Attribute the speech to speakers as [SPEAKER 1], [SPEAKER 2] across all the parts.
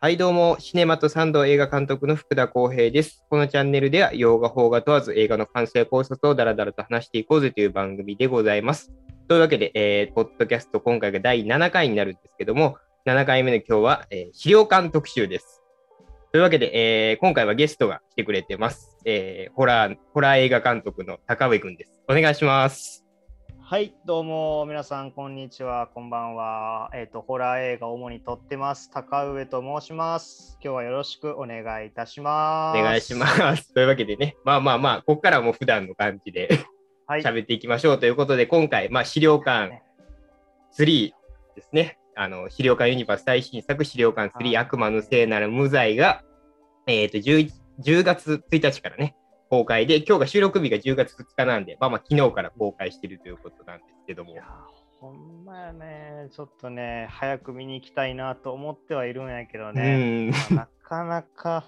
[SPEAKER 1] はい、どうも、シネマとサンド映画監督の福田康平です。このチャンネルでは、洋画、邦画問わず映画の感想や考察をダラダラと話していこうぜという番組でございます。というわけで、えー、ポッドキャスト、今回が第7回になるんですけども、7回目の今日は、えー資料館特集です。というわけで、えー今回はゲストが来てくれてます。えーホラー、ホラー映画監督の高上くんです。お願いします。
[SPEAKER 2] はい、どうも皆さん、こんにちは、こんばんは。えっ、と、ホラー映画を主に撮ってます。高上と申します。今日はよろしくお願いいたします。
[SPEAKER 1] お願いします。というわけでね、まあまあまあ、ここからはもう普段の感じで
[SPEAKER 2] はい、
[SPEAKER 1] 喋っていきましょうということで、今回、まあ、資料館3ですね。あの、資料館ユニバース最新作、資料館3、
[SPEAKER 2] はい。
[SPEAKER 1] 悪魔の聖なる無罪が、えっ、と10、10月1日からね、公開で、今日が収録日が10月2日なんで、まあまあ、昨日から公開してるということなんですけども。
[SPEAKER 2] いや。ほんまやね、ちょっとね、早く見に行きたいなと思ってはいるんやけど
[SPEAKER 1] う
[SPEAKER 2] ね、
[SPEAKER 1] ん。
[SPEAKER 2] まあなかなか、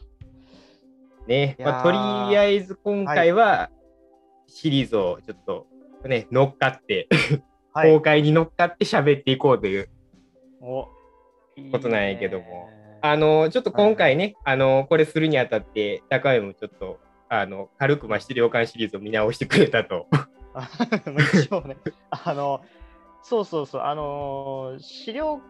[SPEAKER 1] ね、まあ、とりあえず今回は、シリーズをちょっとね、乗っかって、
[SPEAKER 2] はい。
[SPEAKER 1] 公、開に乗っかって喋っていこうという
[SPEAKER 2] おいい
[SPEAKER 1] ことなんやけども。
[SPEAKER 2] ね。
[SPEAKER 1] あの、ちょっと今回ね、あの、これするにあたって、高上もちょっと、あの、軽くまあ資料館シリーズを見直してくれたと。
[SPEAKER 2] あ一応ね、あの、そうそうそう、あのー資料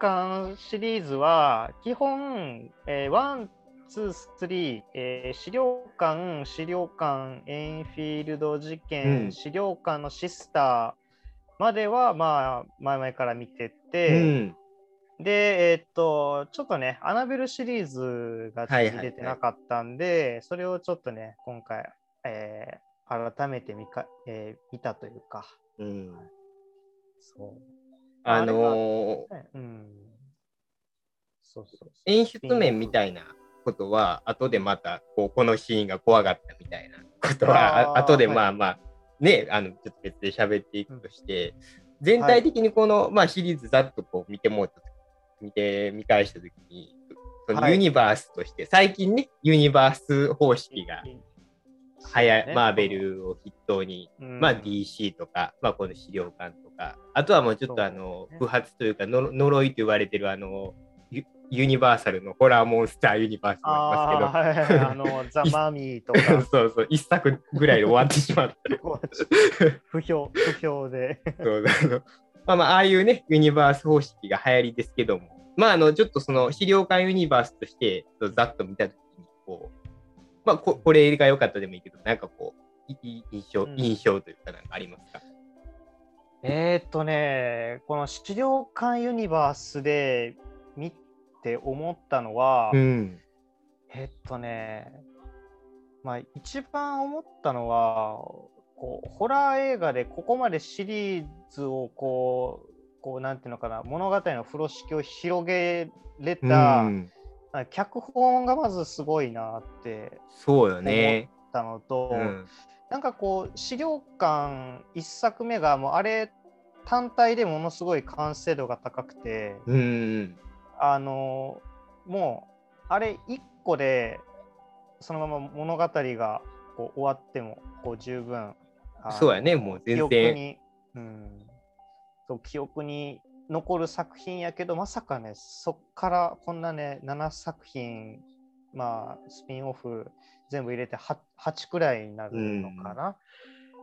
[SPEAKER 2] 館シリーズは、基本、えー、1、2、3、えー資料館、資料館、エンフィールド事件、
[SPEAKER 1] うん。
[SPEAKER 2] 資料館のシスターまでは、まあ、前々から見て
[SPEAKER 1] う
[SPEAKER 2] て、
[SPEAKER 1] ん。
[SPEAKER 2] で、えーっと、ちょっとね、アナベルシリーズがちょっと見れてなかったんで、それをちょっとね、今回、えー改めて見か、えー見たというか、
[SPEAKER 1] うん。
[SPEAKER 2] そう。
[SPEAKER 1] あのー
[SPEAKER 2] ねうん。そうそう
[SPEAKER 1] 演出面みたいなことは、後でまた、こう、このシーンが怖かったみたいなことは、
[SPEAKER 2] あ
[SPEAKER 1] 後で
[SPEAKER 2] はい
[SPEAKER 1] まあまあ、ね、あの、ちょっと別で喋っていくとして、全体的にこの、まあシリーズざっとこう見てもうた見て、見返したときに、その
[SPEAKER 2] はい。
[SPEAKER 1] ユニバースとして、最近ね、ユニバース方式が、はや、
[SPEAKER 2] ね。
[SPEAKER 1] マーベルを筆頭に、
[SPEAKER 2] うん。
[SPEAKER 1] まあ DC とか、まあこの資料館とか、あとはもうちょっとあの、不発というかの、呪いと言われてるあの、ユユニバーサルのホラーモンスターユニバースもあ
[SPEAKER 2] あーはいはいはい。あの、ザ・マミーとか。
[SPEAKER 1] りますけど、そうそう、一作ぐらいで終わってしまった。
[SPEAKER 2] 不評、不評で。
[SPEAKER 1] そうあのまあまあ、ああいうね、ユニバース方式が流行りですけども、まあ、あの、ちょっとその資料館ユニバースとして、ざっと見たときに、こう、まあこ、これが良かったでもいいけど、なんかこう、いい印象、
[SPEAKER 2] うん。
[SPEAKER 1] 印象というか、なんかありますか？
[SPEAKER 2] えーっとね、この資料館ユニバースで見て思ったのは、
[SPEAKER 1] うん。
[SPEAKER 2] えっとね、まあ一番思ったのは、こうホラー映画でここまでシリーズをこう、こうなんていうのかな、物語の風呂敷を広げれた、
[SPEAKER 1] うん
[SPEAKER 2] あ脚本がまずすごいなって
[SPEAKER 1] そうよね。
[SPEAKER 2] 思ったのと、
[SPEAKER 1] うん。
[SPEAKER 2] なんかこう資料館1作目がもうあれ単体でものすごい完成度が高くて、
[SPEAKER 1] うん。
[SPEAKER 2] あのもうあれ1個でそのまま物語がこう終わってもこう十分
[SPEAKER 1] そうやねもう全然
[SPEAKER 2] 記憶に、うん、そう記憶に残る作品やけどまさかねそっからこんなね7作品まあスピンオフ全部入れて 8, 8くらいになるのかな、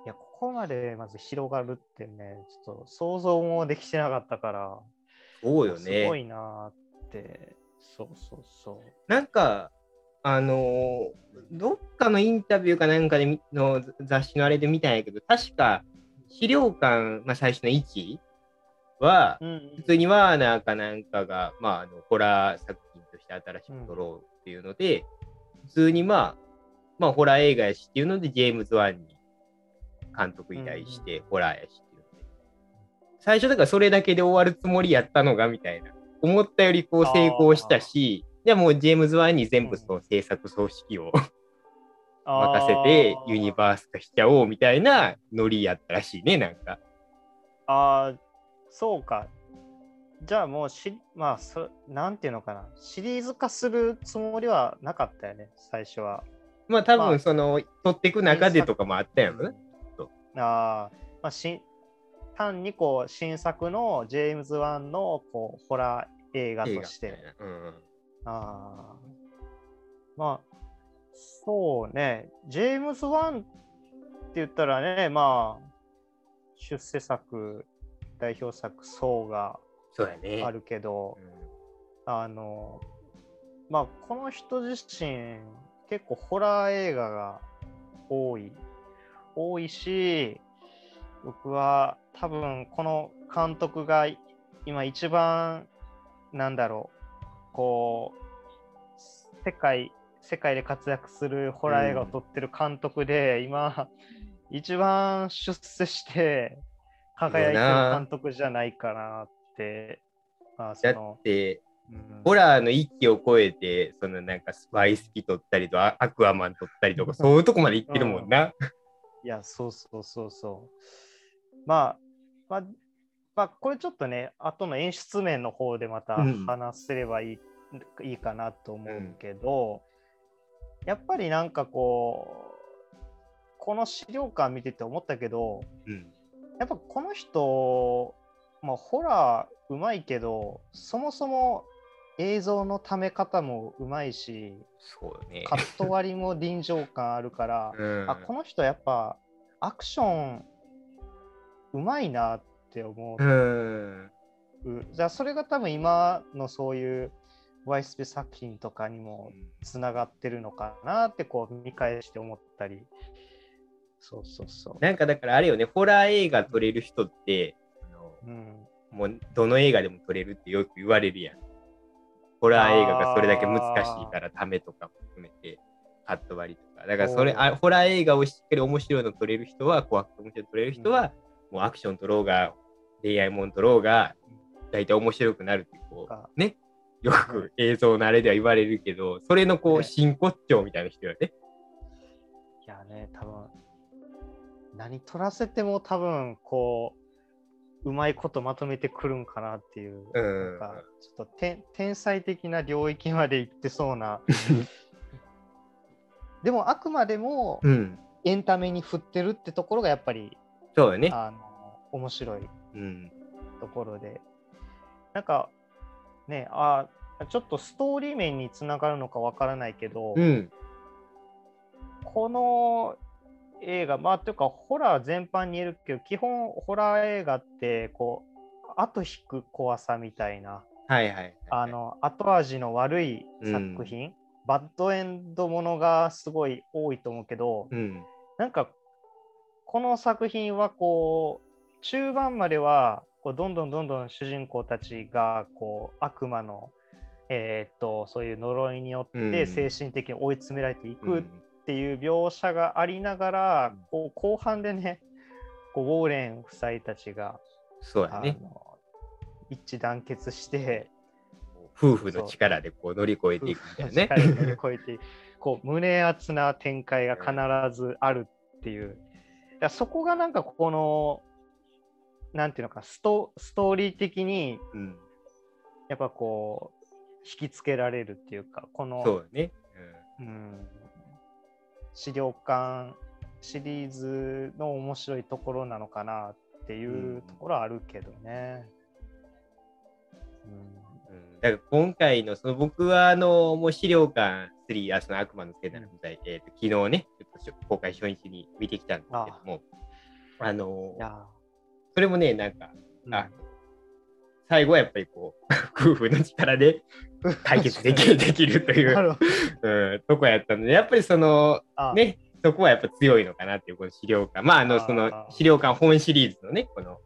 [SPEAKER 2] いやここまでまず広がるってねちょっと想像もできてなかったから
[SPEAKER 1] そうよ
[SPEAKER 2] すご
[SPEAKER 1] ね。
[SPEAKER 2] いなーって。そうそうそう。
[SPEAKER 1] なんか、あのーどっかのインタビューかなんかでみの雑誌のあれで見たんやけど、確か死霊館、まあ、最初の1は、
[SPEAKER 2] うん
[SPEAKER 1] 普通にワーナーかなんかが、まあ、あのホラー作品として新しく撮ろうっていうので、普通にまあ、まあ、ホラー映画やしっていうので、ジェームズ・ワンに監督依頼して、ホラーやしっていうので。最初だからそれだけで終わるつもりやったのがみたいな。思ったよりこう成功したし、じゃあもうジェームズ・ワンに全部その制作総指揮を任せてユニバース化しちゃおうみたいなノリやったらしいね、なんか。
[SPEAKER 2] あーそうか。じゃあもうし、まあそ、なんていうのかな。シリーズ化するつもりはなかったよね、最初は。
[SPEAKER 1] まあ多
[SPEAKER 2] まあ
[SPEAKER 1] 分その、撮っていく中でとかもあったやろね。
[SPEAKER 2] あーまあ、し単にこう新作のジェームズ・ワンのこうホラー映画として。
[SPEAKER 1] うん
[SPEAKER 2] あーまあ、そうね、ジェームズ・ワンって言ったらね、まあ、出世作、代表作、ソーが。あるけど、
[SPEAKER 1] うん
[SPEAKER 2] あの、まあ、この人自身、結構ホラー映画が多い。多いし、僕は多分この監督が今一番、なんだろう、こう、世界、世界で活躍するホラー映画を撮ってる監督で、今、一番出世して輝いてる監督じゃないかなって、まあ、そ
[SPEAKER 1] だ
[SPEAKER 2] の
[SPEAKER 1] って、
[SPEAKER 2] うん。
[SPEAKER 1] ホラーの域を超えて、そのなんかスパイスキ撮ったりとか、アクアマン撮ったりとか、そういうとこまで行ってるもんな。
[SPEAKER 2] いや、そうそうそうそう。まあ、まあ、まあ、これちょっとね、後の演出面の方でまた
[SPEAKER 1] うん
[SPEAKER 2] 話せればいい,、いいかなと思うけど、やっぱりなんかこう、この資料館見てて思ったけど、
[SPEAKER 1] うん。
[SPEAKER 2] やっぱこの人、まあ、ホラーうまいけど、そもそも映像のため方もうまいし、
[SPEAKER 1] そうね。
[SPEAKER 2] カット割りも臨場感あるから、
[SPEAKER 1] うん、
[SPEAKER 2] あこの人やっぱアクションうまいなって思
[SPEAKER 1] う。ん。
[SPEAKER 2] う、じゃあそれが多分今のそういうワイスペ作品とかにもつながってるのかなってこう見返して思ったり。そうそうそ
[SPEAKER 1] なんかだからあれよね、ホラー映画撮れる人って、
[SPEAKER 2] う、うん、
[SPEAKER 1] もうどの映画でも撮れるってよく言われるやん。ホラー映画がそれだけ難しいからためとかも含めて、カット割りとか。だからそれ、あホラー映画をしっかり面白いの撮れる人は、怖くて面白いの撮れる人は、もうアクション撮ろうが、恋愛もん撮ろうが、大体面白くなるってこ
[SPEAKER 2] か
[SPEAKER 1] う、ね。よく映像のあれでは言われるけど、それのこう、
[SPEAKER 2] ね
[SPEAKER 1] 真骨頂みたいな人よね。
[SPEAKER 2] いやね多分何撮らせても多分こううまいことまとめてくるんかなっていう、
[SPEAKER 1] うん
[SPEAKER 2] なんかちょっと天天才的な領域まで行ってそうな でもあくまでも
[SPEAKER 1] うん。
[SPEAKER 2] エンタメに振ってるってところがやっぱり
[SPEAKER 1] そうよね。
[SPEAKER 2] あの面白い
[SPEAKER 1] うん。
[SPEAKER 2] ところでなんかねあちょっとストーリー面につながるのかわからないけど、
[SPEAKER 1] うん。
[SPEAKER 2] この映画、まあ、というか、ホラー全般に言えるけど、基本、ホラー映画って、こう、後引く怖さみたいな、
[SPEAKER 1] はいはいはい。
[SPEAKER 2] あの、後味の悪い作品、バッドエンドものがすごい多いと思うけど、
[SPEAKER 1] うん。
[SPEAKER 2] なんか、この作品は、こう、中盤までは、こうどんどんどんどん主人公たちが、こう、悪魔の、えーっと、そういう呪いによっ
[SPEAKER 1] うん
[SPEAKER 2] て精神的に追い詰められていうく
[SPEAKER 1] ん
[SPEAKER 2] っていう描写がありながら、
[SPEAKER 1] うん
[SPEAKER 2] こう後半でねこうウォーレン夫妻たちが、あ
[SPEAKER 1] そうやね。
[SPEAKER 2] の一致団結して
[SPEAKER 1] 夫婦の力でこう乗り越えていくみたいなね。
[SPEAKER 2] 乗り越えてこう胸熱な展開が必ずあるっていう、だそこがなんかこのなんていうのかストストーリー的に
[SPEAKER 1] うん、
[SPEAKER 2] やっぱこう引きつけられるっていうかこの
[SPEAKER 1] そうね。
[SPEAKER 2] うん。資料館シリーズの面白いところなのかなっていうところはあるけどね。うん。
[SPEAKER 1] うんうん、だから今回のその僕はあのもう資料館3、あその悪魔のせいなの舞台、えーと昨日ね、ちょっと公開初日に見てきたんですけども、あの
[SPEAKER 2] いや
[SPEAKER 1] それもね、なんか、
[SPEAKER 2] ー
[SPEAKER 1] あ最後はやっぱりこう、夫婦の力で解決できるできるという、うん、とこやったので、やっぱりその、
[SPEAKER 2] あ
[SPEAKER 1] ね、そこはやっぱ強いのかなっていう、この資料館。まあ、あの、その資料館本シリーズのね、この、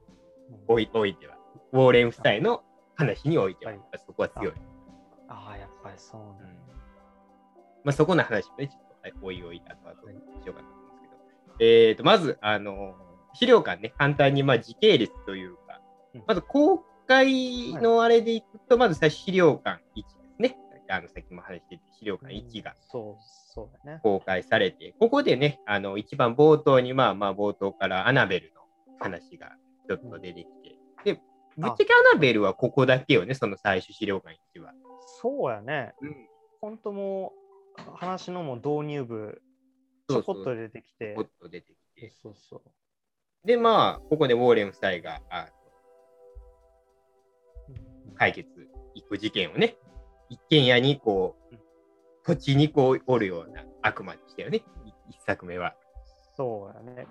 [SPEAKER 1] おいおいては、ウォーレン夫妻の話においては、
[SPEAKER 2] はい。
[SPEAKER 1] やっぱそこは強い。
[SPEAKER 2] ああ、やっぱりそうね。
[SPEAKER 1] まあ、そこの話もね、ちょっと、はいおいおい、あとあとしようかなと思うんですけど、えーと、まず、あの、資料館ね、簡単に、まあ、時系列というか
[SPEAKER 2] うん、
[SPEAKER 1] まず公開のあれでいくと、まず最初資料館1ですね。あの、さっきも話してて、資料館1が。公開されて、ここでね、あの、一番冒頭に、まあまあ冒頭からアナベルの話がちょっと出てきて、で、ぶっちゃけアナベルはここだけよね、その最初資料館1は。
[SPEAKER 2] そうやね。
[SPEAKER 1] うん。
[SPEAKER 2] 本当もう、話のもう導入部、ちょこっと出てきて
[SPEAKER 1] ちょこ、っと出てきて。
[SPEAKER 2] そうそう。
[SPEAKER 1] で、まあ、ここでウォーレン夫妻があ解決、行く事件をね、一軒家にこう、土地にこうおるような悪魔でしたよね、い一作目は。
[SPEAKER 2] そうやね。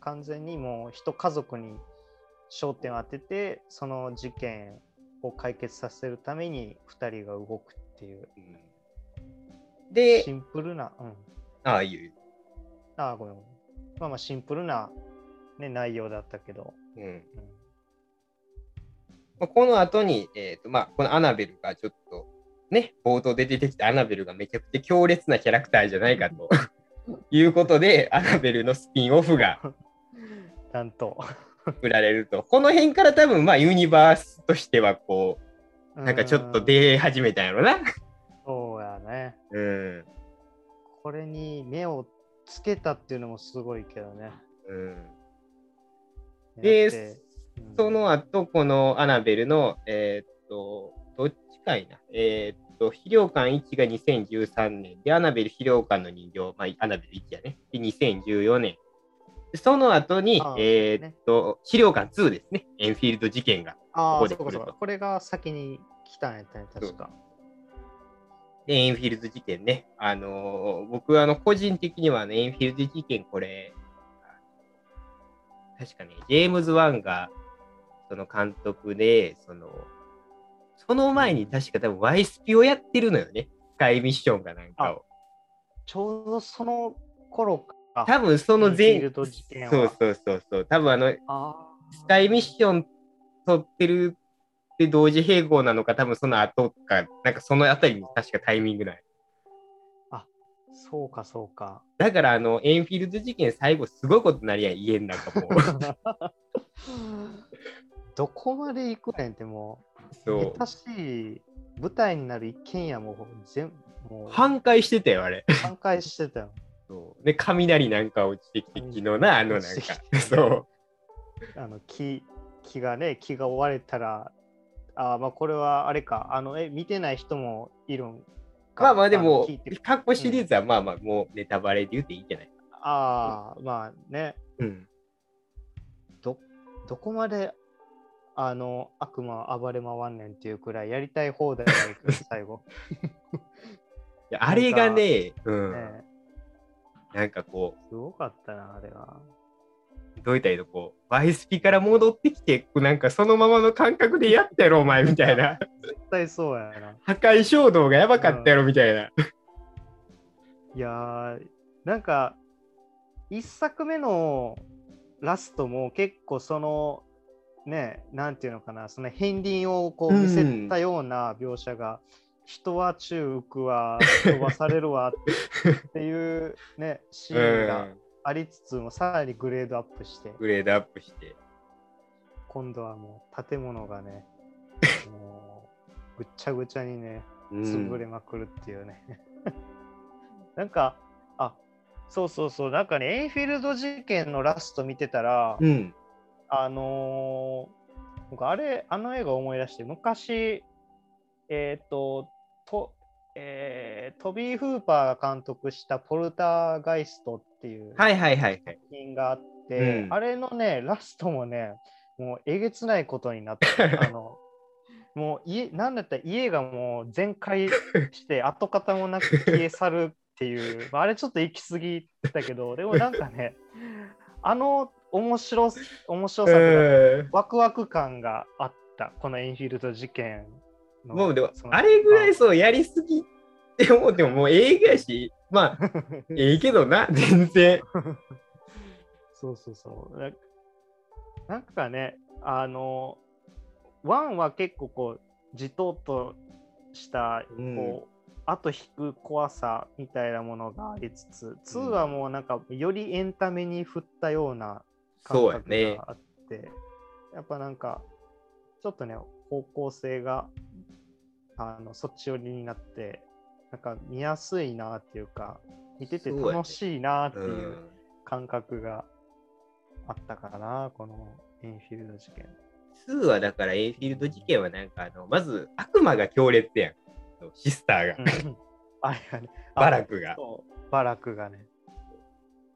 [SPEAKER 2] 完全にもう一家族に焦点を当てて、その事件を解決させるために2人が動くっていう、
[SPEAKER 1] うんで
[SPEAKER 2] シ、ンプルな、うん。
[SPEAKER 1] ああいう、
[SPEAKER 2] あーごめんごめん。まあまあシンプルな、ね、内容だったけど。
[SPEAKER 1] うん
[SPEAKER 2] うん
[SPEAKER 1] まあ、この後に、えーとまあ、このアナベルがちょっと、ね、冒頭で出てきたアナベルがめちゃくちゃ強烈なキャラクターじゃないかと いうことで、アナベルのスピンオフが
[SPEAKER 2] なんと。
[SPEAKER 1] 売られると。この辺から多分、まあ、ユニバースとしては、こう、なんかちょっと
[SPEAKER 2] うん
[SPEAKER 1] 出始めたんやろな。
[SPEAKER 2] そうやね。
[SPEAKER 1] うん。
[SPEAKER 2] これに目をつけたっていうのもすごいけどね。
[SPEAKER 1] うん。で
[SPEAKER 2] うん
[SPEAKER 1] その後、このアナベルの、えーっと、どっちかいな。えーっと、肥料館1が2013年で、アナベル肥料館の人形、まあ、アナベル1やね。で、2014年。でその後に
[SPEAKER 2] あ、
[SPEAKER 1] えーっと、資料館2ですね。エンフィールド事件が。
[SPEAKER 2] ああ、
[SPEAKER 1] ここで来ると。
[SPEAKER 2] これが先に来たんやったね、確か。
[SPEAKER 1] で、エンフィールド事件ね。あのー僕はあの個人的には、ね、エンフィールド事件、これ、確かね、ジェームズ・ワンが、その監督で、その、その前に確か多分ワイスピをやってるのよね。スカイミッションかなんかを。
[SPEAKER 2] ちょうどその頃か。
[SPEAKER 1] 多分その前、そうそうそうそう。多分あの、
[SPEAKER 2] あ
[SPEAKER 1] スカイミッション撮ってるって同時並行なのか、多分その後か、なんかそのあたりに確かタイミングない。
[SPEAKER 2] あ、そうかそうか。
[SPEAKER 1] だから、あの、エンフィールド事件、最後、すごいことになりやん、家の中もう。
[SPEAKER 2] どこまで行くねんってもう、
[SPEAKER 1] そう。
[SPEAKER 2] 下手しい舞台になる一軒家も全もう
[SPEAKER 1] 半壊してたよ、あれ。
[SPEAKER 2] 半壊してたよ。
[SPEAKER 1] そうで、雷なんか落ちてきて、昨日な、あのなんかそう。
[SPEAKER 2] あの木木がね、木が折れたら、あまあこれはあれか、あの、え、見てない人もいるんか。
[SPEAKER 1] まあまあ、でも
[SPEAKER 2] の聞いてる、
[SPEAKER 1] 過去シリーズはまあまあ、もうネタバレで言うていいんじゃない
[SPEAKER 2] ああ、まあね、
[SPEAKER 1] うん。
[SPEAKER 2] ど、どこまであの悪魔は暴れ回んねんっていうくらいやりたい放題がいく最後。
[SPEAKER 1] いやあれがね、うん。
[SPEAKER 2] ね
[SPEAKER 1] なんかこ
[SPEAKER 2] すごかったな、あれは。
[SPEAKER 1] う、どういったらいいの、こう、バイスピから戻ってきて、なんかそのままの感覚でやったやろ、お前みたいな。
[SPEAKER 2] 絶対そうやな。
[SPEAKER 1] 破壊衝動がやばかったやろ、みたいな。
[SPEAKER 2] いやー、なんか、一作目のラストも結構その、ね、なんていうのかな、その片鱗をこう見せたような描写が、人は中浮は飛ばされるわっていうね、シーンが
[SPEAKER 1] うん。
[SPEAKER 2] ありつつも、さらにグレードアップして、
[SPEAKER 1] グレードアップして。
[SPEAKER 2] 今度はもう建物がね、もうぐっちゃぐちゃにね、
[SPEAKER 1] うん
[SPEAKER 2] 潰れまくるっていうね。なんか、あそうそうそう、なんかね、エイフィールド事件のラスト見てたら、
[SPEAKER 1] うん。
[SPEAKER 2] あのー僕あれ、あの映画思い出して、昔、えっ、と、と、えートビー・フーパーが監督したポルターガイストっていう
[SPEAKER 1] はいはいはいはい。
[SPEAKER 2] 作品があって、
[SPEAKER 1] うん
[SPEAKER 2] あれのね、ラストもね、もうえげつないことになって、あの、もう家、なんだったら家がもう全壊して 跡形もなく消え去るっていう、まああれちょっと行き過ぎたけど、でもなんかね、あの面白す面白さとか
[SPEAKER 1] うん
[SPEAKER 2] ワクワク感があった、このエンフィールド事件の。
[SPEAKER 1] もうでもあれぐらいそうやりすぎって思っても、もう映画やし、まあ、ええけどな、全然。
[SPEAKER 2] そうそうそう。ななんかね、あの、ワンは結構こう、じとっとした、
[SPEAKER 1] うん
[SPEAKER 2] こう、後引く怖さみたいなものがありつつ、2はもうなんか、よりエンタメに振ったような感覚があって、やっぱなんか、ちょっとね、方向性が、あの、そっち寄りになって、なんか見やすいなっていうか、見てて楽しいなって
[SPEAKER 1] う。
[SPEAKER 2] いうん感覚があったからな、このエンフィールド事件。
[SPEAKER 1] 2はだから、エイフィールド事件はなんか、あのまず悪魔が強烈やん。シスターが、
[SPEAKER 2] あれがね、あ
[SPEAKER 1] バラクが。
[SPEAKER 2] バラクがね。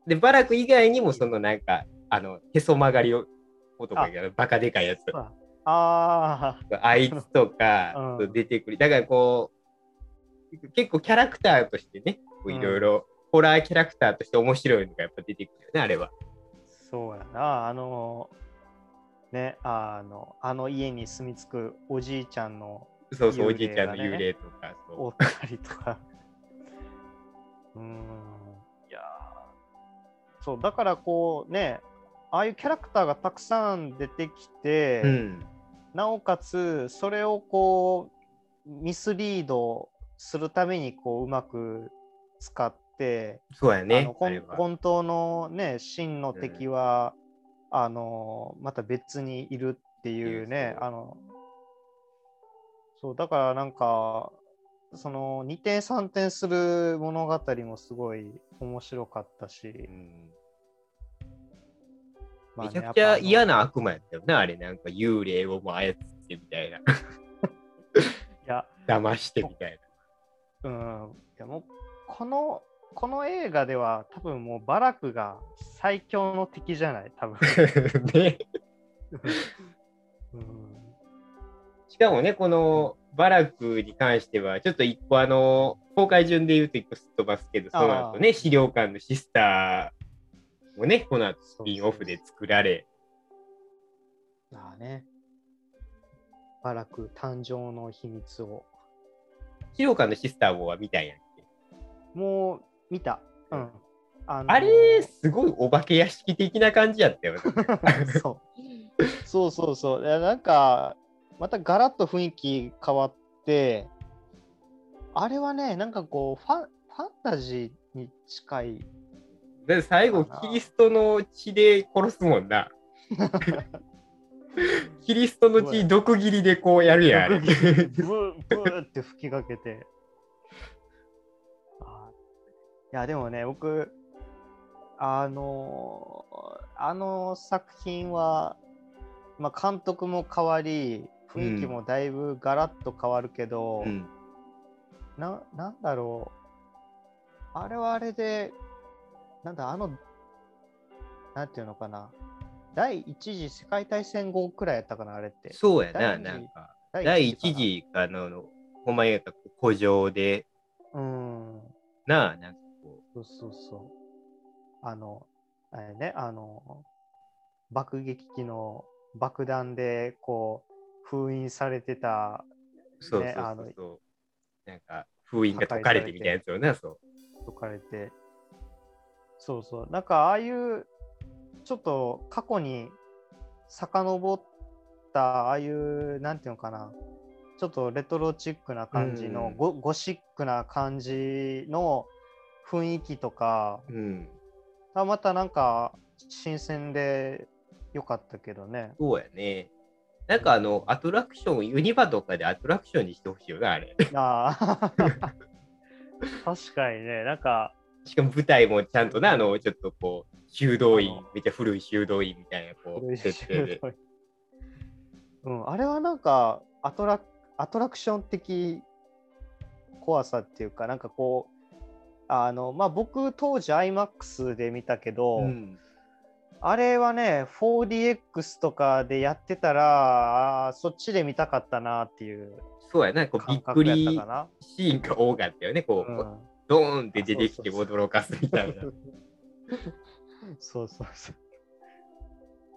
[SPEAKER 1] で、バラク以外にも、そのなんか、あの、へそ曲がりを男やけど、バカでかいやつ。
[SPEAKER 2] ああ
[SPEAKER 1] あいつとか
[SPEAKER 2] うん
[SPEAKER 1] 出てくる。だからこう、結構キャラクターとしてね、いろいろ、ホラーキャラクターとして面白いのがやっぱ出てくるよね、あれは。
[SPEAKER 2] そうやな、あの、ね、あの、あの家に住み着くおじいちゃんの
[SPEAKER 1] そうそう、おじいちゃんの幽霊とか、そ
[SPEAKER 2] おったりとか。うーん、いやーそう、だからこうね、ああいうキャラクターがたくさん出てきて、
[SPEAKER 1] う。うん。
[SPEAKER 2] なおかつそれをこうミスリードするためにこううまく使って、
[SPEAKER 1] そうやね。
[SPEAKER 2] 本当のね真の敵は、あのまた別にいるっていうねあのそうだからなんかその2点3点する物語もすごい面白かったし、
[SPEAKER 1] うん
[SPEAKER 2] まあね
[SPEAKER 1] めちゃくちゃ嫌
[SPEAKER 2] な
[SPEAKER 1] な悪魔やったよね、あれ。なんか幽霊をもう操ってみたいな。
[SPEAKER 2] いや
[SPEAKER 1] 騙してみたい
[SPEAKER 2] うんいやもうこのこの映画では多分もうバラクが最強の敵じゃない？多分、
[SPEAKER 1] な。ね。
[SPEAKER 2] うん
[SPEAKER 1] しかもね、このバラクに関しては、ちょっと一個あの、公開順で言うと一個すっ飛ばすけど、その後ね、資料館のシスターもね、この後スピンオフで作られ、
[SPEAKER 2] まあね。バラク誕生の秘密を。
[SPEAKER 1] 資料館のシスターもは見たんやっけ？
[SPEAKER 2] もう見た。うん。あの
[SPEAKER 1] あれ、すごいお化け屋敷的な感じやったよね。
[SPEAKER 2] そうそうそうそう。いやなんか、またガラッと雰囲気変わって、あれはね、なんかこう、ファンファンタジーに近い。
[SPEAKER 1] だって最後、キリストの血で殺すもんな。キリストの血、毒斬りでこうやるやん。
[SPEAKER 2] ブーブーって吹きかけて。あいや、でもね、僕、あのあの作品は、まあ、監督も変わり、雰囲気もだいぶガラッと変わるけど、
[SPEAKER 1] うん
[SPEAKER 2] ななんだろう、あれはあれで、なんだ、あの、なんていうのかな、第一次世界大戦後くらいやったかな、あれって。
[SPEAKER 1] そうやな、なんか。
[SPEAKER 2] 第
[SPEAKER 1] 第一次、あの、ほんまに古城で、
[SPEAKER 2] うん。
[SPEAKER 1] なあ、なんかこ
[SPEAKER 2] そうそうそう。あの、あれね、あの、爆撃機の爆弾で、こう、封印されてた、
[SPEAKER 1] う、そうそう
[SPEAKER 2] ねあの
[SPEAKER 1] そうそう。なんか、封印が解かれてみたいなやつよな、そう。
[SPEAKER 2] 解かれて、そうそう。なんか、ああいう、ちょっと過去に遡った、ああいう、なんていうのかな、ちょっとレトロチックな感じの、
[SPEAKER 1] うん
[SPEAKER 2] ゴゴシックな感じの雰囲気とか、
[SPEAKER 1] うん。
[SPEAKER 2] あまたなんか新鮮でよかったけどね。
[SPEAKER 1] そうやね。なんかあの、アトラクション、ユニバとかでアトラクションにしてほしいよな、あれ。
[SPEAKER 2] ああ 確かにね、なんか、
[SPEAKER 1] しかも舞台もちゃんとな、あの、ちょっとこう、修道院めっちゃ古い修道院みたいな、こう、設定で。
[SPEAKER 2] うん、あれはなんかアトラアトラクション的怖さっていうか、なんかこう、あの、まあ、僕当時 IMAX で見たけど、
[SPEAKER 1] うん。
[SPEAKER 2] あれはね、4DX とかでやってたら、あーそっちで見たかったなっていう
[SPEAKER 1] そうやな、こう、びっ
[SPEAKER 2] 感
[SPEAKER 1] くり。シーンが多かったよね、こう、
[SPEAKER 2] うん
[SPEAKER 1] ドーンって出てきて驚かすみたいな。
[SPEAKER 2] そうそうそう。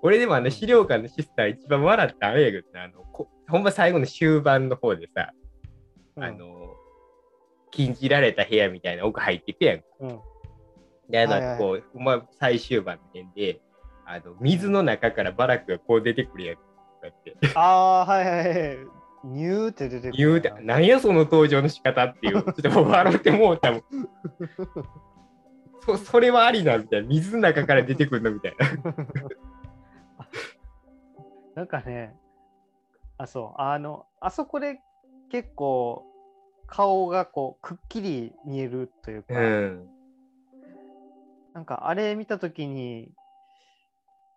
[SPEAKER 1] 俺でもあ
[SPEAKER 2] うん
[SPEAKER 1] の資料館のシスター一番笑ったあれやけどなあのこほんま最後の終盤の方でさ、あの禁じられた部屋みたいな奥入っていくやん。
[SPEAKER 2] うん、
[SPEAKER 1] で、あの、こう、ほんま最終盤の辺で、あの水の中からバラックがこう出てくるやん。こうやって。
[SPEAKER 2] ああー、はいはいはい。ニューって出てくる。
[SPEAKER 1] 言うて、なんやその登場の仕方っていう、ちょっと笑ってもうたもん。そそれはありなみたいな。水の中から出てくるのみたいな。
[SPEAKER 2] なんかね、あ、そう、あの、あそこで結構顔がこうくっきり見えるというか、
[SPEAKER 1] うん。
[SPEAKER 2] なんかあれ見たときに、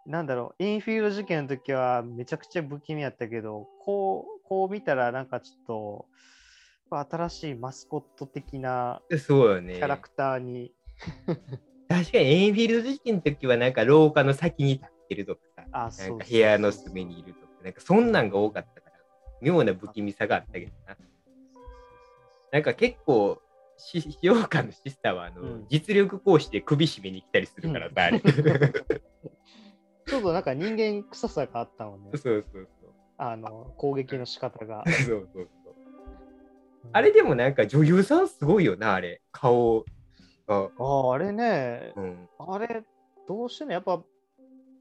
[SPEAKER 2] なんだろう、インフィールド事件の時はめちゃくちゃ不気味やったけど、こう、こう見たらなんかちょっと、新しいマスコット的な。キャラクターに、
[SPEAKER 1] 確かにエインフィールド事件の時はなんか廊下の先に立っってるとかさ、
[SPEAKER 2] あ、
[SPEAKER 1] な
[SPEAKER 2] そう
[SPEAKER 1] んか部屋の隅にいるとか、なんかそんなんが多かったから、妙な不気味さがあったけどな。なんか結構、し使用感のシスターはあの、
[SPEAKER 2] うん
[SPEAKER 1] 実力行使で首絞めに来たりするからさ、あれ。
[SPEAKER 2] ちょっとなんか人間臭さがあったのね。
[SPEAKER 1] そうそうそう。
[SPEAKER 2] あの、攻撃の仕方が。
[SPEAKER 1] そうそうそう。あれでもなんか女優さんすごいよな、あれ。顔。あ
[SPEAKER 2] ああ、あれね、
[SPEAKER 1] うん。
[SPEAKER 2] あれ、どうしてね、やっぱ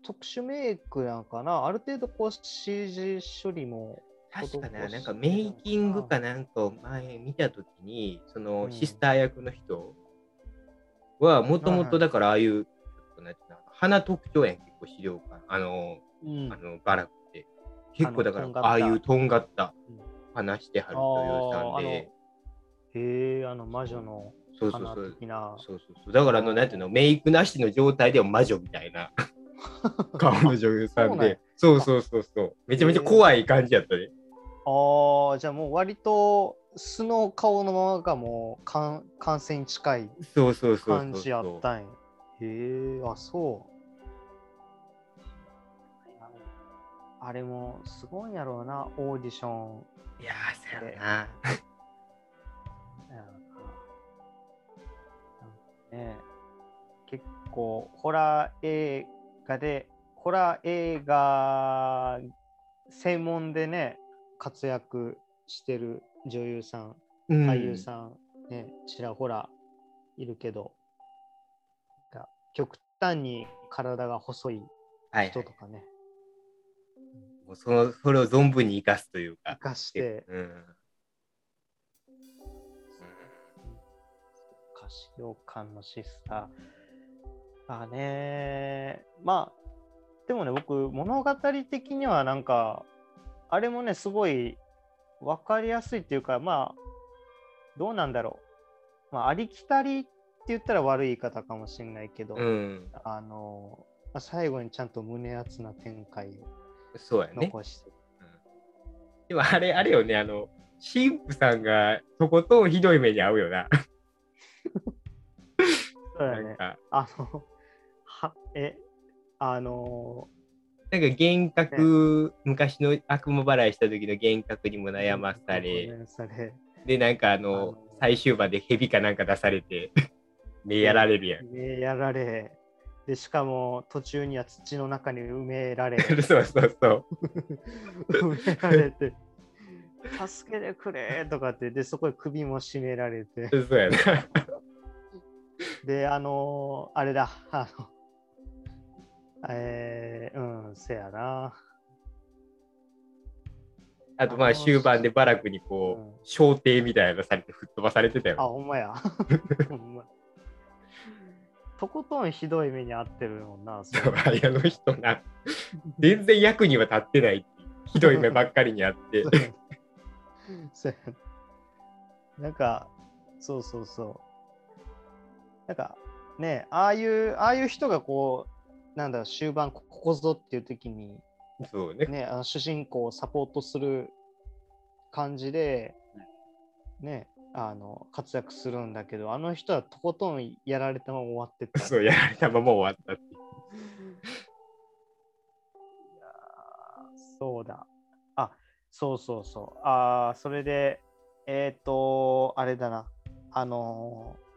[SPEAKER 2] 特殊メイクなんかな、ある程度こう CG 処理も。
[SPEAKER 1] 確かな、
[SPEAKER 2] 施
[SPEAKER 1] な？んかメイキングかなんかを前見たときに、その
[SPEAKER 2] うん
[SPEAKER 1] シスター役の人は、もともとだからああいう、うの鼻特徴やん、結構資料館。あの、
[SPEAKER 2] うん
[SPEAKER 1] あのバラク。結構だから
[SPEAKER 2] あ
[SPEAKER 1] ああいうとんがった
[SPEAKER 2] うん
[SPEAKER 1] 話してはる女優さんで。
[SPEAKER 2] へえ、あの魔女の花
[SPEAKER 1] そうそうそう。そうそうそう。だからあの、なんていうの、メイクなしの状態でも魔女みたいな 顔の女優さんで。そうそうそうそう。めちゃめちゃ怖い感じやったね。
[SPEAKER 2] ああ、じゃあもう割と素の顔のままがもう感感染に近い
[SPEAKER 1] そうそうそうそう。
[SPEAKER 2] 感じやったんや。へえ、あ、そう。あれもすごいんやろうな、オーディション。
[SPEAKER 1] いやー、そうやな。
[SPEAKER 2] ね、結構ホラー映画で、ホラー映画専門でね、活躍してる女優さん、
[SPEAKER 1] うん
[SPEAKER 2] 俳優さん、ね、ちらほらいるけど、が極端に体が細い、人とかね、
[SPEAKER 1] もうそのそれを存分に生かすというか
[SPEAKER 2] 生。かして、
[SPEAKER 1] うん。
[SPEAKER 2] 歌詞洋館のシスター。まあね、まあ、でもね、僕、物語的にはなんか、あれもね、すごい分かりやすいっていうか、まあ、どうなんだろう。まあ、ありきたりって言ったら悪い言い方かもしれないけど、
[SPEAKER 1] うん。
[SPEAKER 2] あの、まあ、最後にちゃんと胸熱な展開を
[SPEAKER 1] そうやね。
[SPEAKER 2] 残して、
[SPEAKER 1] でもあれ、あれよね、あの、神父さんがとことんひどい目に遭うよな。
[SPEAKER 2] そうだね。あの、は、え、あの、
[SPEAKER 1] なんか幻覚、昔の悪魔払いした時の幻覚にも悩まさ
[SPEAKER 2] ご
[SPEAKER 1] れ、
[SPEAKER 2] され
[SPEAKER 1] で、なんかあ
[SPEAKER 2] あ
[SPEAKER 1] の
[SPEAKER 2] の、
[SPEAKER 1] 最終盤で蛇かなんか出されて、目やられるやん。
[SPEAKER 2] ねやられ、で、しかも途中には土の中に埋められ、
[SPEAKER 1] そうそうそう。
[SPEAKER 2] 埋められて、助けてくれとかって、で、そこで首も絞められて、
[SPEAKER 1] そうやな。
[SPEAKER 2] で、あのあれだ、あの、えー、うん、せやな。
[SPEAKER 1] あとまあ終盤でバラクにこ
[SPEAKER 2] うん
[SPEAKER 1] う、小艇みたいなのされて吹っ飛ばされてた
[SPEAKER 2] あ、
[SPEAKER 1] よ。
[SPEAKER 2] ほんまや。ほんまとことんひどい目に遭ってるもんな。そ
[SPEAKER 1] そううあの人な、全然役には立ってないひどい目ばっかりにあって。
[SPEAKER 2] そうやなんか、そうそうそう。なんか、ね、ああいう、ああいう人がこう、なんだろう、終盤、ここぞっていう時に、
[SPEAKER 1] そうね。
[SPEAKER 2] ね、あの主人公をサポートする感じで、ね、あの活躍するんだけど、あの人はとことんやられたまま終わってった。
[SPEAKER 1] そうやられたまま終わったい
[SPEAKER 2] やーそうだ。あ、そうそうそう。あーそれで、えっ、と、あれだな。あのー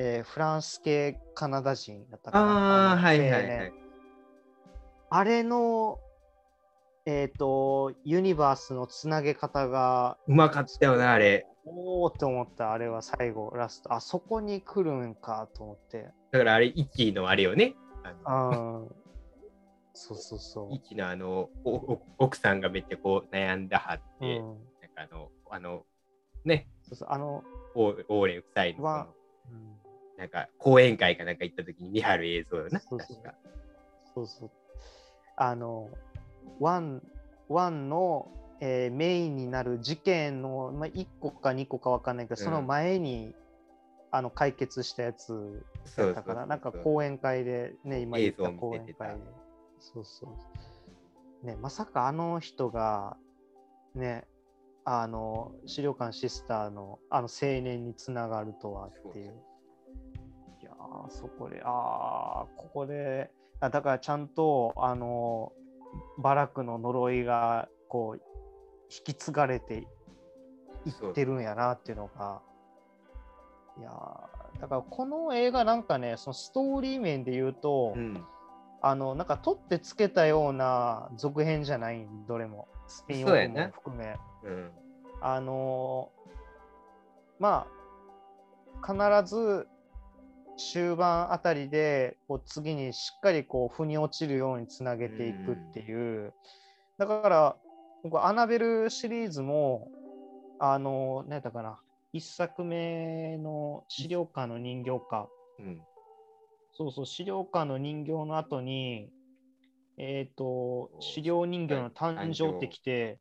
[SPEAKER 2] えーフランス系カナダ人だったかな。
[SPEAKER 1] ああ、
[SPEAKER 2] の
[SPEAKER 1] はいはいはい。
[SPEAKER 2] あれの、えっ、と、ユニバースのつなげ方が、
[SPEAKER 1] うまかったよな、あれ。
[SPEAKER 2] おおって思った、あれは最後、ラスト。あそこに来るんかと思って。
[SPEAKER 1] だからあれ、1位のあれよね。あの
[SPEAKER 2] あーそうそうそう。
[SPEAKER 1] 1のあの奥さんがめっちゃこう悩んだはって、
[SPEAKER 2] うん、
[SPEAKER 1] なんかあの、あの、ね、
[SPEAKER 2] そうそうあの、
[SPEAKER 1] オーレン夫妻の
[SPEAKER 2] はうん
[SPEAKER 1] なんか講演会かなんか行った時に見張る映像よな。
[SPEAKER 2] そうそう。あの、ワン、ワンの、えーメインになる事件の、まあ、1個か2個か分かんないけど、
[SPEAKER 1] うん
[SPEAKER 2] その前にあの解決したやつだったから、なんか講演会で、ね、今言った講演会で。そうそう。ね、まさかあの人が、ね、あの、死霊館シスターのあの青年につながるとはっていう。いやーそこで、ああ、ここであだからちゃんとあのバラクの呪いがこう引き継がれていってるんやなっていうのがいやーだからこの映画なんかねそのストーリー面で言うと、
[SPEAKER 1] うん。
[SPEAKER 2] あのなんか取ってつけたような続編じゃないどれもスピンオフも含め
[SPEAKER 1] うん。
[SPEAKER 2] あのーまあ必ず終盤あたりでこう次にしっかりこう腑に落ちるようにつなげていくっていう、だから僕アナベルシリーズもあの何やったかな。一作目の資料館の人形か。
[SPEAKER 1] うん。
[SPEAKER 2] そうそう資料館の人形の後にえっ、と資料人形の誕生ってきて、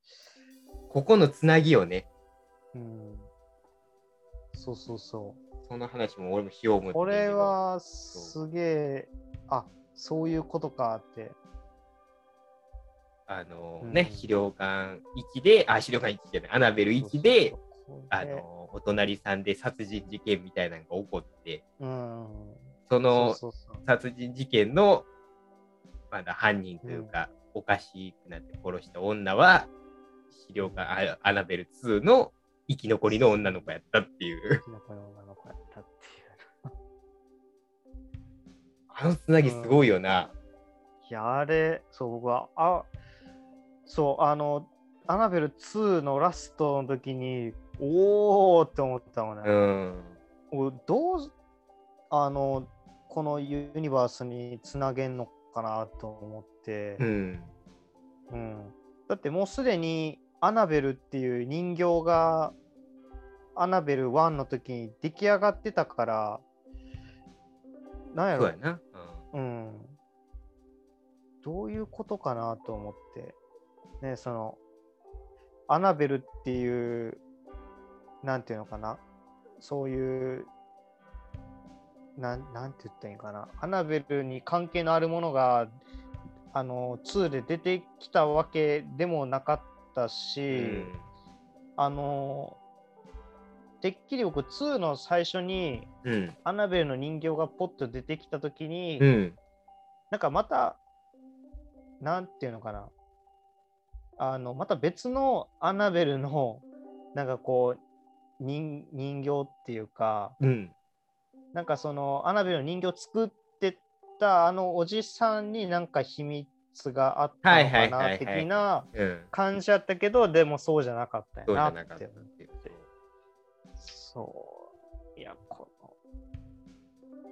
[SPEAKER 1] ここのつなぎをね、
[SPEAKER 2] うん、そうそうそう
[SPEAKER 1] その話も俺もしよう
[SPEAKER 2] これ、はすげえ、あそういうことかって。
[SPEAKER 1] あの
[SPEAKER 2] うん。
[SPEAKER 1] ね、資料館1で、あ、資料館1じゃない、アナベル1で、あの、お隣さんで殺人事件みたいなのが起こって、
[SPEAKER 2] うん、
[SPEAKER 1] その殺人事件の、まだ犯人というか、おかしくなって殺した女は、資料館あアナベル2の生き残りの女の子やったっていう、
[SPEAKER 2] キノコの女の子やったっていう。
[SPEAKER 1] あのつなぎすごいよな。
[SPEAKER 2] いや、あれ、そう、僕は、あ、そう、あの、アナベル2のラストの時に、おーって思ったもんね。
[SPEAKER 1] うん。
[SPEAKER 2] おどう、あの、このユニバースにつなげんのかなと思って。
[SPEAKER 1] うん。
[SPEAKER 2] うん、だってもうすでにアナベルっていう人形がアナベル1の時に出来上がってたからなんやろ。
[SPEAKER 1] そうやな。
[SPEAKER 2] うん、どういうことかなと思って。ねそのアナベルっていうなんていうのかな。そういうなんなんて言ったらいいんかな。アナベルに関係のあるものがあの2で出てきたわけでもなかったし、
[SPEAKER 1] うん。
[SPEAKER 2] あのてっきり僕2の最初に
[SPEAKER 1] うん。
[SPEAKER 2] アナベルの人形がポッと出てきた時に、
[SPEAKER 1] うん。
[SPEAKER 2] なんかまたなんていうのかなあのまた別のアナベルのなんかこう人人形っていうか
[SPEAKER 1] うん。
[SPEAKER 2] なんかそのアナベルの人形を作ってたあのおじさんになんか秘密があったの
[SPEAKER 1] はいは
[SPEAKER 2] か
[SPEAKER 1] いはいはい
[SPEAKER 2] な的な
[SPEAKER 1] うん。
[SPEAKER 2] 感じだったけどでもそうじゃなかった
[SPEAKER 1] そうじ
[SPEAKER 2] よなっ
[SPEAKER 1] て。
[SPEAKER 2] そういやこの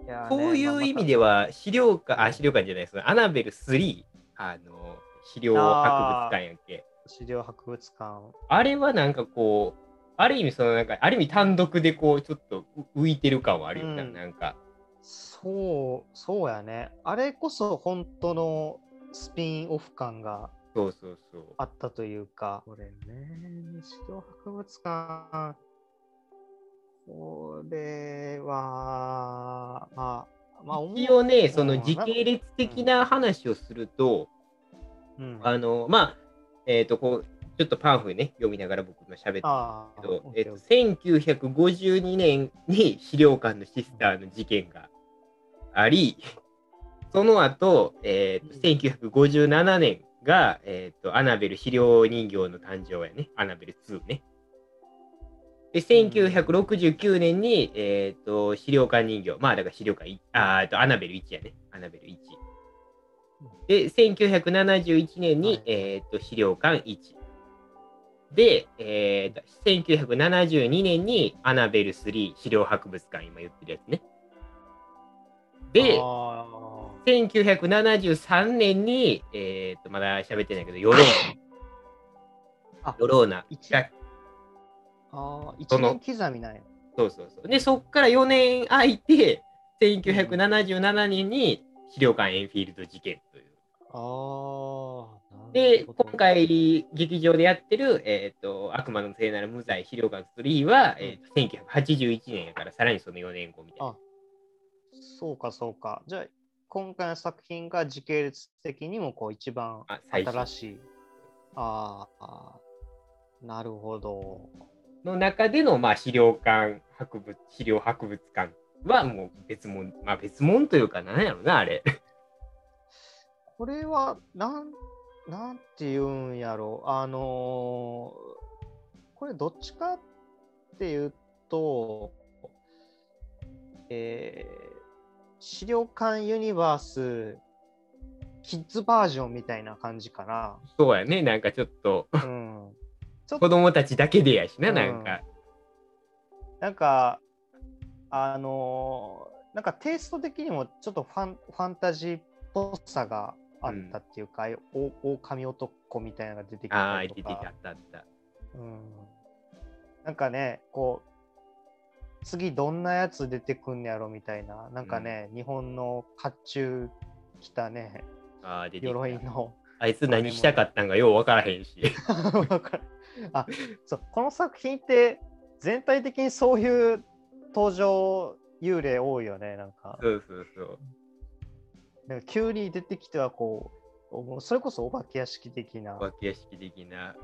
[SPEAKER 2] いやね
[SPEAKER 1] そういう意味では、資料館、あ、資料館じゃない、そのアナベル3、あの、資料博物館やんけ。
[SPEAKER 2] 資料博物館
[SPEAKER 1] あれはなんかこう、ある意味、そのなんか、ある意味単独でこう、ちょっと浮いてる感はあるよな、
[SPEAKER 2] うん
[SPEAKER 1] なんか。
[SPEAKER 2] そう、そうやね。あれこそ本当のスピンオフ感が
[SPEAKER 1] そうそうそう。
[SPEAKER 2] あったというか。これね、資料博物館。これは、まあ、まあ、
[SPEAKER 1] 一応ね、その
[SPEAKER 2] うん
[SPEAKER 1] 時系列的な話をすると、
[SPEAKER 2] うん、
[SPEAKER 1] あの、まあ、えっ、と、こう、ちょっとパンフね、読みながら僕も喋って
[SPEAKER 2] あ
[SPEAKER 1] けど
[SPEAKER 2] ー、
[SPEAKER 1] えっと、
[SPEAKER 2] オッケー
[SPEAKER 1] 1952年に資料館のシスターの事件があり、その後、えっと1957年が、えっとアナベル資料人形の誕生やね、アナベル2ね。で、1969年に、えっと死霊館人形、まあだから死霊館い、あとアナベル1やね、アナベル1。で、1971年に、
[SPEAKER 2] はい
[SPEAKER 1] えっと死霊館1。で、えー、1972年にアナベル3死霊博物館、今言ってるやつね。で、
[SPEAKER 2] あ
[SPEAKER 1] 1973年に、えー、とまだ喋ってないけど、ヨローナ。
[SPEAKER 2] あ
[SPEAKER 1] ヨローナ
[SPEAKER 2] あー、
[SPEAKER 1] その
[SPEAKER 2] 一年刻みなんや。
[SPEAKER 1] そうそうそう。で、そっから4年空いて、1977年に資料館エンフィールド事件という。
[SPEAKER 2] ああ。
[SPEAKER 1] で、今回劇場でやってる、えー、と悪魔の聖なる無罪資料館3は、えー、と1981年やから、さらにその4年後みたいな。
[SPEAKER 2] あそうか、そうか。じゃあ、今回の作品が時系列的にもこう一番
[SPEAKER 1] 新
[SPEAKER 2] 新しい。あーあー、なるほど。
[SPEAKER 1] の中での、まあ、資料館博物、資料博物館はもう別物、まあ別物というか、なんやろな、あれ。
[SPEAKER 2] これは、なん、なんて言うんやろう。あのーこれどっちかっていうと、えー資料館ユニバースキッズバージョンみたいな感じかな。
[SPEAKER 1] そうやね、なんかちょっと
[SPEAKER 2] うん。ちょっと
[SPEAKER 1] 子供たちだけでやしな、
[SPEAKER 2] うん
[SPEAKER 1] なんか。
[SPEAKER 2] なんか、あのーなんかテイスト的にもちょっとファンファンタジーっぽさがあったっていうか、うお狼男みたいなのが出てき
[SPEAKER 1] ああ、
[SPEAKER 2] たりとか
[SPEAKER 1] 出てきた、あったあった。
[SPEAKER 2] うん、なんかね、こう、次どんなやつ出てくんねやろみたいな、なんかね、日本の甲冑着たね、
[SPEAKER 1] ああ、出て。
[SPEAKER 2] 鎧の。
[SPEAKER 1] あいつ何したかったんかよう分からへんし。
[SPEAKER 2] あそうこの作品って全体的にそういう登場幽霊多いよね、なんか。
[SPEAKER 1] そうそうそう。
[SPEAKER 2] なんか急に出てきてはこうそれこそお化け屋敷的な
[SPEAKER 1] お。化け屋敷的な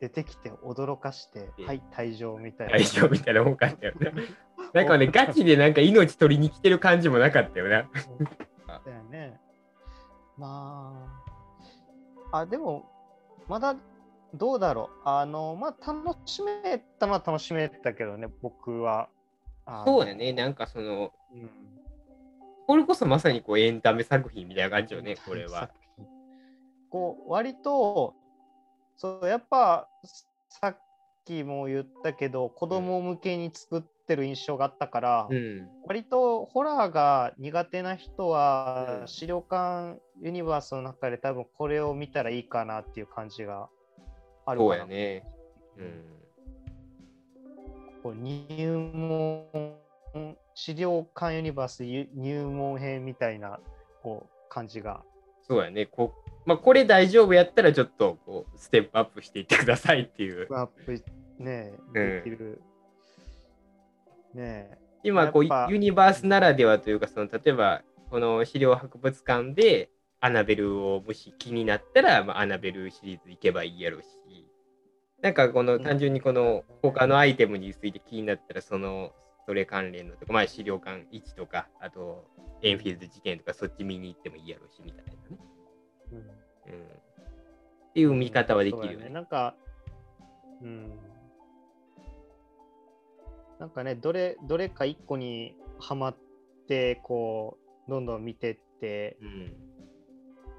[SPEAKER 2] 出てきて驚かして、
[SPEAKER 1] ええ
[SPEAKER 2] はい、退場みたいな。
[SPEAKER 1] 大丈夫みたいなもんかったよね。なんかね、ガチでなんか命取りに来てる感じもなかったよな。
[SPEAKER 2] だよね。まあ、あ、でも、まだどうだろう。あの、まあ、楽しめたのは楽しめたけどね、僕は。
[SPEAKER 1] そうやね、なんかその、
[SPEAKER 2] うん
[SPEAKER 1] これこそまさにこうエンタメ作品みたいな感じよね、これは。。
[SPEAKER 2] こう、割と、そう、やっぱ、さっきも言ったけど、子供向けに作ってる印象があったから、
[SPEAKER 1] うん。
[SPEAKER 2] 割とホラーが苦手な人は、
[SPEAKER 1] うん
[SPEAKER 2] 資料館ユニバースの中で多分これを見たらいいかなっていう感じがあるか
[SPEAKER 1] そう
[SPEAKER 2] な。
[SPEAKER 1] やね。うん。
[SPEAKER 2] こう入門、資料館ユニバースゆ入門編みたいなこう感じが。
[SPEAKER 1] そうやね。こまあ、これ大丈夫やったらちょっとこうステップアップしていってくださいっていう。
[SPEAKER 2] アップね
[SPEAKER 1] うん。
[SPEAKER 2] できる。ね
[SPEAKER 1] 今こうユニバースならではというかその例えばこの資料博物館でアナベルをもし気になったら、まあ、アナベルシリーズ行けばいいやろし。なんかこの単純にこの他のアイテムについて気になったらそのそれ関連のとか、まあ、資料館1とかあとエンフィールド事件とかそっち見に行ってもいいやろしみたいなね、
[SPEAKER 2] うん
[SPEAKER 1] うん、っていう見方はできるよ
[SPEAKER 2] そうだ
[SPEAKER 1] ね。
[SPEAKER 2] なんか、うん。なんかね、どれ、どれか一個にはまって、こう、どんどん見てって、
[SPEAKER 1] うん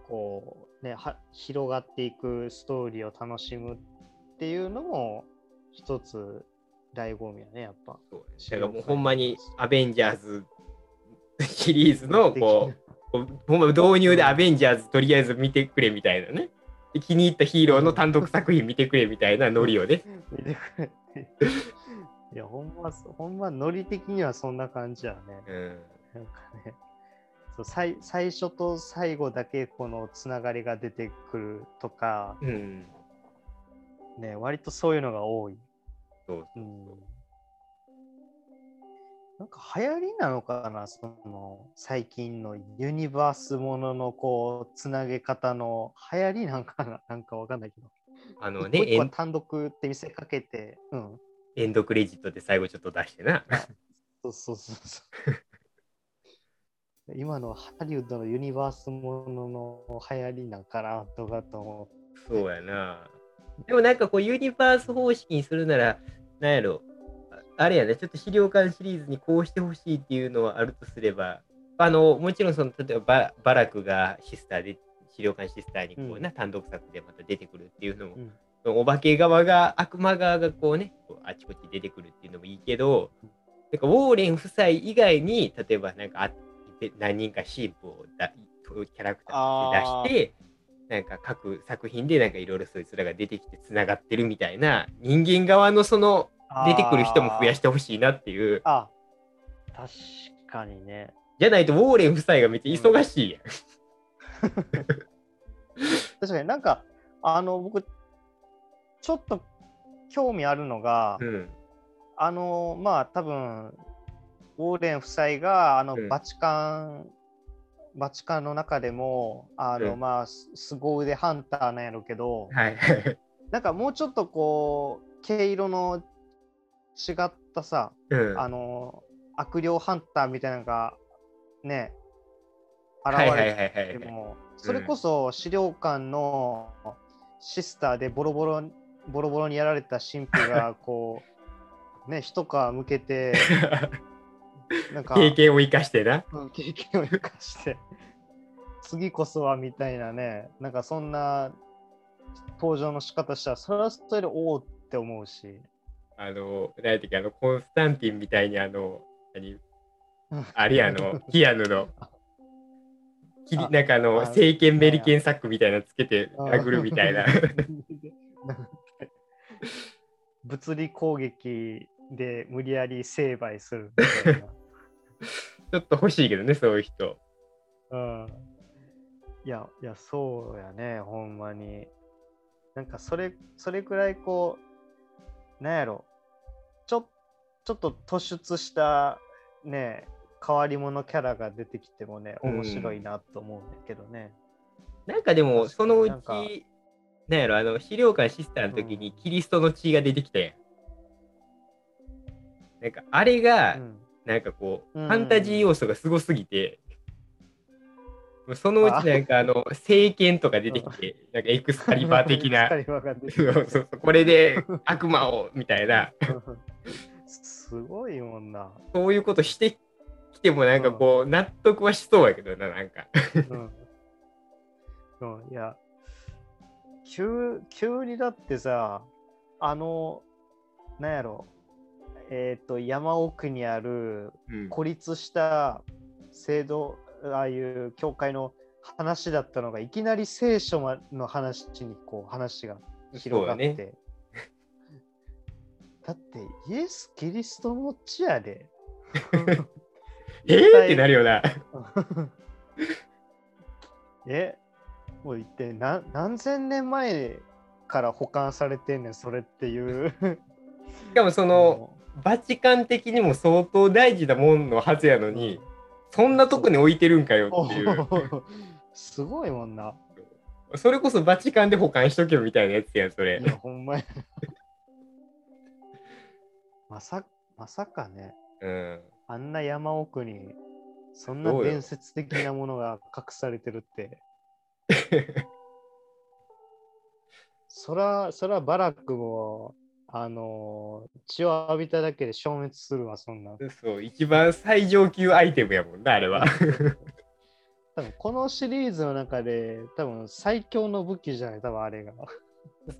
[SPEAKER 2] こう、ね、は広がっていくストーリーを楽しむっていうのも、一つ、醍醐味やね、やっぱ。
[SPEAKER 1] そうだからもうほんまにアベンジャーズシリーズのこう導入でアベンジャーズとりあえず見てくれみたいなね。で気に入ったヒーローの単独作品見てくれみたいなノリをね。
[SPEAKER 2] 見てくれ。いや、ほんま、ほんま、ノリ的にはそんな感じやね。
[SPEAKER 1] うん、
[SPEAKER 2] なんかね、そう最最初と最後だけこのつながりが出てくるとか、
[SPEAKER 1] うん、
[SPEAKER 2] ね、割とそういうのが多い。
[SPEAKER 1] そう
[SPEAKER 2] うん、なんか流行りなのかな、その最近のユニバースもののこうつなげ方の流行りなんかな、なんかわかんないけど。
[SPEAKER 1] あのねエン、
[SPEAKER 2] 単独って見せかけて、うん。
[SPEAKER 1] エンドクレジットで最後ちょっと出してな。
[SPEAKER 2] そうそうそうそう。今のハリウッドのユニバースものの流行りなんかなとかと思って。
[SPEAKER 1] そうやな。でもなんかこうユニバース方式にするなら、なんやろ。ああれやね、ちょっと資料館シリーズにこうしてほしいっていうのはあるとすれば、あの、もちろんその、例えばババラクがシスターで、資料館シスターにこうな、
[SPEAKER 2] うん。
[SPEAKER 1] 単独作でまた出てくるっていうのも、
[SPEAKER 2] うん。
[SPEAKER 1] お化け側が、悪魔側がこうね、こうあちこち出てくるっていうのもいいけど、なんかウォーレン夫妻以外に、例えばなんかあで何人かシープをだキャラクターとして出して、なんか各作品でなんかいろいろそいつらが出てきてつながってるみたいな人間側のその出てくる人も増やしてほしいなっていう
[SPEAKER 2] あ確かにね。
[SPEAKER 1] じゃないとウォーレン夫妻がめっちゃ忙しいやん。
[SPEAKER 2] 確かになんか、あの、僕、ちょっと興味あるのが、
[SPEAKER 1] うん
[SPEAKER 2] あの、まあ、多分ウォーレン夫妻が、あの、
[SPEAKER 1] うん
[SPEAKER 2] バチカン、バチカンの中でも、あの、
[SPEAKER 1] うん
[SPEAKER 2] まあ、す凄腕ハンターなんやろうけど、
[SPEAKER 1] はい。
[SPEAKER 2] なんかもうちょっとこう、毛色の違ったさ、
[SPEAKER 1] うん
[SPEAKER 2] あの、悪霊ハンターみたいなのが、ね、現れ。ても、それこそ資料館のシスターでボロボロボロボロにやられた神父が こうね一皮向けて なんか
[SPEAKER 1] 経験を生かしてな。
[SPEAKER 2] うん経験を生かして次こそはみたいなねなんかそんな登場の仕方したらそれはそれでおおって思うし
[SPEAKER 1] あの、何やったっけ、あの、コンスタンティンみたいに、あの、何？
[SPEAKER 2] うん、
[SPEAKER 1] あれやあの、キアヌの、きり
[SPEAKER 2] あ
[SPEAKER 1] なんかあの、
[SPEAKER 2] あ
[SPEAKER 1] 聖剣メリケンサックみたいなのつけて
[SPEAKER 2] あ
[SPEAKER 1] 殴るみたいな。
[SPEAKER 2] 物理攻撃で無理やり成敗するみたいな。
[SPEAKER 1] ちょっと欲しいけどね、そういう人。
[SPEAKER 2] うん。いや、いや、そうやね、ほんまに。なんか、それ、それくらいこう、なんやろ、ちょっと突出した、ね、変わり者キャラが出てきてもね、
[SPEAKER 1] うん。
[SPEAKER 2] 面白いなと思うんだけどね。
[SPEAKER 1] なんかでも、そのうち、なんやろ、あの、資料館シスターの時にキリストの血が出てきたやん。なんか、あれが、
[SPEAKER 2] うん。
[SPEAKER 1] なんかこう、
[SPEAKER 2] うん。
[SPEAKER 1] ファンタジー要素がすごすぎて、そのうちなんかあの、聖剣とか出てきて、なんかエクスカリバー的な。これで悪魔をみたいな、
[SPEAKER 2] すごいもんな。
[SPEAKER 1] そういうことしてきてもなんかこう、納得はしそうやけどな、なんか。
[SPEAKER 2] うん。うん、いや、急、急にだってさ、あの、なんやろ、えっ、と、山奥にある
[SPEAKER 1] うん
[SPEAKER 2] 孤立した制度、ああいう教会の話だったのが、いきなり聖書まの話にこう話が広がって。
[SPEAKER 1] だ
[SPEAKER 2] だって、イエス・キリストの血やで。
[SPEAKER 1] えー？ってなるよな。
[SPEAKER 2] えもう一体何何千年前から保管されてんねんそれっていう
[SPEAKER 1] しかもその、バチカン的にも相当大事なもんのはずやのに、そんなとこに置いてるんかよっていう。
[SPEAKER 2] すごいもんな
[SPEAKER 1] それこそバチカンで保管しとけよみたいなやつやん、それ
[SPEAKER 2] い。やほんまやまさまさかね
[SPEAKER 1] うん。
[SPEAKER 2] あんな山奥にそんな伝説的なものが隠されてるって そらそらバラックもあのー血を浴びただけで消滅するわそんなん
[SPEAKER 1] そう、一番最上級アイテムやもんな、あれは。
[SPEAKER 2] 多分このシリーズの中で多分最強の武器じゃない多分あれが。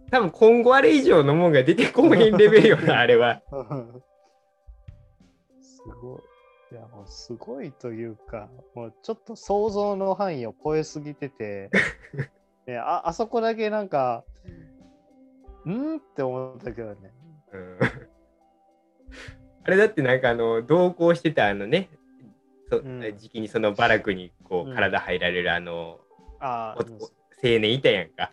[SPEAKER 1] 多分今後あれ以上のもんが出てこへんレベルよな、あれは。
[SPEAKER 2] すごい。いやもうすごいというか、もうちょっと想像の範囲を超えすぎてて、ね、ああそこだけなんか、んって思ったけどね。
[SPEAKER 1] うん あれだってなんかあの同行してたあのね、そ
[SPEAKER 2] うん
[SPEAKER 1] 時期にそのバラクにこ
[SPEAKER 2] うん
[SPEAKER 1] う体入られるあの、
[SPEAKER 2] ああ、
[SPEAKER 1] お青年いたやんか。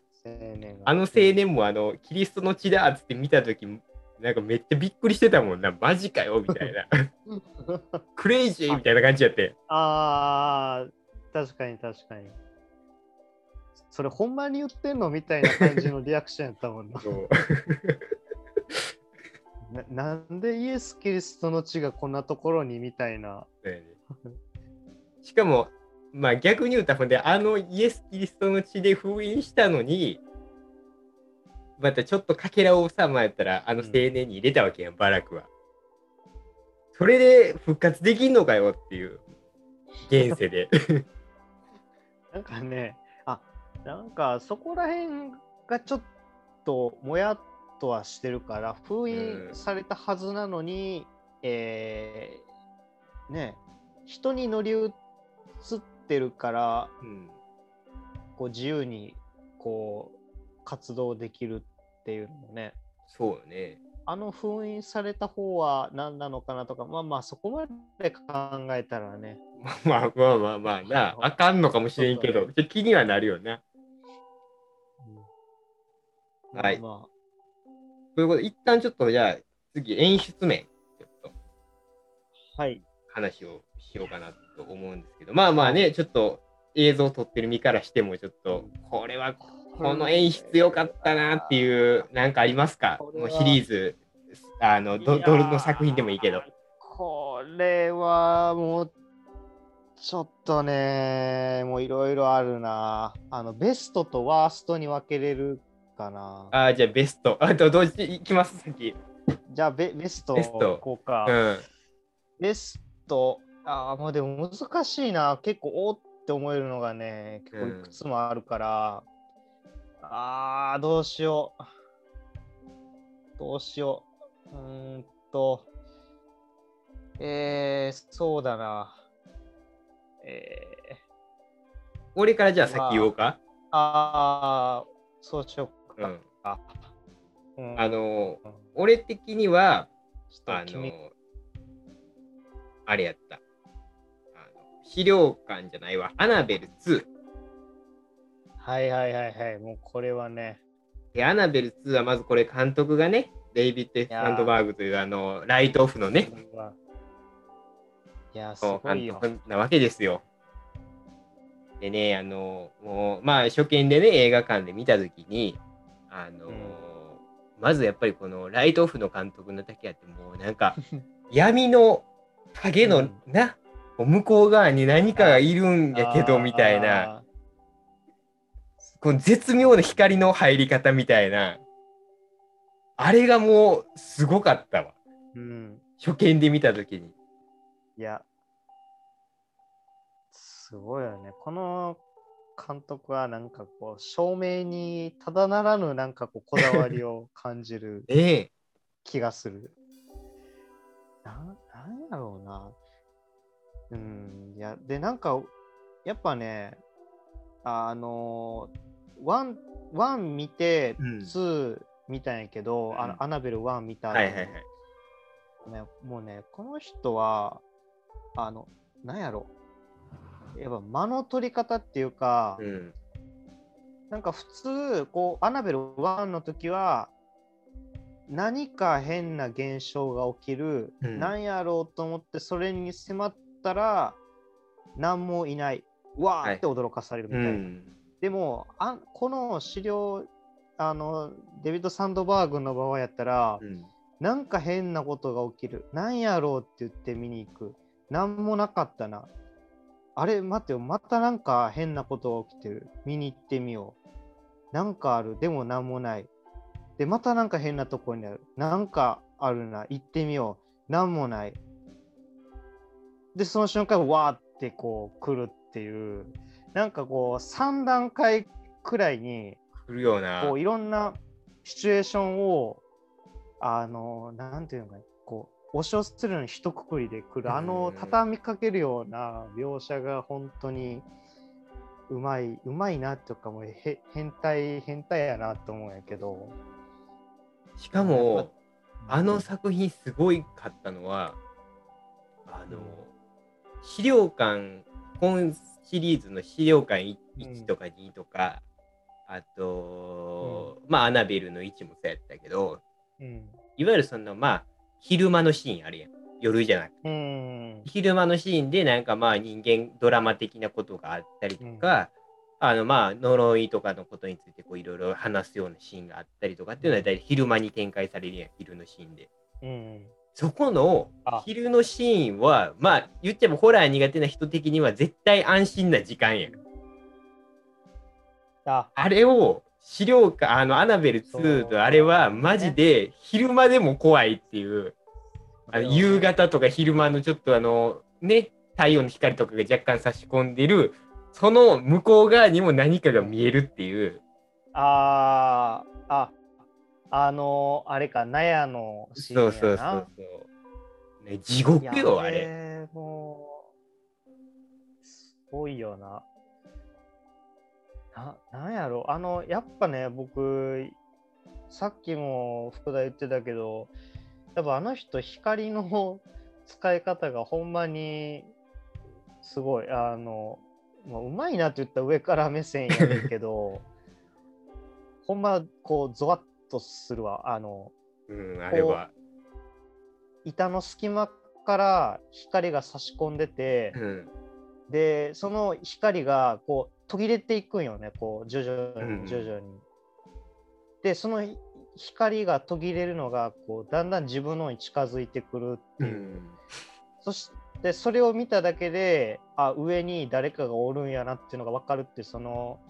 [SPEAKER 1] あの青年もあのキリストの血だっつって見たときなんかめっちゃびっくりしてたもんな、マジかよみたいな。クレイジーみたいな感じやって。
[SPEAKER 2] ああ、確かに確かに。それほんまに言ってんのみたいな感じのリアクションやったもんな。ななんでイエス・キリストの血がこんなところにみたいな。
[SPEAKER 1] ねしかも、まあ逆に言うたらほんで、あのイエス・キリストの血で封印したのに、またちょっとかけらをさ、まったら、あの青年に入れたわけやん、バラクは。それで復活できんのかよっていう、現世で。
[SPEAKER 2] なんかね、あなんかそこら辺がちょっともやっとはしてるから、封印されたはずなのに、えーね、人に乗り移ってるから、
[SPEAKER 1] うん。
[SPEAKER 2] こう自由にこう活動できるっていうのもね、
[SPEAKER 1] そうよね。
[SPEAKER 2] あの封印された方は何なのかなとか、まあまあそこまで考えたらね、
[SPEAKER 1] まあまあまあまあな、あかんのかもしれんけど、気にはなるよな。
[SPEAKER 2] うん。
[SPEAKER 1] はい。
[SPEAKER 2] まあ。
[SPEAKER 1] ということで、一旦ちょっとじゃあ、次、演出面、ちょっと。
[SPEAKER 2] はい。
[SPEAKER 1] 話をしようかなと思うんですけど、まあまあね、ちょっと映像を撮ってる身からしても、ちょっと、これは、この演出良かったなっていう、なんかありますか？もうシリーズ、あの、ど、どの作品でもいいけど。。
[SPEAKER 2] これはもう、ちょっとね、もういろいろあるな。あの、ベストとワーストに分けれるかな。
[SPEAKER 1] あーじゃあベスト。あとどうしいきます、先。
[SPEAKER 2] じゃあベ、ベスト
[SPEAKER 1] ベスト
[SPEAKER 2] こうか。
[SPEAKER 1] うん。
[SPEAKER 2] ベスト、ああ、もうでも難しいな。結構、おーって思えるのがね、結構いくつもあるから。ああ、どうしよう。どうしよう。うーんと。えー、そうだな。えー、
[SPEAKER 1] 俺からじゃあ先言おうか。
[SPEAKER 2] ああ、そうしようか。
[SPEAKER 1] うん。
[SPEAKER 2] あ、うん
[SPEAKER 1] あの、
[SPEAKER 2] うん
[SPEAKER 1] 俺的には、あ
[SPEAKER 2] ちょっと君
[SPEAKER 1] の、あれやった。資料館じゃないわ。アナベル2。
[SPEAKER 2] はいはいはいはい。もうこれはね。
[SPEAKER 1] で、アナベル2はまずこれ監督がね、デイビッド・エスタンドバーグというあのライトオフのね
[SPEAKER 2] いや、す
[SPEAKER 1] そう監
[SPEAKER 2] ごいよ。
[SPEAKER 1] 督なわけですよ。でね、あの、もう、まあ、初見でね、映画館で見たときに、あの、
[SPEAKER 2] うん
[SPEAKER 1] まずやっぱりこのライトオフの監督の時やって、もうなんか、闇の影の、
[SPEAKER 2] うん
[SPEAKER 1] な、向こう側に何かがいるんやけど、みたいな、
[SPEAKER 2] あ
[SPEAKER 1] この絶妙な光の入り方みたいな、あれがもう、すごかったわ。
[SPEAKER 2] ー。うん。
[SPEAKER 1] 初見で見たときに。
[SPEAKER 2] いや、すごいよね。この監督はなんかこう、照明にただならぬなんかこう、こだわりを感じる
[SPEAKER 1] ええ
[SPEAKER 2] 気がする。ななんやろうな。うん、いや、で、なんか、やっぱね、あの、 one、one 見て、
[SPEAKER 1] うん
[SPEAKER 2] two見たんやけど、あ
[SPEAKER 1] うん
[SPEAKER 2] のアナベル1見た
[SPEAKER 1] はいはいはい。
[SPEAKER 2] ね、もうね、この人は、あの、なんやろ。やっぱ間の取り方っていうか、
[SPEAKER 1] うん。
[SPEAKER 2] なんか普通、こう、アナベル1の時は、何か変な現象が起きる、
[SPEAKER 1] うん
[SPEAKER 2] なんやろうと思って、それに迫ったら、何もいない。わーって驚かされるみたいな。
[SPEAKER 1] うん。
[SPEAKER 2] でもあ、この資料、あの、デビッド・サンドバーグの場合やったら、
[SPEAKER 1] うん
[SPEAKER 2] なんか変なことが起きる。なんやろうって言って見に行く。なんもなかったな。あれ、待ってよ。またなんか変なことが起きてる。見に行ってみよう。なんかある。でもなんもない。で、またなんか変なとこにある。なんかあるな。行ってみよう。なんもない。で、その瞬間、わーってこう来るっていう。なんかこう、3段階くらいに、
[SPEAKER 1] 来るような。
[SPEAKER 2] こういろんなシチュエーションをあのなんていうのかなこう押し寄せるように一括りで来るあの
[SPEAKER 1] うん
[SPEAKER 2] 畳みかけるような描写が本当にうまいうまいなとかもうへ変態変態やなと思うんやけど
[SPEAKER 1] しかも、あの作品すごいかったのは、あの、資料館、本シリーズの資料館 1,
[SPEAKER 2] うん。
[SPEAKER 1] とか2とか、あと、まあ、アナベルの1もそうやったけど、
[SPEAKER 2] うん。
[SPEAKER 1] いわゆるその、まあ、昼間のシーンあるやん。夜じゃなくて。
[SPEAKER 2] うん。
[SPEAKER 1] 昼間のシーンでなんかまあ人間ドラマ的なことがあったりとか、あのまあ呪いとかのことについてこういろいろ話すようなシーンがあったりとかっていうのは大体昼間に展開されるやん昼のシーンで。
[SPEAKER 2] うん
[SPEAKER 1] そこの
[SPEAKER 2] あ。
[SPEAKER 1] 昼のシーンはまあ言っちゃえばホラー苦手な人的には絶対安心な時間やん。
[SPEAKER 2] あ。
[SPEAKER 1] あれを資料館あのアナベル2のあれはマジで昼間でも怖いっていうあの夕方とか昼間のちょっとあのね太陽の光とかが若干差し込んでるその向こう側にも何かが見えるっていう。
[SPEAKER 2] あー。ああのあれか納屋のシーン
[SPEAKER 1] そう
[SPEAKER 2] やな。
[SPEAKER 1] そうそうそう、ね、地獄よあれ。
[SPEAKER 2] れもう、すごいよな。な、なんやろ。あの、やっぱね、僕、さっきも福田言ってたけど、やっぱあの人、光の 使い方がほんまにすごい、あの、まあ、うまいなって言ったら上から目線やねんけど、ほんま、こう、ゾワッとするわ。あの、
[SPEAKER 1] うんあれは
[SPEAKER 2] 板の隙間から光が差し込んでて、
[SPEAKER 1] うん
[SPEAKER 2] でその光がこう途切れていくんよねこう徐々
[SPEAKER 1] うん
[SPEAKER 2] に徐々に。でその光が途切れるのがこうだんだん自分の方に近づいてくるって
[SPEAKER 1] う
[SPEAKER 2] いう。
[SPEAKER 1] ん
[SPEAKER 2] そしでそれを見ただけであ上に誰かがおるんやなっていうのが分かるってその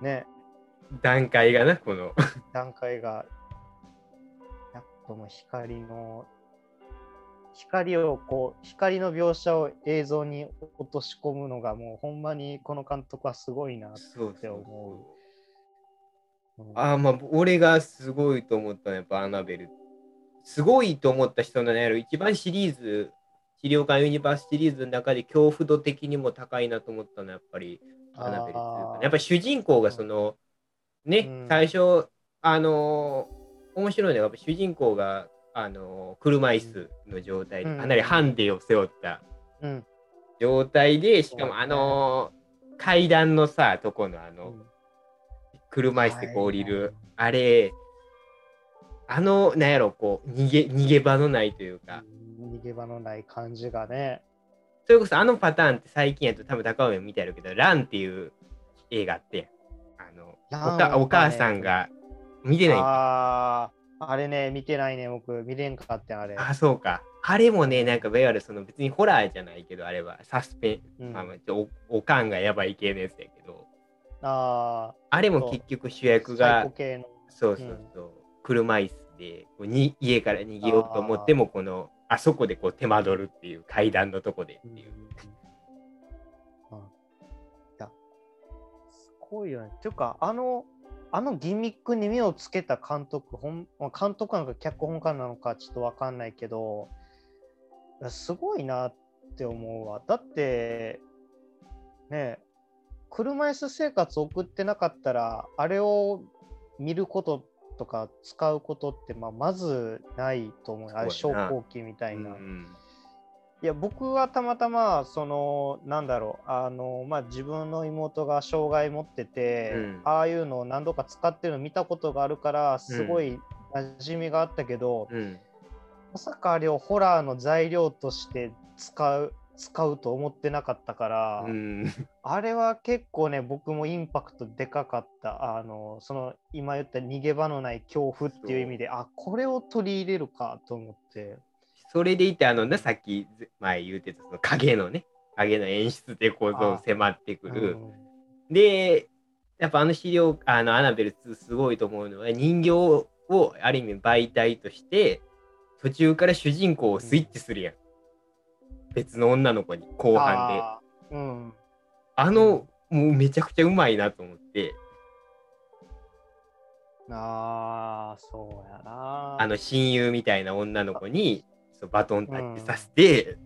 [SPEAKER 2] ね
[SPEAKER 1] 段階がな、この。
[SPEAKER 2] 段階がやっぱもう光の光をこう光の描写を映像に落とし込むのがもうほんまにこの監督はすごいなって思
[SPEAKER 1] そう。
[SPEAKER 2] うん
[SPEAKER 1] ああ、まあ、俺がすごいと思ったのはやっぱアナベル。すごいと思った人のね、一番シリーズ、資料館ユニバースシリーズの中で恐怖度的にも高いなと思ったのはやっぱりアナベルっていうかね、やっぱ主人公がその、ね、
[SPEAKER 2] うん。
[SPEAKER 1] 最初、あのー面白いのがやっぱ主人公が、あのー車椅子の状態で、
[SPEAKER 2] うん。
[SPEAKER 1] かなりハンデを背負った
[SPEAKER 2] うん。
[SPEAKER 1] 状態で、しかもあのー階段のさ、とこのあの、車椅子でこう降り
[SPEAKER 2] はいはい
[SPEAKER 1] る、あれ、あの、なんやろ、こう、逃げ、逃げ場のないというか、
[SPEAKER 2] 逃げ場のない感じがね。
[SPEAKER 1] それこそあのパターンって最近やと多分高尾も見てあるけど、ランっていう映画あって、おかお母さんが見てない。
[SPEAKER 2] ああ、あれね、見てないね、僕、見れんかってんあれ。
[SPEAKER 1] あ、そうか。あれもね、なんかいわゆるその別にホラーじゃないけど、あれはサスペン、
[SPEAKER 2] うん。
[SPEAKER 1] まあお、おかんがやばい系のやつやけど、
[SPEAKER 2] あ
[SPEAKER 1] あれも結局主
[SPEAKER 2] ー、
[SPEAKER 1] 役が。そうそうそう、車椅子でこうに家から逃げようと思っても、この、あそこでこう手間取るっていう階段のとこでっていう。
[SPEAKER 2] ごいよね。っていうか、あの、あのギミックに目をつけた監督、ほんまあ監督なのか脚本家なのかちょっとわかんないけど、すごいなって思うわ。だって、ねえ、車椅子生活送ってなかったら、あれを見ることとか使うことって、まあ、まずないと思う。あれ、昇降機みたいな。
[SPEAKER 1] うん
[SPEAKER 2] いや僕はたまたまそのなんだろうあの、まあ、自分の妹が障害持ってて、
[SPEAKER 1] うん。
[SPEAKER 2] ああいうのを何度か使ってるの見たことがあるからすごい馴染みがあったけど、
[SPEAKER 1] うん。
[SPEAKER 2] まさかあれをホラーの材料として使う使うと思ってなかったから、
[SPEAKER 1] うん。
[SPEAKER 2] あれは結構ね僕もインパクトでかかった。あのその今言った逃げ場のない恐怖っていう意味であこれを取り入れるかと思って。
[SPEAKER 1] それでいて、あのね、さっき前言うてた、その影のね、影の演出でこう
[SPEAKER 2] あ
[SPEAKER 1] 迫ってくる。
[SPEAKER 2] うん
[SPEAKER 1] で、やっぱあの資料、あのアナベル2すごいと思うのは、人形をある意味媒体として、途中から主人公をスイッチするやん。別の女の子に、後半で。
[SPEAKER 2] あーうん
[SPEAKER 1] あの、もうめちゃくちゃうまいなと思って、
[SPEAKER 2] ああ、そうやな。
[SPEAKER 1] あの親友みたいな女の子にそうバトンタッチさせて、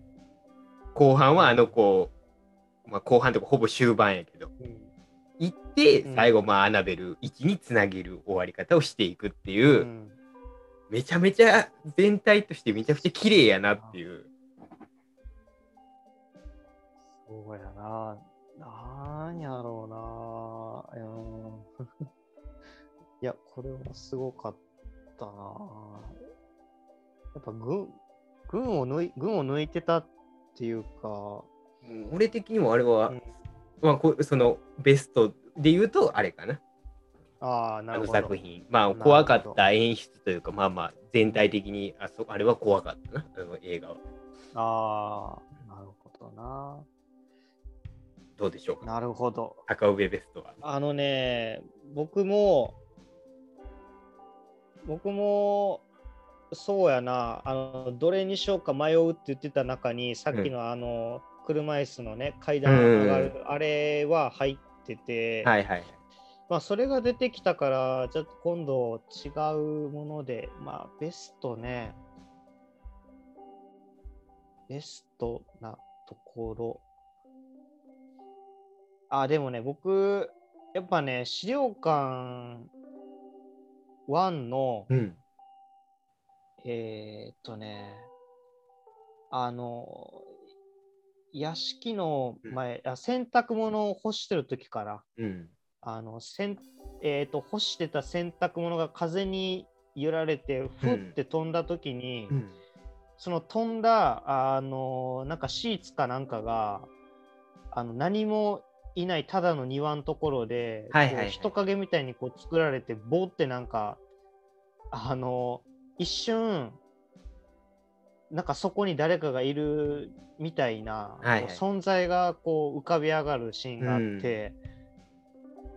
[SPEAKER 1] 後半はあの子、まあ、後半とかほぼ終盤やけど、
[SPEAKER 2] うん、
[SPEAKER 1] 行って
[SPEAKER 2] うん
[SPEAKER 1] 最後まあアナベル1につなげる終わり方をしていくっていう、
[SPEAKER 2] うん
[SPEAKER 1] めちゃめちゃ全体としてめちゃくちゃ綺麗やなっていう。
[SPEAKER 2] そうやな。なんやろうな。うん いや、これはすごかったな。やっぱ軍、軍を抜い、軍を抜いてたっていうか、
[SPEAKER 1] うん俺的にもあれは、
[SPEAKER 2] うん
[SPEAKER 1] まあ、こうそのベストで言うとあれかな。
[SPEAKER 2] ああ、な
[SPEAKER 1] あの
[SPEAKER 2] るほど。
[SPEAKER 1] 作品。まあ怖かった演出というか、まあまあ全体的にあそあれは怖かったな、あの映画は。
[SPEAKER 2] ああ、なるほどな。
[SPEAKER 1] どうでしょうか？
[SPEAKER 2] なるほど。
[SPEAKER 1] 赤上ベストは。
[SPEAKER 2] あのね、僕も、僕も、そうやな、あの、どれにしようか迷うって言ってた中に、さっきのあの、車椅子のね、階段上がる、あれは入ってて、
[SPEAKER 1] はいはいはい。
[SPEAKER 2] まあ、それが出てきたから、ちょっと今度違うもので、まあ、ベストね、ベストなところ。あ、でもね、僕、やっぱね、資料館1の、
[SPEAKER 1] うん。
[SPEAKER 2] えーっとね、あの、屋敷の前、あ洗濯物を干してる時から、
[SPEAKER 1] うん。
[SPEAKER 2] あのせん、えー、と干してた洗濯物が風に揺られてふって飛んだ時に、
[SPEAKER 1] うん。
[SPEAKER 2] その飛んだあのなんかシーツかなんかがあの何もいないただの庭のところで、
[SPEAKER 1] はいはいはい
[SPEAKER 2] こう人影みたいにこう作られてボーってなんかあの一瞬なんかそこに誰かがいるみたいな、
[SPEAKER 1] はいはい
[SPEAKER 2] 存在がこう浮かび上がるシーンがあって、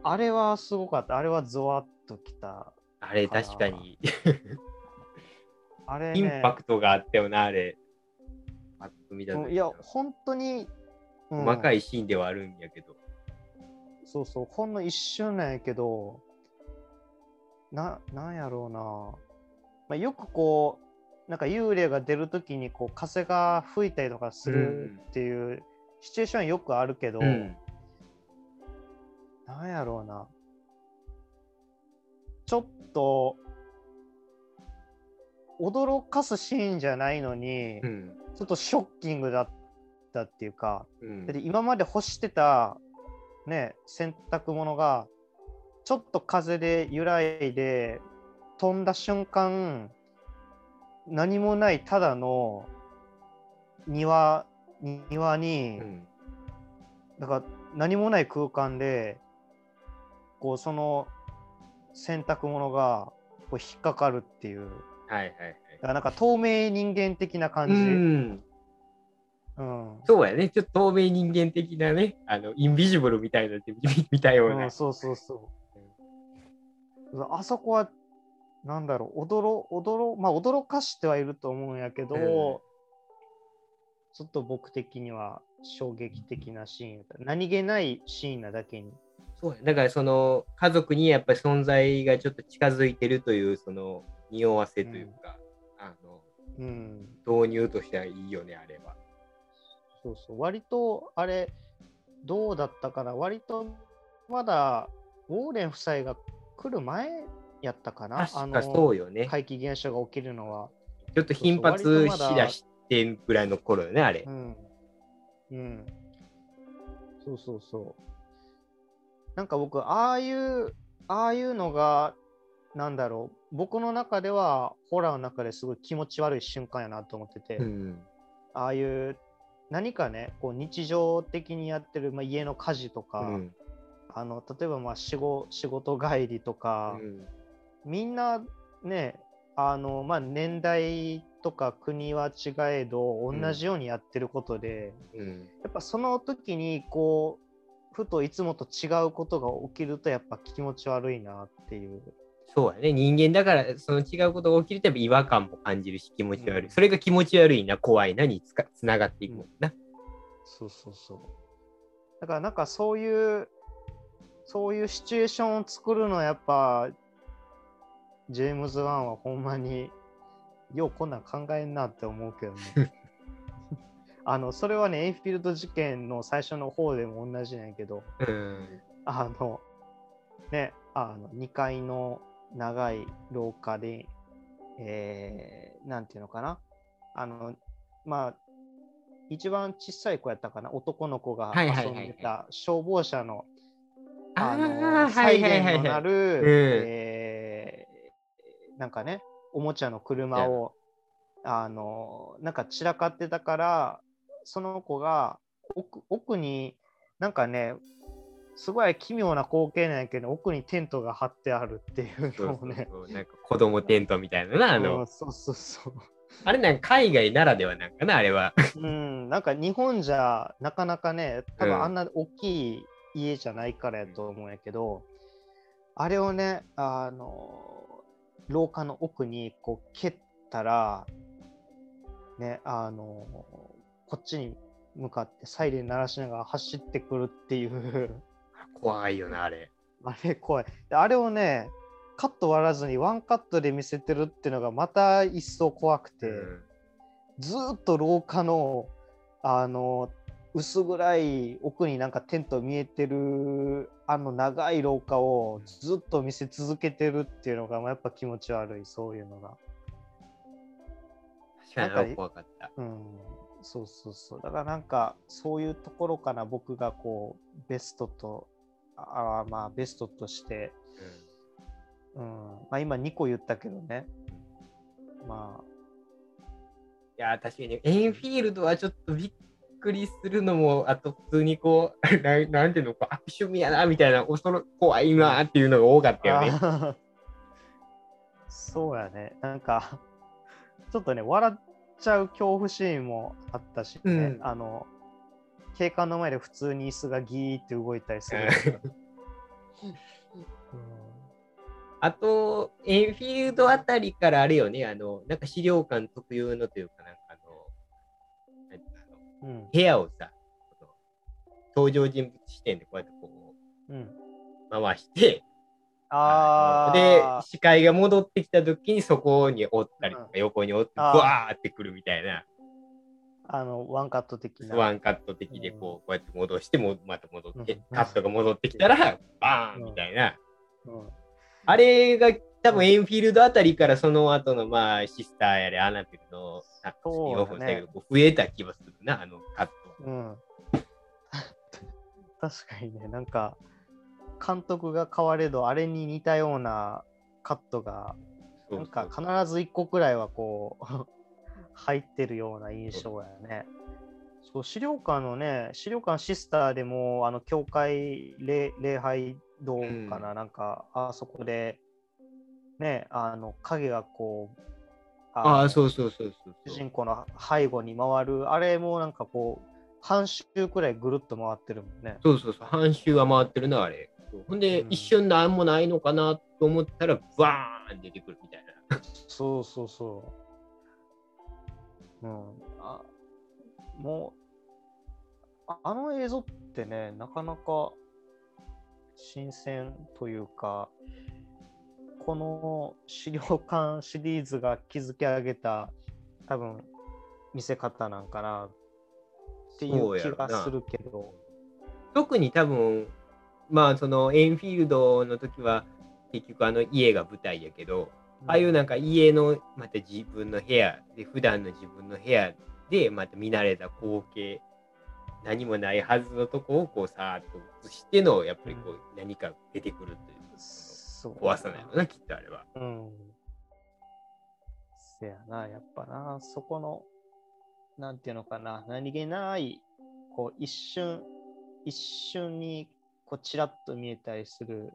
[SPEAKER 2] あれはすごかった。あれはゾワッときた。
[SPEAKER 1] あれ確かに
[SPEAKER 2] あれ、ね、
[SPEAKER 1] インパクトがあったよな、あれ。パッと見た
[SPEAKER 2] いや、本当に、うん
[SPEAKER 1] 細かいシーンではあるんやけど。
[SPEAKER 2] そうそう、ほんの一瞬なんやけど、な、なんやろうな。まあ、よくこう、なんか幽霊が出るときにこう風が吹いたりとかするっていうシチュエーションはよくあるけど、
[SPEAKER 1] うん。
[SPEAKER 2] なんやろうな。ちょっと、驚かすシーンじゃないのに、
[SPEAKER 1] うん。
[SPEAKER 2] ちょっとショッキングだったっていうか、
[SPEAKER 1] うん
[SPEAKER 2] だって今まで干してた、ね、洗濯物がちょっと風で揺らいで飛んだ瞬間何もないただの庭庭に、
[SPEAKER 1] うん
[SPEAKER 2] だから何もない空間でこうその洗濯物がこう引っかかるっていう
[SPEAKER 1] はいはいはい。
[SPEAKER 2] だからなんか透明人間的な感
[SPEAKER 1] う
[SPEAKER 2] じ、
[SPEAKER 1] ん。
[SPEAKER 2] うん
[SPEAKER 1] そうやね。ちょっと透明人間的なね、あの、インビジブルみたいな見たような。
[SPEAKER 2] うん、そうそうそう。あそこは、なんだろう、驚、驚、まあ驚かしてはいると思うんやけど、
[SPEAKER 1] うん
[SPEAKER 2] ちょっと僕的には衝撃的なシーン。何気ないシーンなだけに。
[SPEAKER 1] そうやだからその家族にやっぱり存在がちょっと近づいてるというその匂わせというか、あの
[SPEAKER 2] うん。
[SPEAKER 1] 導入としてはいいよねあれは。
[SPEAKER 2] そうそう。割と、あれ、どうだったかな割と、まだ、ウォーレン夫妻が来る前やったかな？
[SPEAKER 1] 確かそうよね。
[SPEAKER 2] 怪奇現象が起きるのは。
[SPEAKER 1] ちょっと頻発しだしてんぐらいの頃よねあれ
[SPEAKER 2] う。ん。うん。そうそうそう。なんか僕、ああいう、ああいうのが、なんだろう、僕の中では、ホラーの中ですごい気持ち悪い瞬間やなと思ってて、
[SPEAKER 1] うん。
[SPEAKER 2] ああいう、何かね、こう日常的にやってる、まあ、家の家事とか、
[SPEAKER 1] うん
[SPEAKER 2] あの例えばまあ仕事仕事帰りとか、
[SPEAKER 1] うん
[SPEAKER 2] みんなね、あのまあ、年代とか国は違えど、
[SPEAKER 1] うん
[SPEAKER 2] 同じようにやってることで、
[SPEAKER 1] うん
[SPEAKER 2] やっぱその時にこうふといつもと違うことが起きるとやっぱ気持ち悪いなっていう。
[SPEAKER 1] そうやね人間だからその違うことが起きるとやっぱ違和感も感じるし気持ち悪い、
[SPEAKER 2] うん
[SPEAKER 1] それが気持ち悪いな怖いなにつかつながっていくもんな。
[SPEAKER 2] そうそうそう。だからなんかそういうそういうシチュエーションを作るのはやっぱジェームズ・ワンはほんまにようこんなん考えんなって思うけどね。あのそれはねエイフィールド事件の最初の方でも同じなんやけど
[SPEAKER 1] うん。
[SPEAKER 2] あのねあの2階の長い廊下でえー、なんていうのかな？あのまあ一番小さい子やったかな？男の子が遊んでた消防車のあのサイレンのな。る、
[SPEAKER 1] ん。
[SPEAKER 2] えーなんかねおもちゃの車をあのなんか散らかってたからその子が奥奥になんかねすごい奇妙な光景なんやけど奥にテントが張ってあるっていうのをね。
[SPEAKER 1] なんか子供テントみたいななあの、
[SPEAKER 2] うんそうそうそう。
[SPEAKER 1] あれなんか海外ならではなんかなあれは。
[SPEAKER 2] うん、なんか日本じゃなかなかね、多
[SPEAKER 1] うん。
[SPEAKER 2] 分あんな大きい家じゃないからやと思うんやけど、あれをね、あの、廊下の奥にこう蹴ったら、ね、あの、こっちに向かってサイレン鳴らしながら走ってくるっていう、
[SPEAKER 1] 怖いよなあれ。
[SPEAKER 2] あれ怖い。であれをね、カット割らずにワンカットで見せてるっていうのがまた一層怖くて、
[SPEAKER 1] うん
[SPEAKER 2] ずーっと廊下のあの薄暗い奥になんかテント見えてるあの長い廊下をずっと見せ続けてるっていうのがまあやっぱ気持ち悪いそういうのが。
[SPEAKER 1] 確かに
[SPEAKER 2] なんか
[SPEAKER 1] 怖かった。
[SPEAKER 2] うん、そうそうそう。だからなんかそういうところかな僕がこうベストとあまあベストとして、うんまあ、今2個言ったけどね。まあ
[SPEAKER 1] いや確かにエンフィールドはちょっとびっくりするのもあと普通にこう ななんていうのこう悪趣味やなみたいな恐ろ怖いなっていうのが多かったよね。
[SPEAKER 2] そうやね。なんか、ちょっとね、笑っちゃう恐怖シーンもあったしね、
[SPEAKER 1] うん
[SPEAKER 2] あの警官の前で普通に椅子がギーって動いたりする。
[SPEAKER 1] あと、エンフィールドあたりからあれよね、あの、なんか資料館特有のというか、なんか部屋をさ、登場人物視点でこうやってこ
[SPEAKER 2] う
[SPEAKER 1] 回して、
[SPEAKER 2] あ
[SPEAKER 1] で
[SPEAKER 2] ー、
[SPEAKER 1] 視界が戻ってきた時にそこにおったりとか、
[SPEAKER 2] うん。
[SPEAKER 1] 横におって、ブ
[SPEAKER 2] あー
[SPEAKER 1] ってくるみたいな、
[SPEAKER 2] あのワンカット的な。
[SPEAKER 1] ワンカット的でこう、こうやって戻しても、また戻って、
[SPEAKER 2] うん。
[SPEAKER 1] カットが戻ってきたら、バーンみたいな。
[SPEAKER 2] うん。
[SPEAKER 1] あれが多分エンフィールドあたりからその後のまあシスターやれアナベルのあスピンオフだけど増えた気がするな、あのカットは。
[SPEAKER 2] うん、確かにね、なんか監督が変われど、あれに似たようなカットが、なんか必ず1個くらいはこう 入ってるような印象やね。そう資料館のね、資料館シスターでも、あの教会礼礼拝堂かな、なんかあそこで、ね、あの影がこう、
[SPEAKER 1] ああ、
[SPEAKER 2] の
[SPEAKER 1] そうそうそうそう
[SPEAKER 2] 主。人公の背後に回る、あれもなんかこう、半周くらいぐるっと回ってるもんね。
[SPEAKER 1] そうそうそう、半周は回ってるな、あれ。ほんで、
[SPEAKER 2] うん
[SPEAKER 1] 一瞬なんもないのかなと思ったら、バーン出てくるみたいな。
[SPEAKER 2] そうそうそう。うん。あもう、ああの映像ってね、なかなか新鮮というか、この資料館シリーズが築き上げた多分見せ方なんかなっていう気がするけど。
[SPEAKER 1] 特に多分、まあ、そのエンフィールドの時は、結局あの家が舞台やけど、ああいうなんか家のまた自分の部屋で普段の自分の部屋でまた見慣れた光景何もないはずのとこをこうさーっと映してのやっぱりこう何か出てくるという
[SPEAKER 2] そう。
[SPEAKER 1] 怖さなのなきっとあれは。
[SPEAKER 2] うん。せやな、やっぱな、そこの、なんていうのかな、何気ない、こう、一瞬、一瞬に、こう、ちらっと見えたりする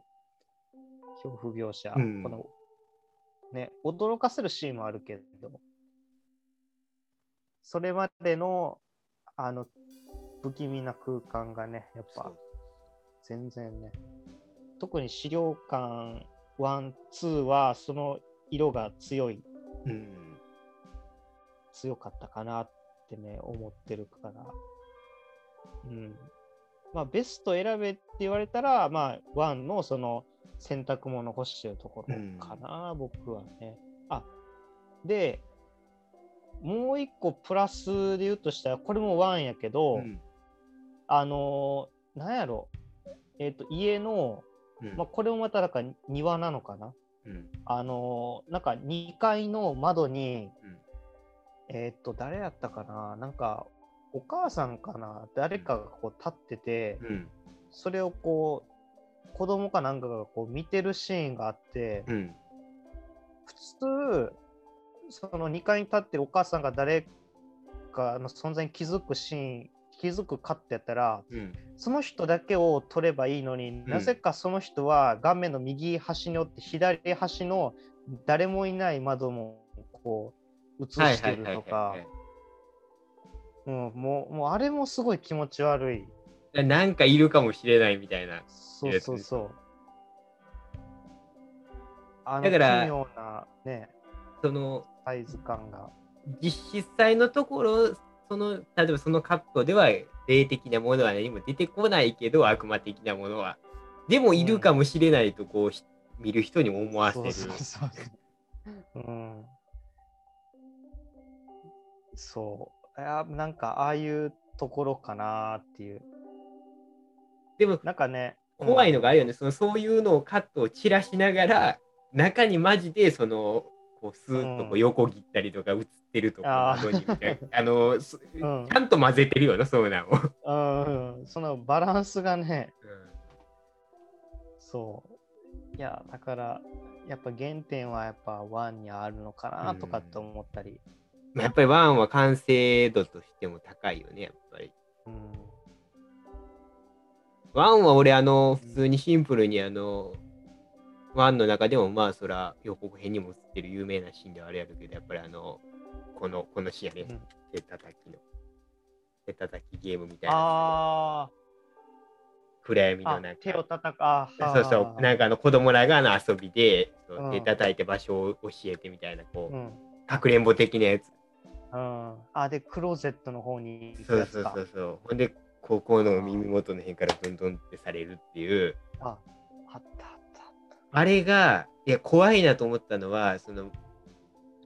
[SPEAKER 2] 恐怖描写、
[SPEAKER 1] うん。
[SPEAKER 2] この、ね、驚かせるシーンもあるけど、それまでの、あの、不気味な空間がね、やっぱ、全然ね。特に資料館1、2はその色が強い、
[SPEAKER 1] うん
[SPEAKER 2] 強かったかなってね、思ってるから。うん。まあ、ベスト選べって言われたら、まあ、1のその洗濯物干してるところかな、僕はね。あ、で、もう一個プラスで言うとしたら、これも1やけど、
[SPEAKER 1] うん
[SPEAKER 2] あのーなんやろ、えっ、と、家の、
[SPEAKER 1] うん。
[SPEAKER 2] まあ、これもまたなんか庭なのかな。
[SPEAKER 1] うん。
[SPEAKER 2] あのーなんか2階の窓に、
[SPEAKER 1] うん。
[SPEAKER 2] えっ、と、誰やったかな。なんか、お母さんかな。誰かがこう立ってて、
[SPEAKER 1] うん。
[SPEAKER 2] それをこう、子供かなんかがこう見てるシーンがあって、
[SPEAKER 1] うん。
[SPEAKER 2] 普通、その2階に立ってるお母さんが誰かの存在に気づくシーン、気づくかってやったら、
[SPEAKER 1] うん
[SPEAKER 2] その人だけを取ればいいのに、なぜかその人は画面の右端におって左端の誰もいない窓もこう映してるとか、うんもうもうあれもすごい気持ち悪い。
[SPEAKER 1] いなんかいるかもしれないみたいな。
[SPEAKER 2] そうそうそう。あの
[SPEAKER 1] だから
[SPEAKER 2] 奇妙なね、
[SPEAKER 1] その
[SPEAKER 2] サイズ感が。
[SPEAKER 1] 実際のところ、その例えばそのカットでは霊的なものは何も出てこないけど、悪魔的なものは。でもいるかもしれないとこう、ひ見る人に思わせる。
[SPEAKER 2] そうそうそう。うん。そう。いやなんかああいうところかなっていう。
[SPEAKER 1] でも
[SPEAKER 2] なんかね、
[SPEAKER 1] 怖いのがあるよね、そのそういうのをカットを散らしながら、中にマジでその、こうスーッとこ
[SPEAKER 2] う
[SPEAKER 1] うん横切ったりとか映ってるとか、
[SPEAKER 2] あー
[SPEAKER 1] 窓にみたいなあの、す
[SPEAKER 2] うん
[SPEAKER 1] ちゃんと混ぜてるよな、そうなの。
[SPEAKER 2] うん、そのバランスがね、そう。いや、だから、やっぱ原点はやっぱワンにあるのかなとかって思ったり。
[SPEAKER 1] まあやっぱりワンは完成度としても高いよね、やっぱり。
[SPEAKER 2] うん。
[SPEAKER 1] ワンは俺、あの、普通にシンプルにあの、ワンの中でもまあそら予告編にも映ってる有名なシーンではあれやるけど、やっぱりあの、この、このシーンやね。
[SPEAKER 2] うん
[SPEAKER 1] 手叩きの。手叩きゲームみたいな。
[SPEAKER 2] あ
[SPEAKER 1] 暗闇のなんか。
[SPEAKER 2] 手を叩くあー
[SPEAKER 1] そうそう、なんかあの子供らがあの遊びで、そう
[SPEAKER 2] うん
[SPEAKER 1] 手叩いて場所を教えてみたいな、こう、
[SPEAKER 2] うん
[SPEAKER 1] かくれんぼ的なやつ。
[SPEAKER 2] うん、あでクローゼットの方に行く
[SPEAKER 1] そうそうそうそう。ほんで、ここの耳元の辺からどんどんってされるっていう。
[SPEAKER 2] ああ
[SPEAKER 1] れが、いや、怖いなと思ったのは、その、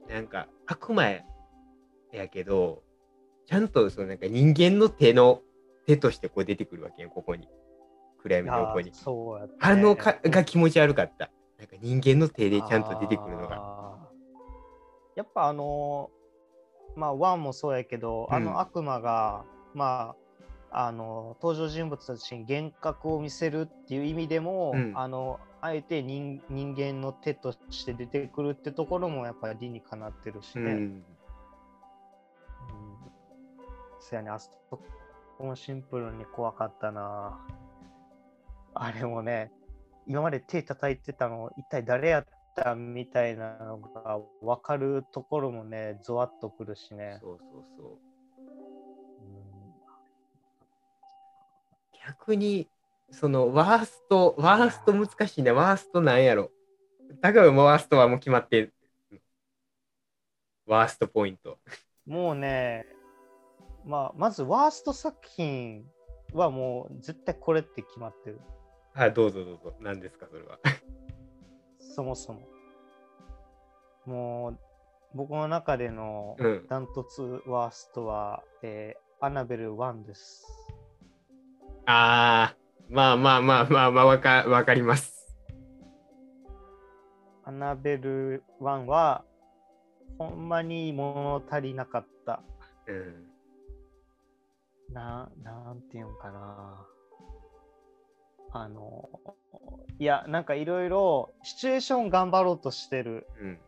[SPEAKER 1] なんか、悪魔やけど、ちゃんと、そのなんか人間の手の、手としてこう出てくるわけよ、ここに。暗闇
[SPEAKER 2] た
[SPEAKER 1] の横に
[SPEAKER 2] あね
[SPEAKER 1] あのかが気持ち悪かった。なんか人間の手でちゃんと出てくるのが。
[SPEAKER 2] やっぱあのまあワンもそうやけど、
[SPEAKER 1] うん
[SPEAKER 2] あの悪魔がまああの登場人物たちに幻覚を見せるっていう意味でも、
[SPEAKER 1] うん
[SPEAKER 2] あのあえて人人間の手として出てくるってところもやっぱり理にかなってるしね。
[SPEAKER 1] うん。
[SPEAKER 2] うんそうやね、あそこもシンプルに怖かったな。あれもね、今まで手叩いてたの、一体誰やったみたいなのが分かるところもね、ゾワッとくるしね。
[SPEAKER 1] そうそうそう。
[SPEAKER 2] うん
[SPEAKER 1] 逆に、そのワースト、ワースト難しいな、ワーストなんやろ。だからワーストはもう決まってる。ワーストポイント。
[SPEAKER 2] もうね、まあ、まずワースト作品はもう絶対これって決まってる。
[SPEAKER 1] あ、どうぞどうぞ。何ですか、それは。
[SPEAKER 2] そもそも。もう、僕の中での
[SPEAKER 1] うん。
[SPEAKER 2] ダントツワーストは、えーアナベル1です。
[SPEAKER 1] あー、まあまあまあまあまあ、わかわかります。
[SPEAKER 2] アナベル1は、ほんまに物足りなかった。
[SPEAKER 1] うん。
[SPEAKER 2] な、なんていうんかな。あの、いや、なんかいろいろシチュエーション頑張ろうとしてる。
[SPEAKER 1] うん。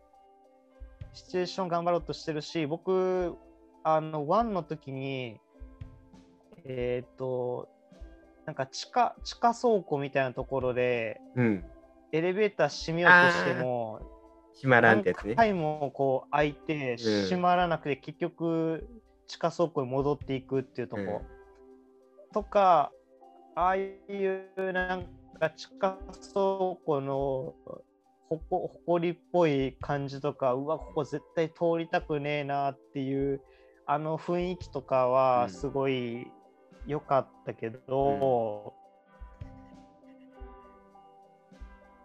[SPEAKER 2] シチュエーション頑張ろうとしてるし、僕、あの、1の時に、えっ、と、なんか地下、地下倉庫みたいなところで、
[SPEAKER 1] うん。
[SPEAKER 2] エレベーター閉めようとしても、
[SPEAKER 1] 閉まらんっ
[SPEAKER 2] 何
[SPEAKER 1] てやつね。
[SPEAKER 2] 回もこう開いて閉まらなくて、結局地下倉庫に戻っていくっていうとこ、
[SPEAKER 1] うん。
[SPEAKER 2] とかああいうなんか地下倉庫のほこほこりっぽい感じとかうわここ絶対通りたくねえなっていうあの雰囲気とか
[SPEAKER 1] うん。
[SPEAKER 2] はすごい良かったけど、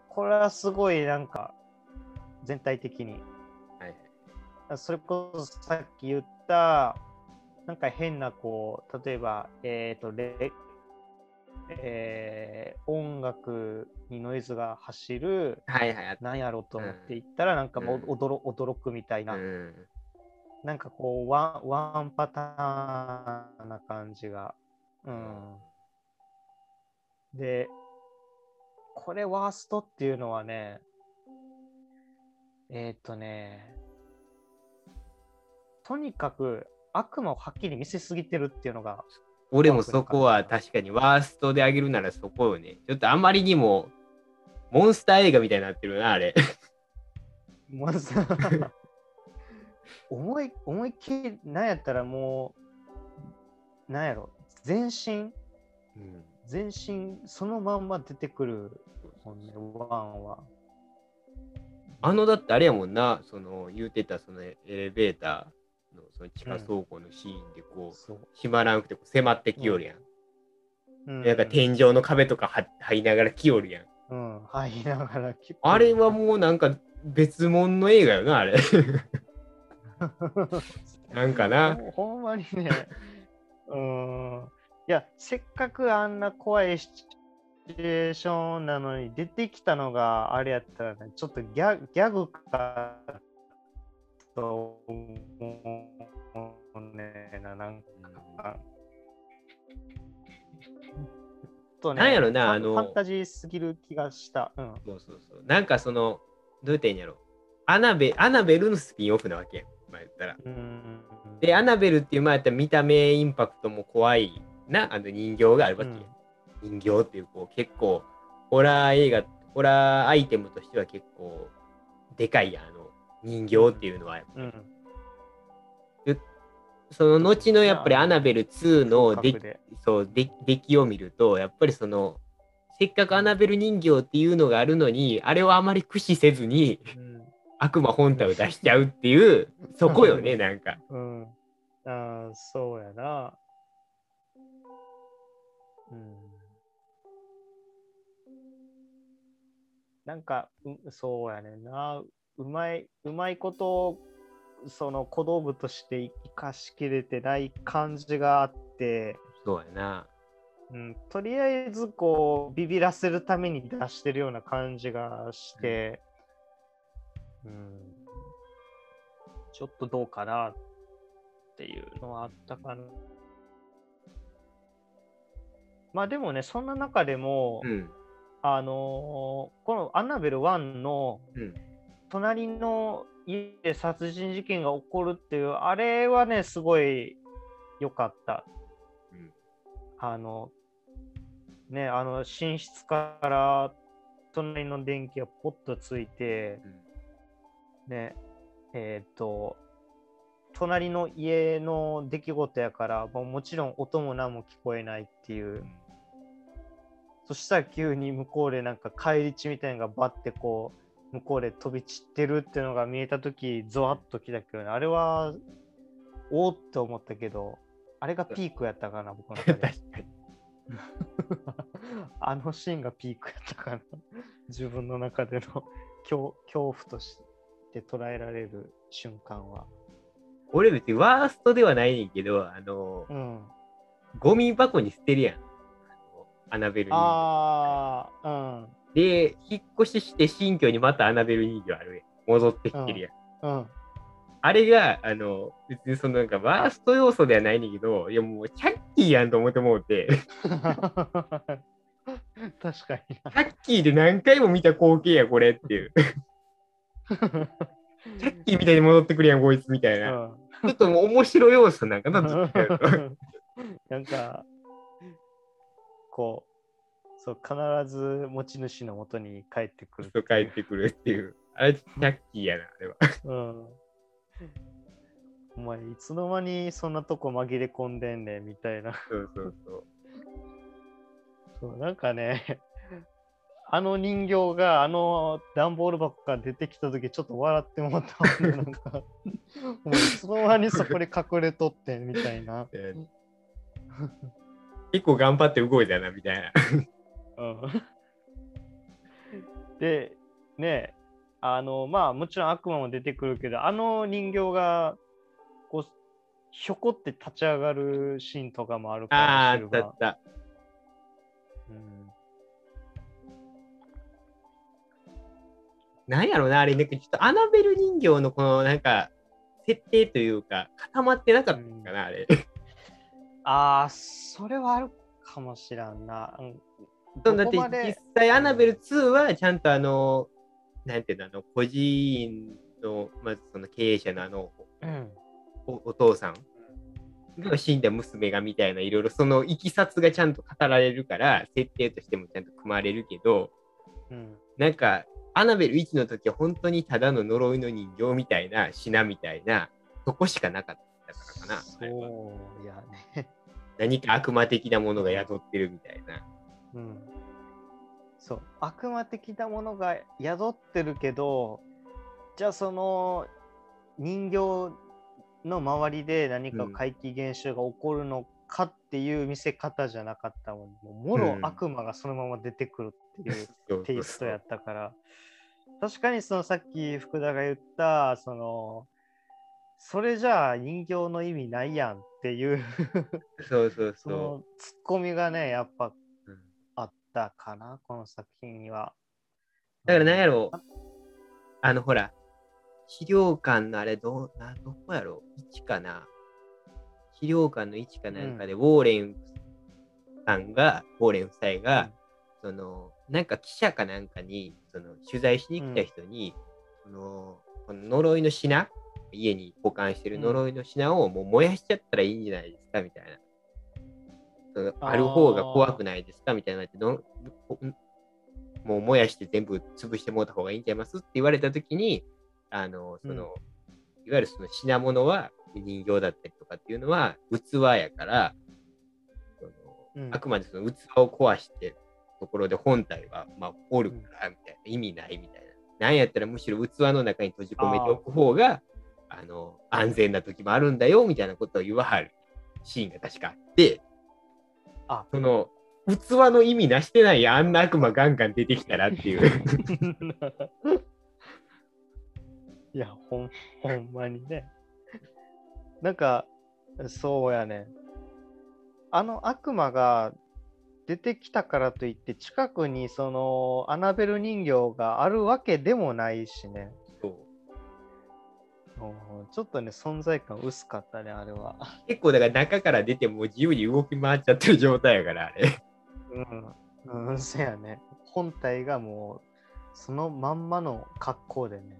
[SPEAKER 2] これはすごいなんか全体的に
[SPEAKER 1] はいはい。
[SPEAKER 2] それこそさっき言ったなんか変なこう例えばえっ、とレえー音楽にノイズが走る
[SPEAKER 1] はいはい。あっ
[SPEAKER 2] なんやろうと思っていったら、なんかもう
[SPEAKER 1] うん
[SPEAKER 2] 驚驚くみたいな、
[SPEAKER 1] うん。
[SPEAKER 2] なんかこうワンワンパターンな感じが。うん、で、これワーストっていうのはね、えーっ、とね、とにかく悪魔をはっきり見せすぎてるっていうのが、
[SPEAKER 1] 俺もそこは確かにワーストであげるならそこよね。ちょっとあんまりにもモンスター映画みたいになってるな、あれ。
[SPEAKER 2] まず 思い思いっきり、なんやったらもう、なんやろ、全身、
[SPEAKER 1] うん。
[SPEAKER 2] 全身？そのまんま出てくるもんね、ワンは。
[SPEAKER 1] あのだってあれやもんな、その言うてたそのエレベーターのその地下倉庫のシーンでこう、
[SPEAKER 2] そう。
[SPEAKER 1] 閉まらなくてこう迫ってきよるやん。
[SPEAKER 2] うん
[SPEAKER 1] なんか天井の壁とかは張りながら来よるやん。
[SPEAKER 2] うん、入りながら
[SPEAKER 1] あれはもうなんか別物の映画よな、あれ。なんかな。
[SPEAKER 2] ほんまにね、うん。いや、せっかくあんな怖いシチュエーションなのに出てきたのがあれやったらね、ちょっとギャギャグかと思うねな、なんか。と ね
[SPEAKER 1] なんやろなあの
[SPEAKER 2] ファンタジーすぎる気がした。うん。
[SPEAKER 1] そうそうそう。なんかその、どう言ったらいいんやろ。アナベアナベルのスピンオフなわけやん。まあ言ったら。
[SPEAKER 2] うん
[SPEAKER 1] で、アナベルっていう、まあやったら見た目インパクトも怖いな、あの人形があるわけやん。人形っていう、こう結構、ホラー映画、ホラーアイテムとしては結構、でかいあの人形っていうのは。
[SPEAKER 2] うん。
[SPEAKER 1] その後のやっぱりアナベル2の
[SPEAKER 2] で
[SPEAKER 1] そう出出来を見ると、やっぱりその、せっかくアナベル人形っていうのがあるのに、あれをあまり駆使せずに
[SPEAKER 2] うん
[SPEAKER 1] 悪魔本体を出しちゃうっていう、そこよね、なんか。
[SPEAKER 2] うん。ああ、そうやな。うん。なんか、うそうやねんな。うまい、うまいこと、その小道具として生かしきれてない感じがあって、
[SPEAKER 1] そうやな。
[SPEAKER 2] うん、とりあえずこうビビらせるために出してるような感じがして、うん、ちょっとどうかなっていうのはあったかな。まあでもね、そんな中でも、
[SPEAKER 1] うん。
[SPEAKER 2] あのーこのアナベル1の
[SPEAKER 1] うん。
[SPEAKER 2] 隣の家で殺人事件が起こるっていう、あれはね、すごい良かった。
[SPEAKER 1] うん
[SPEAKER 2] あの、ね、あの、寝室から隣の電気がポッとついて、ね、えっ、と、隣の家の出来事やから、もうもちろん音も何も聞こえないっていう。そしたら急に向こうでなんか返り血みたいなのがバッてこう向こうで飛び散ってるっていうのが見えた時ゾワッときたけどねあれはおおって思ったけどあれがピークやったかな僕の中
[SPEAKER 1] 確
[SPEAKER 2] で
[SPEAKER 1] かに。
[SPEAKER 2] あのシーンがピークやったかな。自分の中での恐恐怖として捉えられる瞬間は
[SPEAKER 1] 俺別にワーストではないねんけど、あの、
[SPEAKER 2] うん
[SPEAKER 1] ゴミ箱に捨てるやん。アナベル人形。
[SPEAKER 2] ああうん
[SPEAKER 1] で、引っ越しして新居にまたアナベル人形あるやん。戻ってきてるやん。
[SPEAKER 2] うん
[SPEAKER 1] あれが、あの、別にそのなんかワースト要素ではないねんだけど、いやもうチャッキーやんと思ってもうて、
[SPEAKER 2] 確かにな
[SPEAKER 1] チャッキーで何回も見た光景や、これっていう。チャッキーみたいに戻ってくるやん、こいつみたいな。
[SPEAKER 2] うん
[SPEAKER 1] ちょっともう面白い要素なんかな、ずっとやると
[SPEAKER 2] なんか、こう、そう、必ず持ち主のもとに帰ってくる。
[SPEAKER 1] そう帰ってくるっていう。あれ、チャッキーやな、あれは。
[SPEAKER 2] うん。お前、いつの間にそんなとこ紛れ込んでんねんみたいな。
[SPEAKER 1] そうそうそう。
[SPEAKER 2] そうなんかね、あの人形があの段ボール箱から出てきたときちょっと笑ってもらったもんね。なんか、お前いつの間にそこで隠れとってんみたいな。
[SPEAKER 1] えー結構頑張って動いたな、みたいな。
[SPEAKER 2] うんで、ねあの、まあもちろん悪魔も出てくるけど、あの人形が、こう、ひょこって立ち上がるシーンとかもあるか
[SPEAKER 1] ああ、あ
[SPEAKER 2] ら、シルバー
[SPEAKER 1] ったあった。
[SPEAKER 2] うん
[SPEAKER 1] なんやろな、あれ、なんかちょっとアナベル人形のこのなんか、設定というか、固まってなかったのかな、あれ。
[SPEAKER 2] ああ、それはあるかもしらんな。うん
[SPEAKER 1] だって実際アナベル2はちゃんとあの、なんていうの、あの、孤児院の、まずその経営者のあの、
[SPEAKER 2] うん
[SPEAKER 1] おお父さんが死んだ娘がみたいないろいろそのいきさつがちゃんと語られるから設定としてもちゃんと組まれるけど
[SPEAKER 2] うん
[SPEAKER 1] なんかアナベル1の時は本当にただの呪いの人形みたいな品みたいなそこしかなかったからかな
[SPEAKER 2] そうやね。
[SPEAKER 1] 何か悪魔的なものが宿ってるみたいな
[SPEAKER 2] うん。そう。悪魔的なものが宿ってるけど、じゃあその人形の周りで何か
[SPEAKER 1] うん
[SPEAKER 2] 怪奇現象が起こるのかっていう見せ方じゃなかったもん。もろ
[SPEAKER 1] うん
[SPEAKER 2] 悪魔がそのまま出てくるっていうテイストやったから、確かにそのさっき福田が言った、その、それじゃあ人形の意味ないやんっていう
[SPEAKER 1] そうそうそ
[SPEAKER 2] そのツッコミがね、やっぱ
[SPEAKER 1] う、うん
[SPEAKER 2] あったかな、この作品には。
[SPEAKER 1] だから何やろうあのほら資料館のあれどうなどこやろう ?1 かな資料館の1かなんかで、ウォーレンさんが、ウォーレン夫妻が、その、なんか記者かなんかに、その、取材しに来た人に、その、この呪いの品、家に保管してる呪いの品をもう燃やしちゃったらいいんじゃないですかみたいな。そのある方が怖くないですかみたいな。ってどもう燃やして全部潰してもらった方がいいんちゃいますって言われたときに、あの、その、いわゆるその品物は、人形だったりとかっていうのは器やから、その
[SPEAKER 2] うん。
[SPEAKER 1] あくまでその器を壊してるところで本体はまあおるからみたいな、意味ないみたいな。なんやったらむしろ器の中に閉じ込めておく方があの安全な時もあるんだよみたいなことを言わはるシーンが確かあって、
[SPEAKER 2] あ
[SPEAKER 1] その器の意味なしてないやんあんな悪魔ガンガン出てきたらっていう。
[SPEAKER 2] いや、ほん、ほんまにね。なんか、そうやね。あの悪魔が出てきたからといって、近くにそのアナベル人形があるわけでもないしね。ちょっとね、存在感薄かったね、あれは。
[SPEAKER 1] 結構だから中から出ても自由に動き回っちゃってる状態やからあれ。
[SPEAKER 2] うん。うん、そやね。本体がもう、そのまんまの格好でね。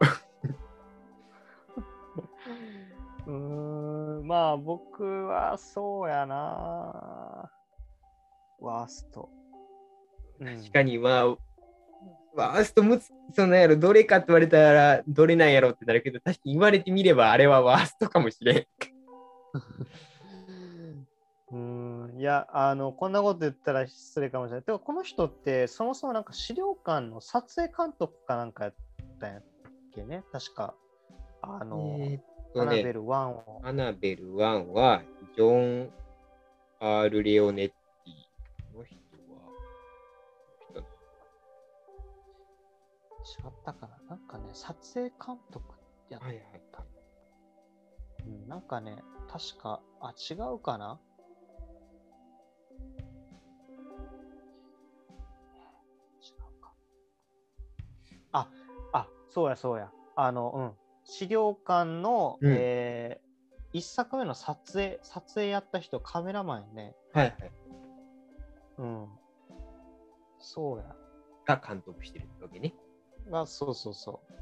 [SPEAKER 2] うーん、まあ僕はそうやな。ワースト。うん
[SPEAKER 1] 確かにまあ、ワーストむつ、そのやろ、どれかって言われたら、どれなんやろってなるけど、確かに言われてみれば、あれはワーストかもしれん。
[SPEAKER 2] うーん、いや、あの、こんなこと言ったら失礼かもしれない。てか、この人って、そもそもなんか資料館の撮影監督かなんかやったんやっけね、確か。あの、
[SPEAKER 1] えーっ
[SPEAKER 2] アナベル1を。
[SPEAKER 1] アナベル1は、ジョン・アール・レオネッ
[SPEAKER 2] 違ったかな？なんかね、撮影監督やった。
[SPEAKER 1] はいはい
[SPEAKER 2] うん、なんかね、確か、あ、違うかな？違うか。あ、あ、そうやそうや。あの、うん。資料館の、
[SPEAKER 1] うん
[SPEAKER 2] えー一作目の撮影、撮影やった人、カメラマンやね。
[SPEAKER 1] はいはい。
[SPEAKER 2] うん。そうや。
[SPEAKER 1] が監督してるわけね。
[SPEAKER 2] あ、そうそうそう。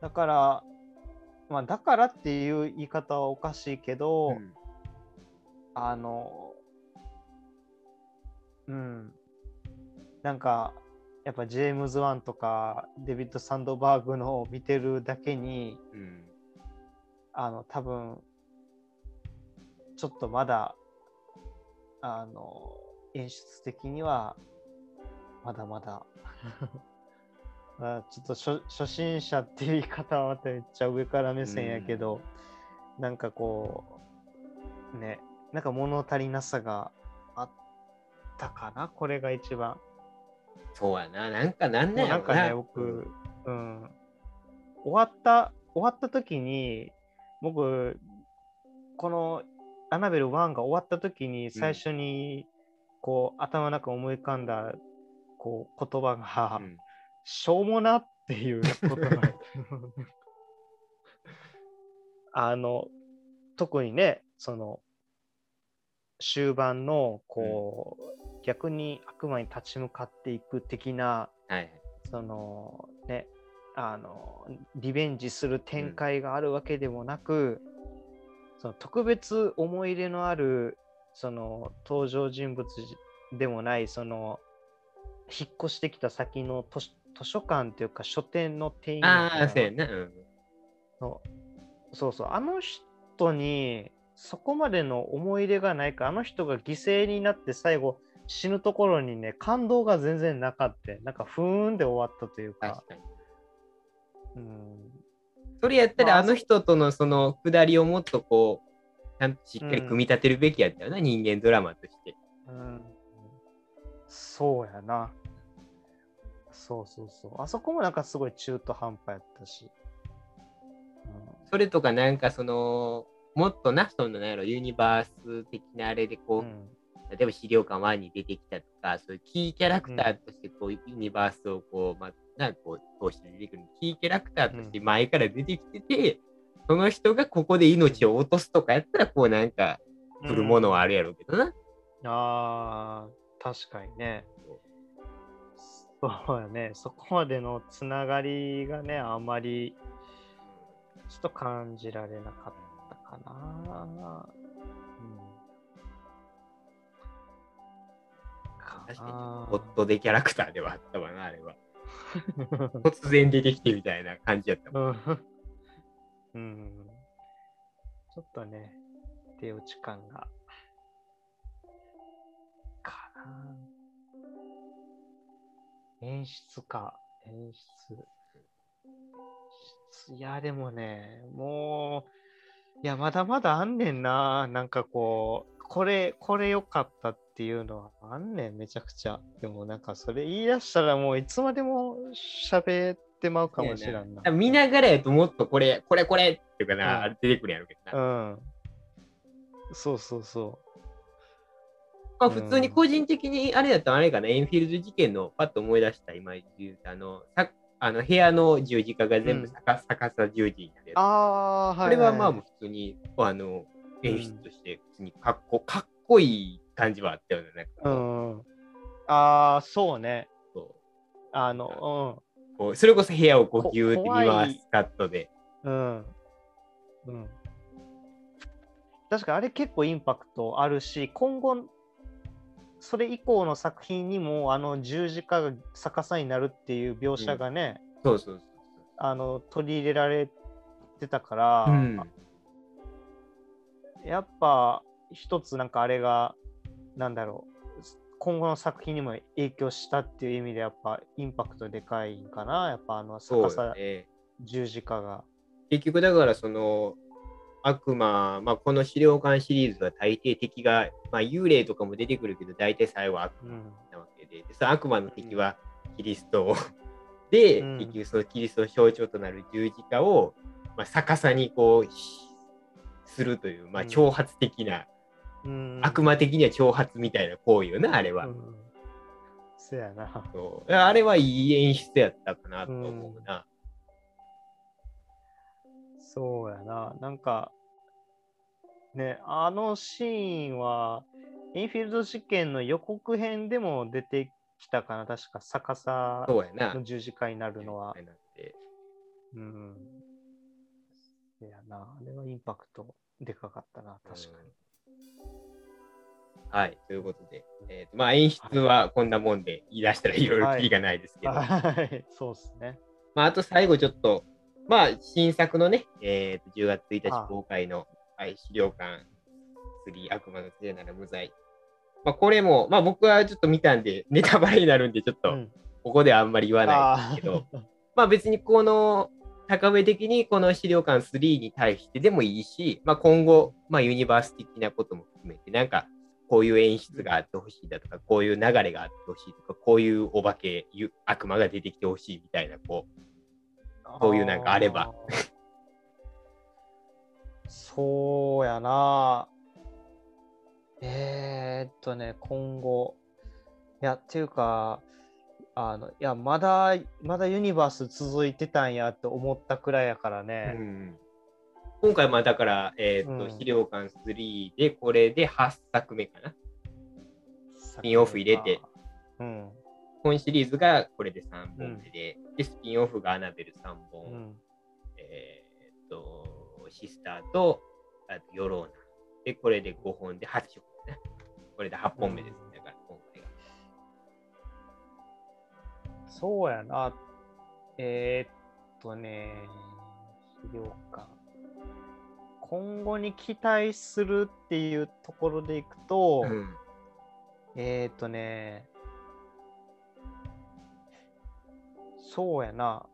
[SPEAKER 2] だから、まあ、だからっていう言い方はおかしいけど、
[SPEAKER 1] うん
[SPEAKER 2] あの、うん。なんか、やっぱジェームズ・ワンとかデビッド・サンドバーグのを見てるだけに、
[SPEAKER 1] うん
[SPEAKER 2] あの、多分、ちょっとまだ、あの、演出的には、まだまだ、あちょっと初初心者っていう言い方はまためっちゃ上から目線やけど、なんかこう、ね、なんか物足りなさがあったかな、これが一番。
[SPEAKER 1] そうやな、なんかなん
[SPEAKER 2] も
[SPEAKER 1] なやろ
[SPEAKER 2] うんなんかね、僕、うん、終わった、終わった時に、僕、このアナベル1が終わった時に、最初に、こう、頭の中思い浮かんだ、こう、言葉が、
[SPEAKER 1] うん。
[SPEAKER 2] しょうもなっていう言葉やったあの、特にね、その、終盤の、こう、逆に悪魔に立ち向かっていく的な、
[SPEAKER 1] はい。
[SPEAKER 2] そのね、あの、リベンジする展開があるわけでもなく、その特別思い入れのある、その登場人物でもない、その、引っ越してきた先の図書館というか書店の店員
[SPEAKER 1] ああ、そうやな。うん
[SPEAKER 2] のそうそう、あの人にそこまでの思い入れがないか、あの人が犠牲になって最後死ぬところにね、感動が全然なかった。なんかふーんで終わったというか。うん、
[SPEAKER 1] それやったら、
[SPEAKER 2] まあ
[SPEAKER 1] あの人とのその下りをもっとこう、ちゃんとしっかり組み立てるべきやったよな、人間ドラマとして。
[SPEAKER 2] うん、そうやな。そうそうそう。あそこもなんかすごい中途半端やったし。
[SPEAKER 1] それとかなんかその、もっとな、そのなんやろ、ユニバース的なあれでこう、
[SPEAKER 2] うん
[SPEAKER 1] 例えば資料館1に出てきたとか、そういうキーキャラクターとしてこう、ユニバースをこう、まあ、なんかこう、通して出てくる、キーキャラクターとして前から出てきてて、その人がここで命を落とすとかやったら、こうなんか、来るものはあるやろうけどな。
[SPEAKER 2] ああ、確かにね。そうやね。そこまでのつながりがね、あんまりちょっと感じられなかったかな。うん、
[SPEAKER 1] 確かに、
[SPEAKER 2] あ
[SPEAKER 1] ホットでキャラクターではあったわな、あれは。突然出てきてみたいな感じやったもん。
[SPEAKER 2] うんうん。ちょっとね、出落ち感が。かな。演出か。演出。いや、でもね、もう、いや、まだまだあんねんな。なんかこう、これ、これ良かったっていうのはあんねん、めちゃくちゃ。でもなんかそれ言い出したらもういつまでも喋ってまうかもしれんな。
[SPEAKER 1] 見ながらやともっとこれ、これこれっていうかな、
[SPEAKER 2] うん
[SPEAKER 1] 出てくるやろうけどな。
[SPEAKER 2] うん。そうそうそ
[SPEAKER 1] まあ、普通に個人的にあれだったらあれかな、エンフィールド事件のパッと思い出した今言うあの、さあの部屋の十字架が全部
[SPEAKER 2] うん
[SPEAKER 1] 逆,、逆さ十字になる。
[SPEAKER 2] ああ、はい、
[SPEAKER 1] これはまあ普通にあの演出として普通にかっこかっこいい感じはあったよね。なんか
[SPEAKER 2] ああ、そうね。
[SPEAKER 1] そ
[SPEAKER 2] あの、
[SPEAKER 1] うこうそれこそ部屋をこ
[SPEAKER 2] こ
[SPEAKER 1] うギューって見回すカットで。
[SPEAKER 2] うん。うん。うん。確かあれ結構インパクトあるし、今後、それ以降の作品にもあの十字架が逆さになるっていう描写がね、
[SPEAKER 1] そうそうそう
[SPEAKER 2] あの取り入れられてたから、
[SPEAKER 1] そう。うん
[SPEAKER 2] やっぱ一つなんかあれがなんだろう今後の作品にも影響したっていう意味でやっぱインパクトでかいんかなやっぱあの逆さ
[SPEAKER 1] よね。
[SPEAKER 2] 十字架が。
[SPEAKER 1] 結局だからその悪魔、まあ、この資料館シリーズは大抵敵が、まあ、幽霊とかも出てくるけど大体最後は悪魔
[SPEAKER 2] うん。
[SPEAKER 1] なわけで、でその悪魔の敵はキリスト で、
[SPEAKER 2] うん。
[SPEAKER 1] 結局そのキリストの象徴となる十字架を、まあ、逆さにこうしするという、まあ、
[SPEAKER 2] うん。
[SPEAKER 1] 挑発的な、
[SPEAKER 2] うん。
[SPEAKER 1] 悪魔的には挑発みたいな行為よな、あれは。
[SPEAKER 2] うん。せやな。
[SPEAKER 1] そう。あれはいい演出やったかなと思うな。
[SPEAKER 2] そうやな。なんか、ね、あのシーンは、インフィールド事件の予告編でも出てきたかな。確か逆さ。の十字架になるのは。うん。せやな。あれはインパクトでかかったな。確かに。
[SPEAKER 1] はい、ということで、えーとまあ、演出はこんなもんで言い出したらいろいろキリがないですけど、
[SPEAKER 2] はい、そうですね。
[SPEAKER 1] まあ、あと最後ちょっと、まあ、新作のね、えーと10月1日
[SPEAKER 2] あ
[SPEAKER 1] 公開の、はい、資料館3悪魔の杖なら無罪。まあ、これも、まあ、僕はちょっと見たんで、ネタバレになるんで、ちょっと
[SPEAKER 2] うん。
[SPEAKER 1] ここではあんまり言わないんですけど、まあ別にこの高め的にこの資料館3に対してでもいいし、まあ、今後、まあ、ユニバース的なことも含めて、なんかこういう演出があってほしいだとか、こういう流れがあってほしいとか、こういうお化け、ゆ悪魔が出てきてほしいみたいな、こう、そういうなんかあれば。
[SPEAKER 2] そうやな。えー、っとね、今後。いや、っていうか、あの、いや、まだ、まだユニバース続いてたんやって思ったくらいやから
[SPEAKER 1] う
[SPEAKER 2] ね。
[SPEAKER 1] ん今回、まあだから、えーと
[SPEAKER 2] うん
[SPEAKER 1] 資料館3で、これで8作目かな。
[SPEAKER 2] ス
[SPEAKER 1] ピンオフ入れて。
[SPEAKER 2] うん。
[SPEAKER 1] 本シリーズがこれで3本目で、で、スピンオフがアナベル3本。
[SPEAKER 2] うん。
[SPEAKER 1] えーっと、シスターと、あとヨローナ。で、これで5本で8色ね。これで8本目です。だから、今回が。
[SPEAKER 2] そうやな。えー、っとね、資料館。今後に期待するっていうところでいくと、
[SPEAKER 1] うん。
[SPEAKER 2] えー、っとね、そうやな。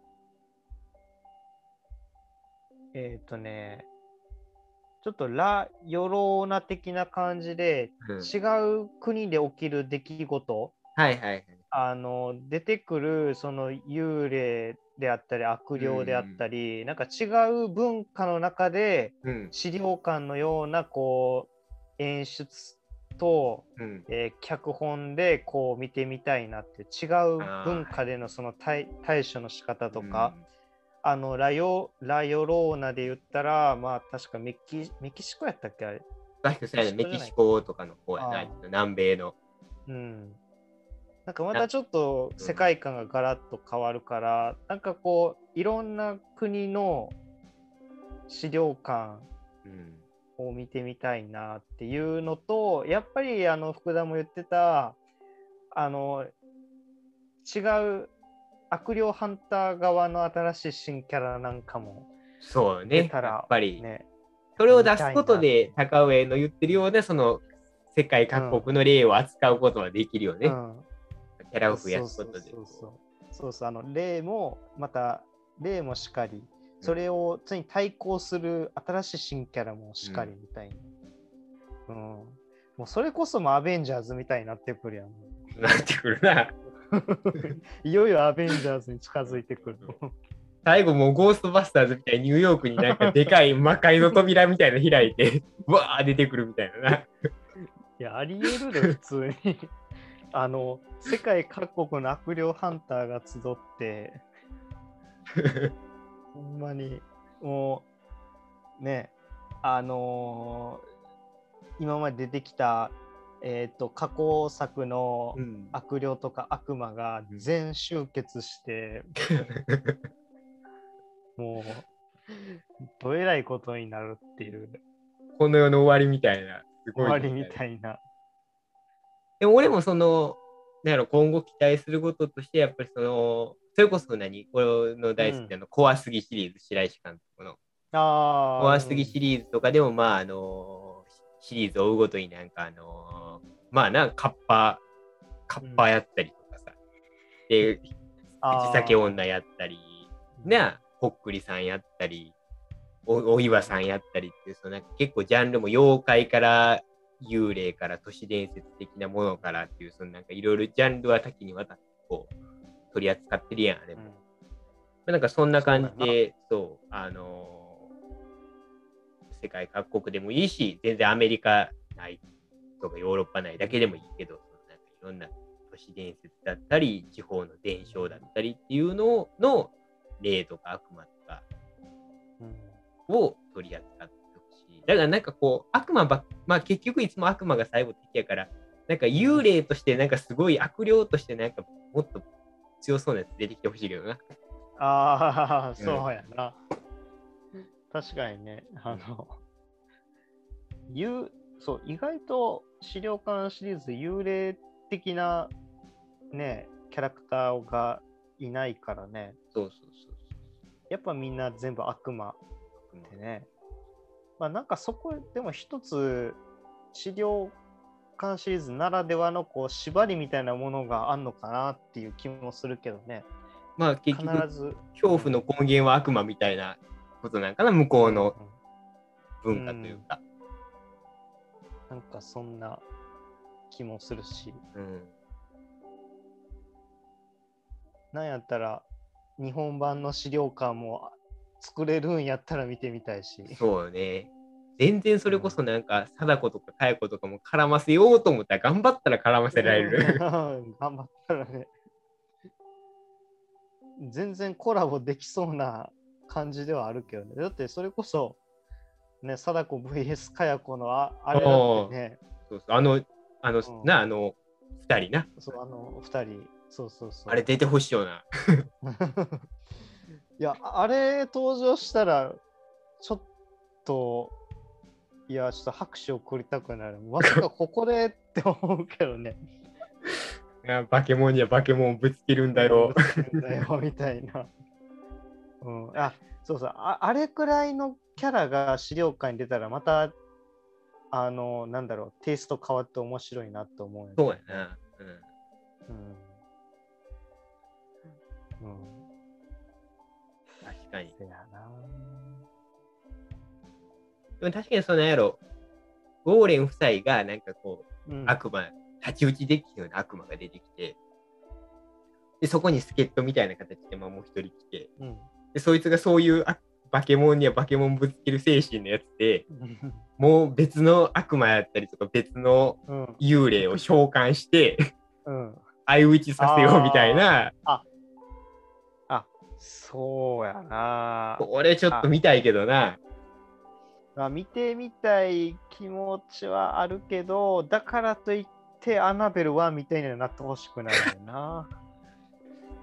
[SPEAKER 2] えー、っとね、ちょっとラ・ヨローナ的な感じで、
[SPEAKER 1] うん
[SPEAKER 2] 違う国で起きる出来事、
[SPEAKER 1] はいはいはい。
[SPEAKER 2] あの出てくるその幽霊であったり悪霊であったり、なんか違う文化の中で
[SPEAKER 1] うん。
[SPEAKER 2] 資料館のようなこう演出と、
[SPEAKER 1] うん。
[SPEAKER 2] えー脚本でこう見てみたいなって違う文化でのその対対処の仕方とか、あのラヨラヨローナで言ったらまあ確かメキメキシコやったっけ？あれ
[SPEAKER 1] メキシコとかの方やな、
[SPEAKER 2] あー
[SPEAKER 1] ちょっと南米の。
[SPEAKER 2] うん。なんかまたちょっと世界観がガラッと変わるから、なんかこういろんな国の資料館
[SPEAKER 1] うん。
[SPEAKER 2] を見てみたいなっていうのとやっぱりあの福田も言ってたあの違う悪霊ハンター側の新しい新キャラなんかも
[SPEAKER 1] そうね。
[SPEAKER 2] 出たら
[SPEAKER 1] やっぱり、
[SPEAKER 2] ね、
[SPEAKER 1] それを出すことで、高上の言ってるような、その、世界各国の例を扱うことはできるよね。
[SPEAKER 2] うん
[SPEAKER 1] キャラを増やすことで。
[SPEAKER 2] そうそうそうそうそうあの例もまた例もしかりそれを常に対抗する新しい新キャラもしかりみたいな、うん。もうそれこそもうアベンジャーズみたいになってくるやん。
[SPEAKER 1] なってくるな。
[SPEAKER 2] いよいよアベンジャーズに近づいてくる。
[SPEAKER 1] 最後もうゴーストバスターズみたいにニューヨークになんかでかい魔界の扉みたいなの開いて、わー出てくるみたいなな。
[SPEAKER 2] いやありえるで普通に。あの世界各国の悪霊ハンターが集ってほんまにもうねあのー今まで出てきた、えー、と過去作の
[SPEAKER 1] うん
[SPEAKER 2] 悪霊とか悪魔が全集結して、もうどえらいことになるっていう
[SPEAKER 1] この世の終わりみたいな。すごい。
[SPEAKER 2] 終わりみたいな。
[SPEAKER 1] でも俺もその、なんやろ、今後期待することとして、やっぱりその、それこそ何？俺の大好きなの、怖すぎシリーズ、白石監督の。怖すぎシリーズとかでも、まあ、あの、シリーズを追うごとになんか、あの、まあな、カッパ、カッパやったりとかさ、で、口先女やったり、ね、ほっくりさんやったり、おお岩さんやったりっていう、そのなんか結構ジャンルも妖怪から幽霊から都市伝説的なものからっていう、そのなんかいろいろジャンルは多岐にわたってこう取り扱ってるやん、あれも。
[SPEAKER 2] うん
[SPEAKER 1] まあなんかそんな感じで、そう、あのー世界各国でもいいし、全然アメリカ内とかヨーロッパ内だけでもいいけど、そのなんかいろんな都市伝説だったり、地方の伝承だったりっていうのの霊とか悪魔とか
[SPEAKER 2] うん
[SPEAKER 1] を取り扱ってほしい。だからなんかこう、悪魔ばっ、まあ結局いつも悪魔が最後敵やから、なんか幽霊としてなんかすごい悪霊としてなんかもっと強そうなやつ出てきてほしいけどな。
[SPEAKER 2] ああ、
[SPEAKER 1] うん
[SPEAKER 2] そうやな。確かにね、あの、ゆそう、意外と資料館シリーズで幽霊的なね、キャラクターがいないからね、
[SPEAKER 1] そうそうそう
[SPEAKER 2] やっぱみんな全部悪魔。でね。まあなんかそこでも一つ資料館シリーズならではのこう縛りみたいなものがあんのかなっていう気もするけどね。
[SPEAKER 1] まあ結
[SPEAKER 2] 必
[SPEAKER 1] 局、
[SPEAKER 2] ず。
[SPEAKER 1] 恐怖の根源は悪魔みたいなことなんかな、向こうの文化というか。
[SPEAKER 2] なんかそんな気もするし、
[SPEAKER 1] うん。
[SPEAKER 2] なんやったら日本版の資料館も作れるんやったら見てみたいし。
[SPEAKER 1] そうよね。全然それこそなんか、貞子とか佳代子とかも絡ませようと思ったら、頑張ったら絡ませられる。
[SPEAKER 2] 頑張ったらね。全然コラボできそうな感じではあるけどね。だってそれこそ、ね、貞子 VS かや子のああれだってね、
[SPEAKER 1] そうそうあの、あの、
[SPEAKER 2] うん
[SPEAKER 1] な、あの、二人な。
[SPEAKER 2] そうあの二人、そうそうそう。
[SPEAKER 1] あれ出てほしいよな。
[SPEAKER 2] いや、あれ登場したら、ちょっと、いや、ちょっと拍手を送りたくなる。まさかここでって思うけどね。
[SPEAKER 1] いやバケモンにはバケモンをぶつけるんだよ。
[SPEAKER 2] だよみたいな。うん、あそうそうあ、あれくらいのキャラが資料館に出たら、また、あの、なんだろう、テイスト変わって面白いなと思うよね、
[SPEAKER 1] そうやな。うん。
[SPEAKER 2] うん。うん。
[SPEAKER 1] 確かに。
[SPEAKER 2] せやな。
[SPEAKER 1] でも確かにそのやろ、ウォーレン夫妻がなんかこう、
[SPEAKER 2] うん、
[SPEAKER 1] 悪魔、太刀打ちできるような悪魔が出てきて、で、そこに助っ人みたいな形でまあもう一人来て、
[SPEAKER 2] うん。
[SPEAKER 1] で、そいつがそういうあバケモンにはバケモンぶつける精神のやつで、もう別の悪魔やったりとか別の
[SPEAKER 2] うん。
[SPEAKER 1] 幽霊を召喚して、
[SPEAKER 2] うん。
[SPEAKER 1] 相打ちさせようみたいな、
[SPEAKER 2] そうやな。
[SPEAKER 1] 俺ちょっと見たいけどな。
[SPEAKER 2] まあ、見てみたい気持ちはあるけど、だからといってアナベルはみたいにはなってほしくないよな。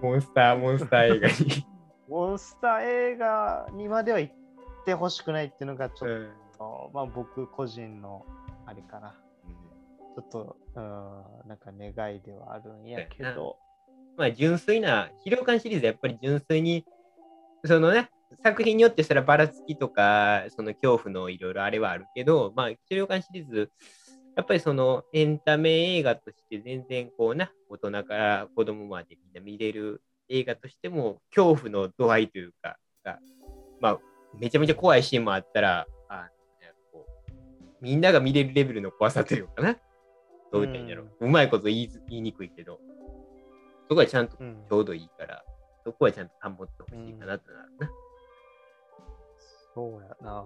[SPEAKER 1] モンスター、モンスター映画に。
[SPEAKER 2] モンスター映画にまでは行ってほしくないっていうのがちょっ
[SPEAKER 1] うん
[SPEAKER 2] と、まあ僕個人のあれかな。ちょっと、うん、なんか願いではあるんやけど。
[SPEAKER 1] まあ純粋な、資料館シリーズやっぱり純粋に、そのね、作品によってそれはばらつきとか、その恐怖のいろいろあれはあるけど、まあ、資料館シリーズ、やっぱりそのエンタメ映画として全然こうな、大人から子供までみんな見れる映画としても、恐怖の度合いというか、がまあ、めちゃめちゃ怖いシーンもあったら、あこうみんなが見れるレベルの怖さというかな。どう言ったらいいんだろう。うまいこと言い言いにくいけど、そこはちゃんとちょうどいいから、そこはちゃんと保ってほしいかなとなるな。
[SPEAKER 2] そうやな。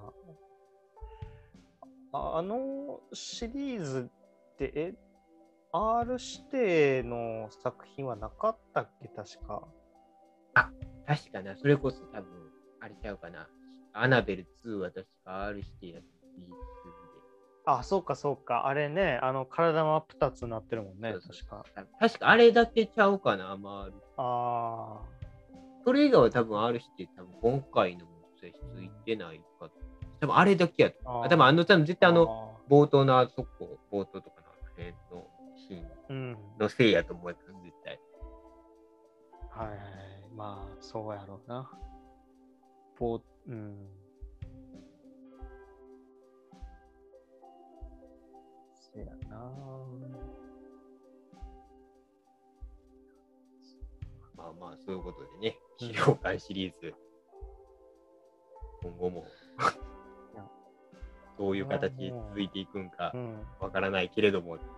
[SPEAKER 2] ああのシリーズって、え、R 指定の作品はなかったっけ？確か。
[SPEAKER 1] 確かな、それこそ多分、あれちゃうかな。アナベル2は確か R してやっていい
[SPEAKER 2] あ、そうかそうか。あれね、あの、体真っ二つになってるもんね、
[SPEAKER 1] そうそう
[SPEAKER 2] 確か。
[SPEAKER 1] 確かあれだけちゃうかな、まあ、R
[SPEAKER 2] あ
[SPEAKER 1] それ以外は多分 R して多分今回のも接ついてないか。多分あれだけやと。
[SPEAKER 2] あ
[SPEAKER 1] 多分あの、多分絶
[SPEAKER 2] あ。
[SPEAKER 1] 対あの、冒頭のあそこ、冒頭とかの辺のシーン
[SPEAKER 2] うん。
[SPEAKER 1] のせいやと思うやつ、絶対。
[SPEAKER 2] はいはい。まあ、そうやろうな。ぼうん。せやな。
[SPEAKER 1] まあまあ、そういうことでね、
[SPEAKER 2] うん
[SPEAKER 1] 資料館シリーズ、今後もどういう形で続いていくんか
[SPEAKER 2] うん。
[SPEAKER 1] わからないけれどもっていう。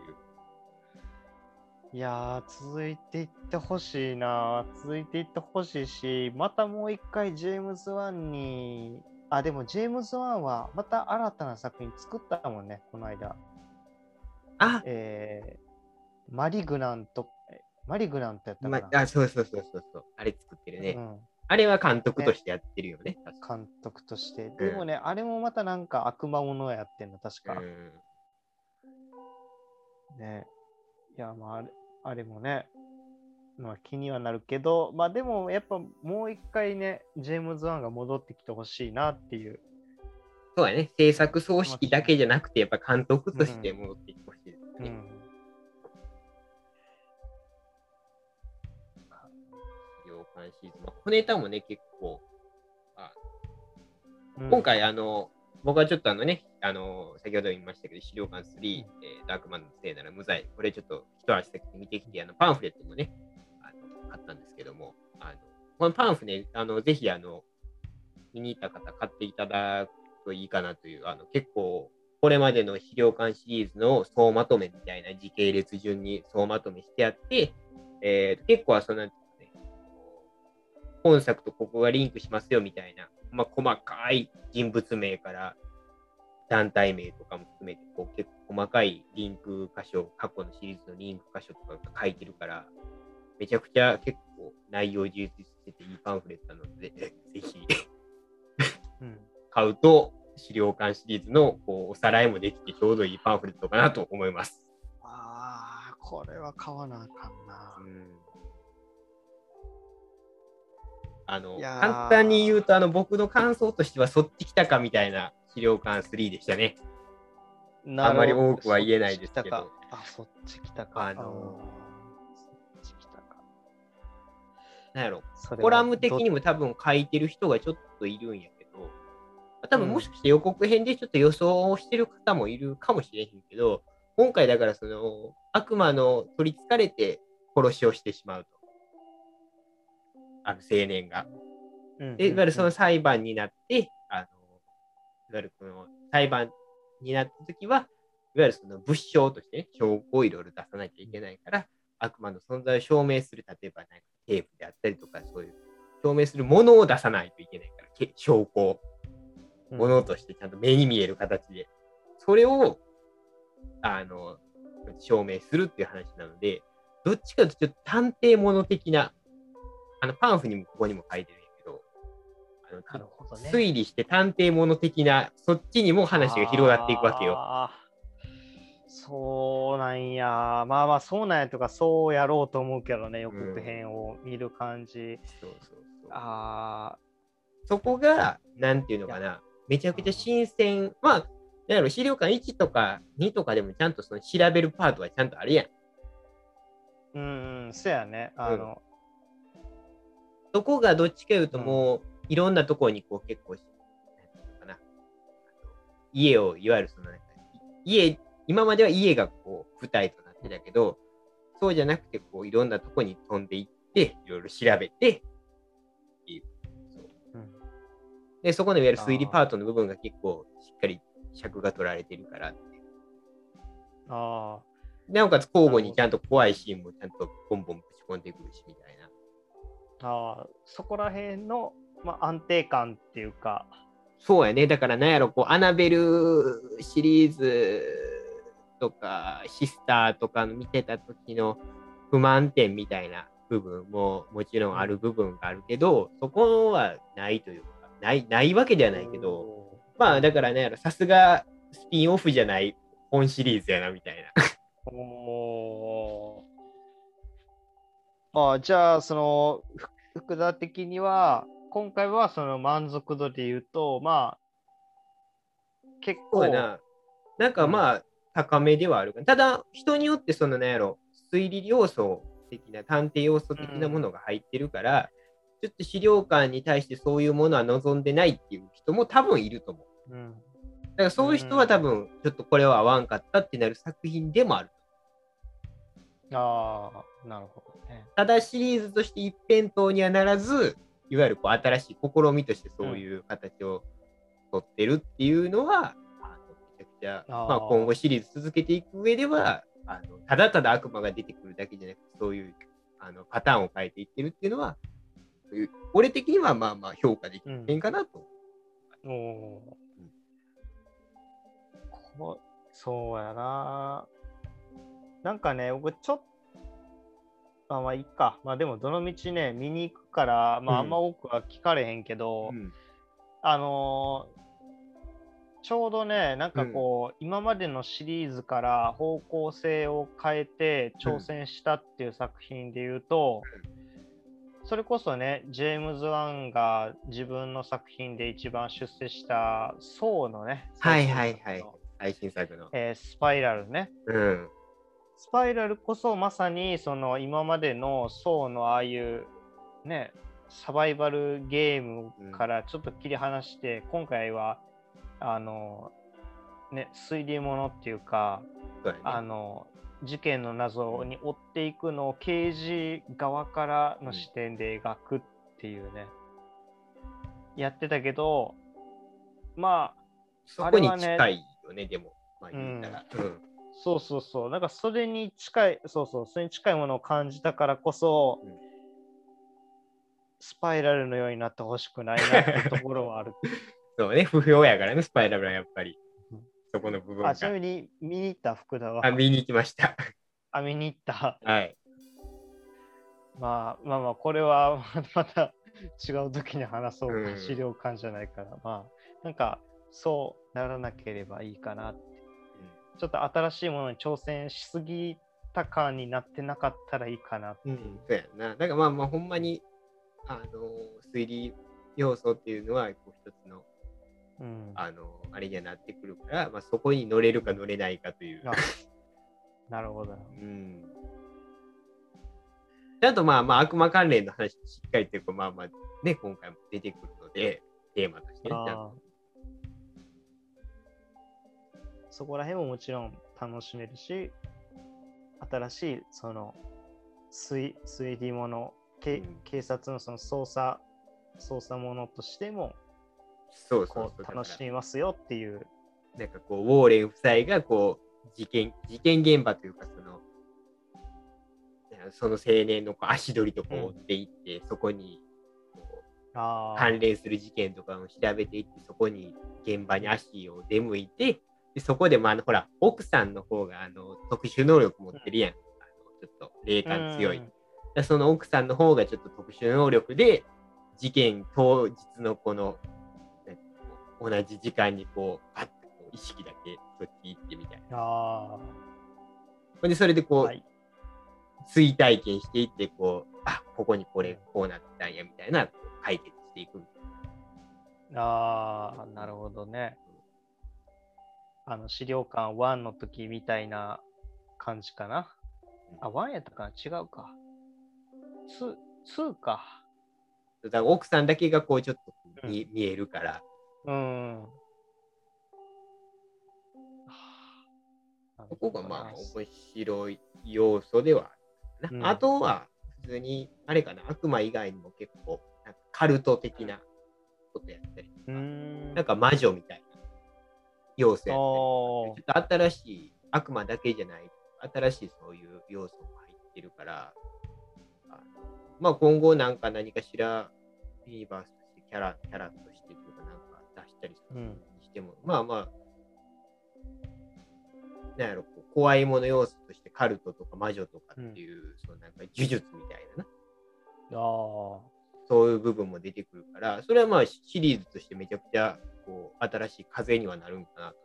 [SPEAKER 2] いやー、続いていってほしいな。続いていってほしいし、またもう一回ジェームズ・ワンに、あ、でもジェームズ・ワンはまた新たな作品作ったもんね、この間。
[SPEAKER 1] あ、
[SPEAKER 2] えー、マリグナント、えマリグナントやったかな。
[SPEAKER 1] まあ、そうそうそうそうそう。あれ作ってるね。
[SPEAKER 2] うん
[SPEAKER 1] あれは監督としてやってるよね。
[SPEAKER 2] 監督として。でもね、あれもまたなんか悪魔ものやってんの、確か。
[SPEAKER 1] うん
[SPEAKER 2] ね。いや、まあ、あれあれもね、まあ気にはなるけど、まあでもやっぱもう一回ね、ジェームズ・ワンが戻ってきてほしいなっていう。
[SPEAKER 1] そうやね。制作総指揮だけじゃなくて、やっぱ監督として戻ってきてほしいですね。
[SPEAKER 2] うん。
[SPEAKER 1] シーズン。まあ小ネタもね、結構、
[SPEAKER 2] うん
[SPEAKER 1] 今、回、あの、僕はちょっとあのね、あの、先ほど言いましたけど、資料館3、えーダークマンのせいなら無罪、これちょっと一足先に見てきて、あのパンフレットもね、あの買ったんですけども、あのこのパンフね、あのぜひあの、見に行った方、買っていただくといいかなという、あの結構、これまでの資料館シリーズの総まとめみたいな時系列順に総まとめしてあって、えー結構はその、本作とここがリンクしますよみたいな、まあ、細かい人物名から団体名とかも含めて、こう結構細かいリンク箇所、過去のシリーズのリンク箇所とかが書いてるから、めちゃくちゃ結構内容充実してていいパンフレットなので、ぜひ
[SPEAKER 2] うん
[SPEAKER 1] 買うと資料館シリーズのこうおさらいもできてちょうどいいパンフレットかなと思います。
[SPEAKER 2] ああ、これは買わなあかんな。
[SPEAKER 1] あの簡単に言うとあの僕の感想としてはそっち来たかみたいな資料館3でしたね。あまり多くは言えないですけど
[SPEAKER 2] そっち来たかあ、そっち来たか。
[SPEAKER 1] あの。なんやろコラム的に
[SPEAKER 2] ど
[SPEAKER 1] も多分書いてる人がちょっといるんやけど、多分もしかして予告編でちょっと予想をしてる方もいるかもしれへんけど、今回だからその悪魔の取りつかれて殺しをしてしまうと。ある青年が。
[SPEAKER 2] うん
[SPEAKER 1] で、いわゆるそ
[SPEAKER 2] うん
[SPEAKER 1] の裁判になって、あの、いわゆるこの裁判になったときは、いわゆるその物証として、ね、証拠をいろいろ出さなきゃいけないから、悪魔の存在を証明する、例えばなんかテープであったりとか、そういう証明するものを出さないといけないから、け証拠を、
[SPEAKER 2] うん。
[SPEAKER 1] ものとしてちゃんと目に見える形で、それを、あの、証明するっていう話なので、どっちかというとちょっと探偵物的な、あの、パンフにもここにも書いてるんやけど、あの
[SPEAKER 2] なるほどね。
[SPEAKER 1] 推理して探偵物的な、そっちにも話が広がっていくわけよ。
[SPEAKER 2] そうなんや。まあまあ、そうなんやとか、そうやろうと思うけどね、予告編を見る感じ。
[SPEAKER 1] そうそうそう
[SPEAKER 2] あ
[SPEAKER 1] そこが、なんていうのかな、めちゃくちゃ新鮮。まあ、なんやろ、資料館1とか2とかでもちゃんとその調べるパートはちゃんとあるやん。
[SPEAKER 2] ーうん、うん、そうやね。あの、
[SPEAKER 1] そこがどっちかいうともう、いろんなところにこう結構、家を、いわゆるそのなんか、家、今までは家がこう舞台となってたけど、そうじゃなくて、こういろんなとこに飛んでいって、いろいろ調べて、っていう。そう。
[SPEAKER 2] うん。
[SPEAKER 1] で、そこのいわゆる推理パートの部分が結構しっかり尺が取られてるから
[SPEAKER 2] あ
[SPEAKER 1] なおかつ交互にちゃんと怖いシーンもちゃんとボンボンぶち込んでくるしみたいな。
[SPEAKER 2] あそこら辺の、まあ、安定感っていうか、
[SPEAKER 1] そうやね。だからなんやろ、こう、アナベルシリーズとか、シスターとかの見てた時の不満点みたいな部分ももちろんある部分があるけど、そこはないというか、ないないわけではないけど、まあだからね、さすがスピンオフじゃない本シリーズやなみたいな。
[SPEAKER 2] あじゃあ、その、ふ福田的には、今回はその満足度で言うと、まあ、結構、
[SPEAKER 1] な。なんかまあ、高めではある。ただ、人によってそのなんやろ、推理要素的な、探偵要素的なものが入ってるから、ちょっと資料館に対してそういうものは望んでないっていう人も多分いると思う。
[SPEAKER 2] うん、
[SPEAKER 1] だからそういう人は多分、ちょっとこれは合わんかったってなる作品でもある。
[SPEAKER 2] ああ、なるほどね。
[SPEAKER 1] ただシリーズとして一辺倒にはならず、いわゆるこう新しい試みとしてそういう形を取ってるっていうのは、あのめちゃくちゃ、まあ、今後シリーズ続けていく上ではあの、ただただ悪魔が出てくるだけじゃなくて、そういうあのパターンを変えていってるっていうのは、俺的にはまあまあ評価できる点かなと。
[SPEAKER 2] おおこそうやな。なんかね、僕ちょっと、まあまあいいか。まあでもどの道ね、見に行くから、まあ
[SPEAKER 1] うん
[SPEAKER 2] あんま多くは聞かれへんけど、
[SPEAKER 1] うん
[SPEAKER 2] あのーちょうどね、なんかこう、今までのシリーズから方向性を変えて挑戦したっていう作品で言うと、それこそね、ジェームズ・ワンが自分の作品で一番出世した、ソーのね、
[SPEAKER 1] はいはいはい。
[SPEAKER 2] 最新作の。えースパイラルね。
[SPEAKER 1] うん。
[SPEAKER 2] スパイラルこそまさにその今までのソーのああいうね、サバイバルゲームからちょっと切り離して、今回はあの、ね、推理ものっていうか、
[SPEAKER 1] ね。
[SPEAKER 2] あの事件の謎に追っていくのを刑事側からの視点で描くっていうね、やってたけどまあ
[SPEAKER 1] そこに近いよね、でも。まあ言ったら。うん。
[SPEAKER 2] そうそうそうなんかそれに近いそうそうそれに近いものを感じたからこそ、
[SPEAKER 1] うん
[SPEAKER 2] スパイラルのようになってほしくないなってところはある
[SPEAKER 1] そうね、不評やからね、スパイラルはやっぱり
[SPEAKER 2] うん。
[SPEAKER 1] そこの部分が
[SPEAKER 2] あ。ちなみに見に行った福田は？
[SPEAKER 1] あ、見に行きました。
[SPEAKER 2] あ見に行った
[SPEAKER 1] はい。
[SPEAKER 2] まあまあまあこれはまた違う時に話そう資料館じゃないからまあなんかそうならなければいいかなってちょっと新しいものに挑戦しすぎた感になってなかったらいいかなって
[SPEAKER 1] う、
[SPEAKER 2] ん
[SPEAKER 1] そうやな。なんかまあまあ、ほんまに、あの、推理要素っていうのは、こう一つの、
[SPEAKER 2] うん
[SPEAKER 1] あの、あれにはなってくるから、まあ、そこに乗れるか乗れないかという。
[SPEAKER 2] あなるほどな
[SPEAKER 1] うん。であと、まあまあ、悪魔関連の話、しっかりというか、まあまあ、ね、今回も出てくるので、テーマとしてね、
[SPEAKER 2] そこら辺ももちろん楽しめるし新しいその推推理もの、け
[SPEAKER 1] うん。
[SPEAKER 2] 警察のその捜査捜査ものとしても
[SPEAKER 1] そうそうそう。
[SPEAKER 2] 楽しみますよっていう。
[SPEAKER 1] なんかこう、ウォーレン夫妻がこう、事件、事件現場というか、その、その青年のこう足取りとかを追っていって、そこにこう
[SPEAKER 2] あー。
[SPEAKER 1] 関連する事件とかを調べていって、そこに現場に足を出向いて、でそこでもあの、ほら、奥さんの方があの特殊能力持ってるやん。あのちょっと霊感強い。
[SPEAKER 2] うん
[SPEAKER 1] でその奥さんの方がちょっと特殊能力で、事件当日のこの、同じ時間にこう、パッとこう意識だけそっち行ってみたいな。
[SPEAKER 2] あ
[SPEAKER 1] で、それでこう、
[SPEAKER 2] ーはい
[SPEAKER 1] 追体験していって、こう、あ、ここにこれ、こうなったんや、みたいな、解決していく。
[SPEAKER 2] あーなるほどねあの資料館1の時みたいな感じかな。あ1やったかな？違うか。2 2か。
[SPEAKER 1] だから奥さんだけがこう、ちょっと見,、見えるから。
[SPEAKER 2] うん。
[SPEAKER 1] そこがまあ面白い要素ではあるな、
[SPEAKER 2] うん。
[SPEAKER 1] あとは普通に、あれかな、悪魔以外にも結構、なんかカルト的なことやったりと
[SPEAKER 2] う
[SPEAKER 1] か、
[SPEAKER 2] ん。
[SPEAKER 1] なんか魔女みたいな要素ちょっと新しい悪魔だけじゃない、新しいそういう要素も入ってるから、まあ今後なんか何かしらユニバースとしてキャラ、キャラとしてというかなんか出したりしても、まあまあ、なんやろ、怖いもの要素としてカルトとか魔女とかっていう、そのなんか呪術みたいなな、
[SPEAKER 2] あ
[SPEAKER 1] そういう部分も出てくるから、それはまあシリーズとしてめちゃくちゃこう新しい風にはなるんかなと。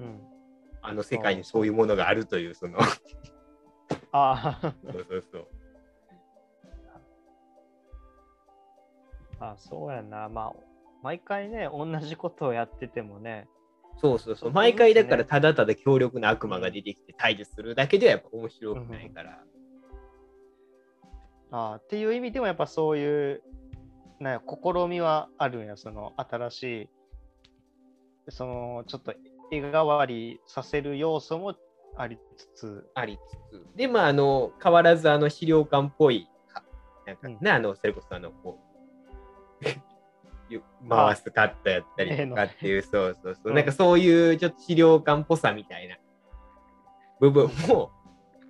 [SPEAKER 2] ーうん。
[SPEAKER 1] あの世界にそういうものがあるという、その、
[SPEAKER 2] あー
[SPEAKER 1] そうそうそう。
[SPEAKER 2] あ、そうやな。まあ、毎回ね、同じことをやっててもね。
[SPEAKER 1] そうそうそう。毎回だからただただ強力な悪魔が出てきて対峙するだけではやっぱ面白くないから。
[SPEAKER 2] あーっていう意味でもやっぱそういう、な試みはあるんや、その新しい、そのちょっと絵代わりさせる要素もありつつ、
[SPEAKER 1] ありつつ。で、まあ、あの、変わらずあの資料館っぽい、かなん。かね、
[SPEAKER 2] うん
[SPEAKER 1] あの、それこそあの、こう、ゆ回すカットやったりとかっていう、そうそうそう、
[SPEAKER 2] うん。
[SPEAKER 1] なんかそういうちょっと資料館っぽさみたいな部分も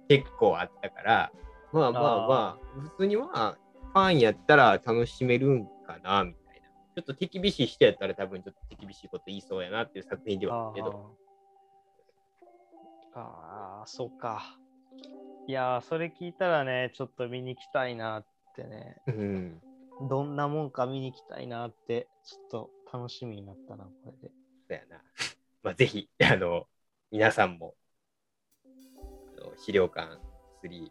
[SPEAKER 1] 結構あったから、まあまあまあ、普通にまあ、ファンやったら楽しめるんかな、みたいな。ちょっと手厳しい人やったら多分ちょっと手厳しいこと言いそうやなっていう作品ではあるけど、
[SPEAKER 2] あーあー、そうか。いやー、それ聞いたらね、ちょっと見に行きたいなってね、
[SPEAKER 1] うん。
[SPEAKER 2] どんなもんか見に行きたいなって、ちょっと楽しみになったな、これで。
[SPEAKER 1] そうやな。まあ、ぜひ、あの、皆さんも、あの資料館3、ね、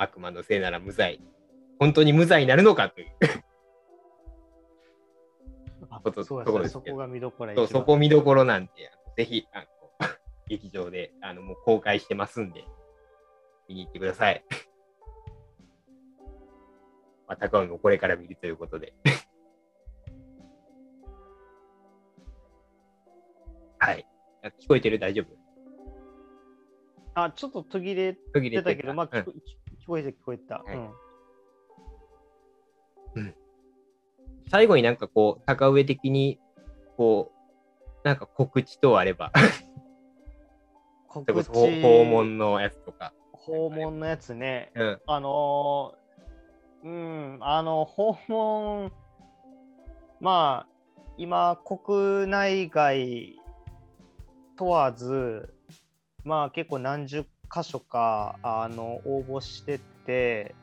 [SPEAKER 1] 悪魔のせいなら無罪、本当に無罪になるのかという、
[SPEAKER 2] あ
[SPEAKER 1] こと
[SPEAKER 2] そう
[SPEAKER 1] ころです
[SPEAKER 2] そこが見どころや
[SPEAKER 1] そうそこ見どころなんで、あのぜひ、あの劇場であのもう公開してますんで、見に行ってください。まあ、高尾もこれから見るということで。はい。あ聞こえてる？大丈夫？
[SPEAKER 2] あ、ちょっと途切れ
[SPEAKER 1] 途切れて
[SPEAKER 2] てたけど、まあ、聞こえて聞こえた。
[SPEAKER 1] はい
[SPEAKER 2] うん。
[SPEAKER 1] 最後になんかこう、高上的に、こう、なんか告知等あれば、
[SPEAKER 2] 告知
[SPEAKER 1] 訪問のやつとか。
[SPEAKER 2] 訪問のやつね。
[SPEAKER 1] うん。
[SPEAKER 2] あのーうん、あの、訪問、まあ、今、国内外問わず、まあ結構何十箇所か、あの、応募してて、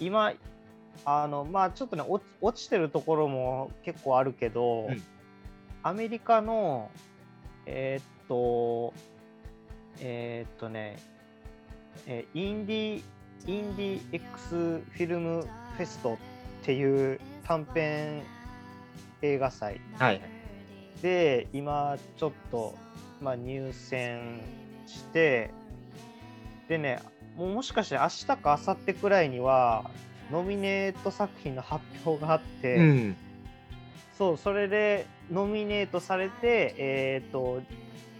[SPEAKER 2] 今、あの、まあちょっとね、落ち落ちてるところも結構あるけど、
[SPEAKER 1] うん
[SPEAKER 2] アメリカの、えーっと、えーっとね、えーインディインディ X フィルムフェストっていう短編映画祭
[SPEAKER 1] はい。
[SPEAKER 2] で今ちょっと、まあ、入選してでねもうもしかして明日か明後日くらいにはノミネート作品の発表があって、
[SPEAKER 1] うん。
[SPEAKER 2] そうそれでノミネートされてえっ、と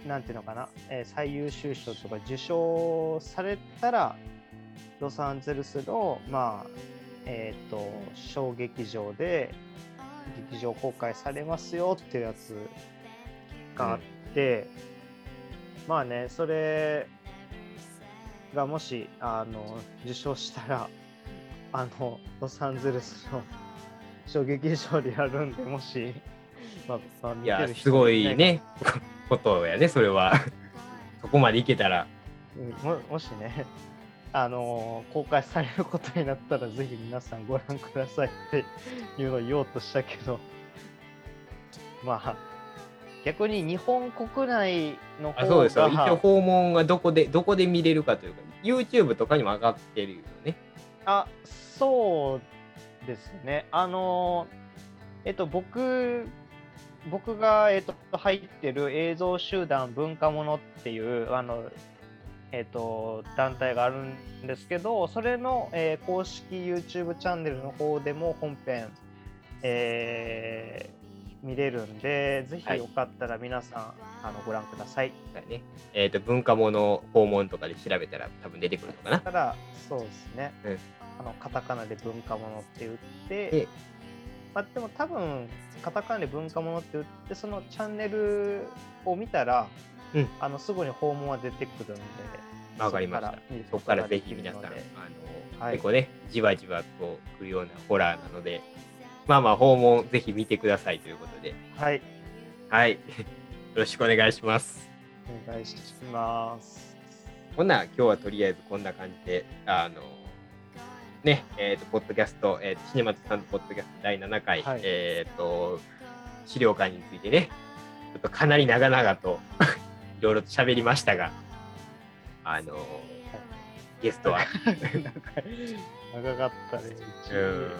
[SPEAKER 2] なんていうのかな、えー最優秀賞とか受賞されたらロサンゼルスのまあえっ、と小劇場で劇場公開されますよっていうやつがあって、まあねそれがもしあの受賞したらあのロサンゼルスの小劇場でやるんでもし、まあまあ、見
[SPEAKER 1] いや
[SPEAKER 2] てる、人
[SPEAKER 1] すごいね、ことやね、それは。そこまでいけたら。
[SPEAKER 2] うんももしね、あのー公開されることになったら、ぜひ皆さんご覧くださいっていうのを言おうとしたけど、まあ、逆に日本国内の方が
[SPEAKER 1] あそうですよ。一応訪問はどこで、どこで見れるかというか、YouTube とかにも上がってるよね。
[SPEAKER 2] あそうですね。あのえっと、僕、僕が、えっと、入ってる映像集団文化ものっていう、あの、えっと、団体があるんですけど、それの、えー公式 YouTube チャンネルの方でも本編えー見れるんで、ぜひ
[SPEAKER 1] はい
[SPEAKER 2] よかったら皆さん、あのご覧ください。
[SPEAKER 1] だね。えっ、と、文化物訪問とかで調べたら多分出てくるのかな。
[SPEAKER 2] ただ、そうですね、
[SPEAKER 1] うん。
[SPEAKER 2] あのカタカナで文化物って打って
[SPEAKER 1] で、
[SPEAKER 2] まあ、でも多分、カタカナで文化物って打って、そのチャンネルを見たら、
[SPEAKER 1] うん。
[SPEAKER 2] あのすぐに訪問は出てくるんで、
[SPEAKER 1] わかりました。
[SPEAKER 2] そこ
[SPEAKER 1] からぜひ皆さん、あ
[SPEAKER 2] のはい。
[SPEAKER 1] 結構ね、じわじわと来るようなホラーなので、まあまあ、訪問ぜひ見てくださいということで、
[SPEAKER 2] はい、
[SPEAKER 1] はい。よろしくお願いします。
[SPEAKER 2] お願いします。
[SPEAKER 1] ほな、今日はとりあえずこんな感じで、あの、ね、えっ、と、ポッドキャスト、えーと、シネマトさんのポッドキャスト第7回、
[SPEAKER 2] はい
[SPEAKER 1] えっ、と、資料館についてね、ちょっとかなり長々と いろいろと喋りましたが、あの、ゲストは、
[SPEAKER 2] 長かったね。
[SPEAKER 1] うん、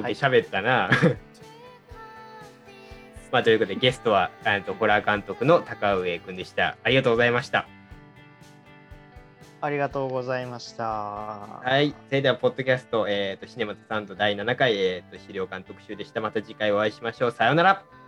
[SPEAKER 1] 喋ったな。まあ、ということで、ゲストは、えーとホラー監督の高上くんでした。ありがとうございました。
[SPEAKER 2] ありがとうございました。
[SPEAKER 1] はい。それでは、ポッドキャスト、えっ、と、シネマトサンド第7回、えっ、と、資料館特集でした。また次回お会いしましょう。さようなら。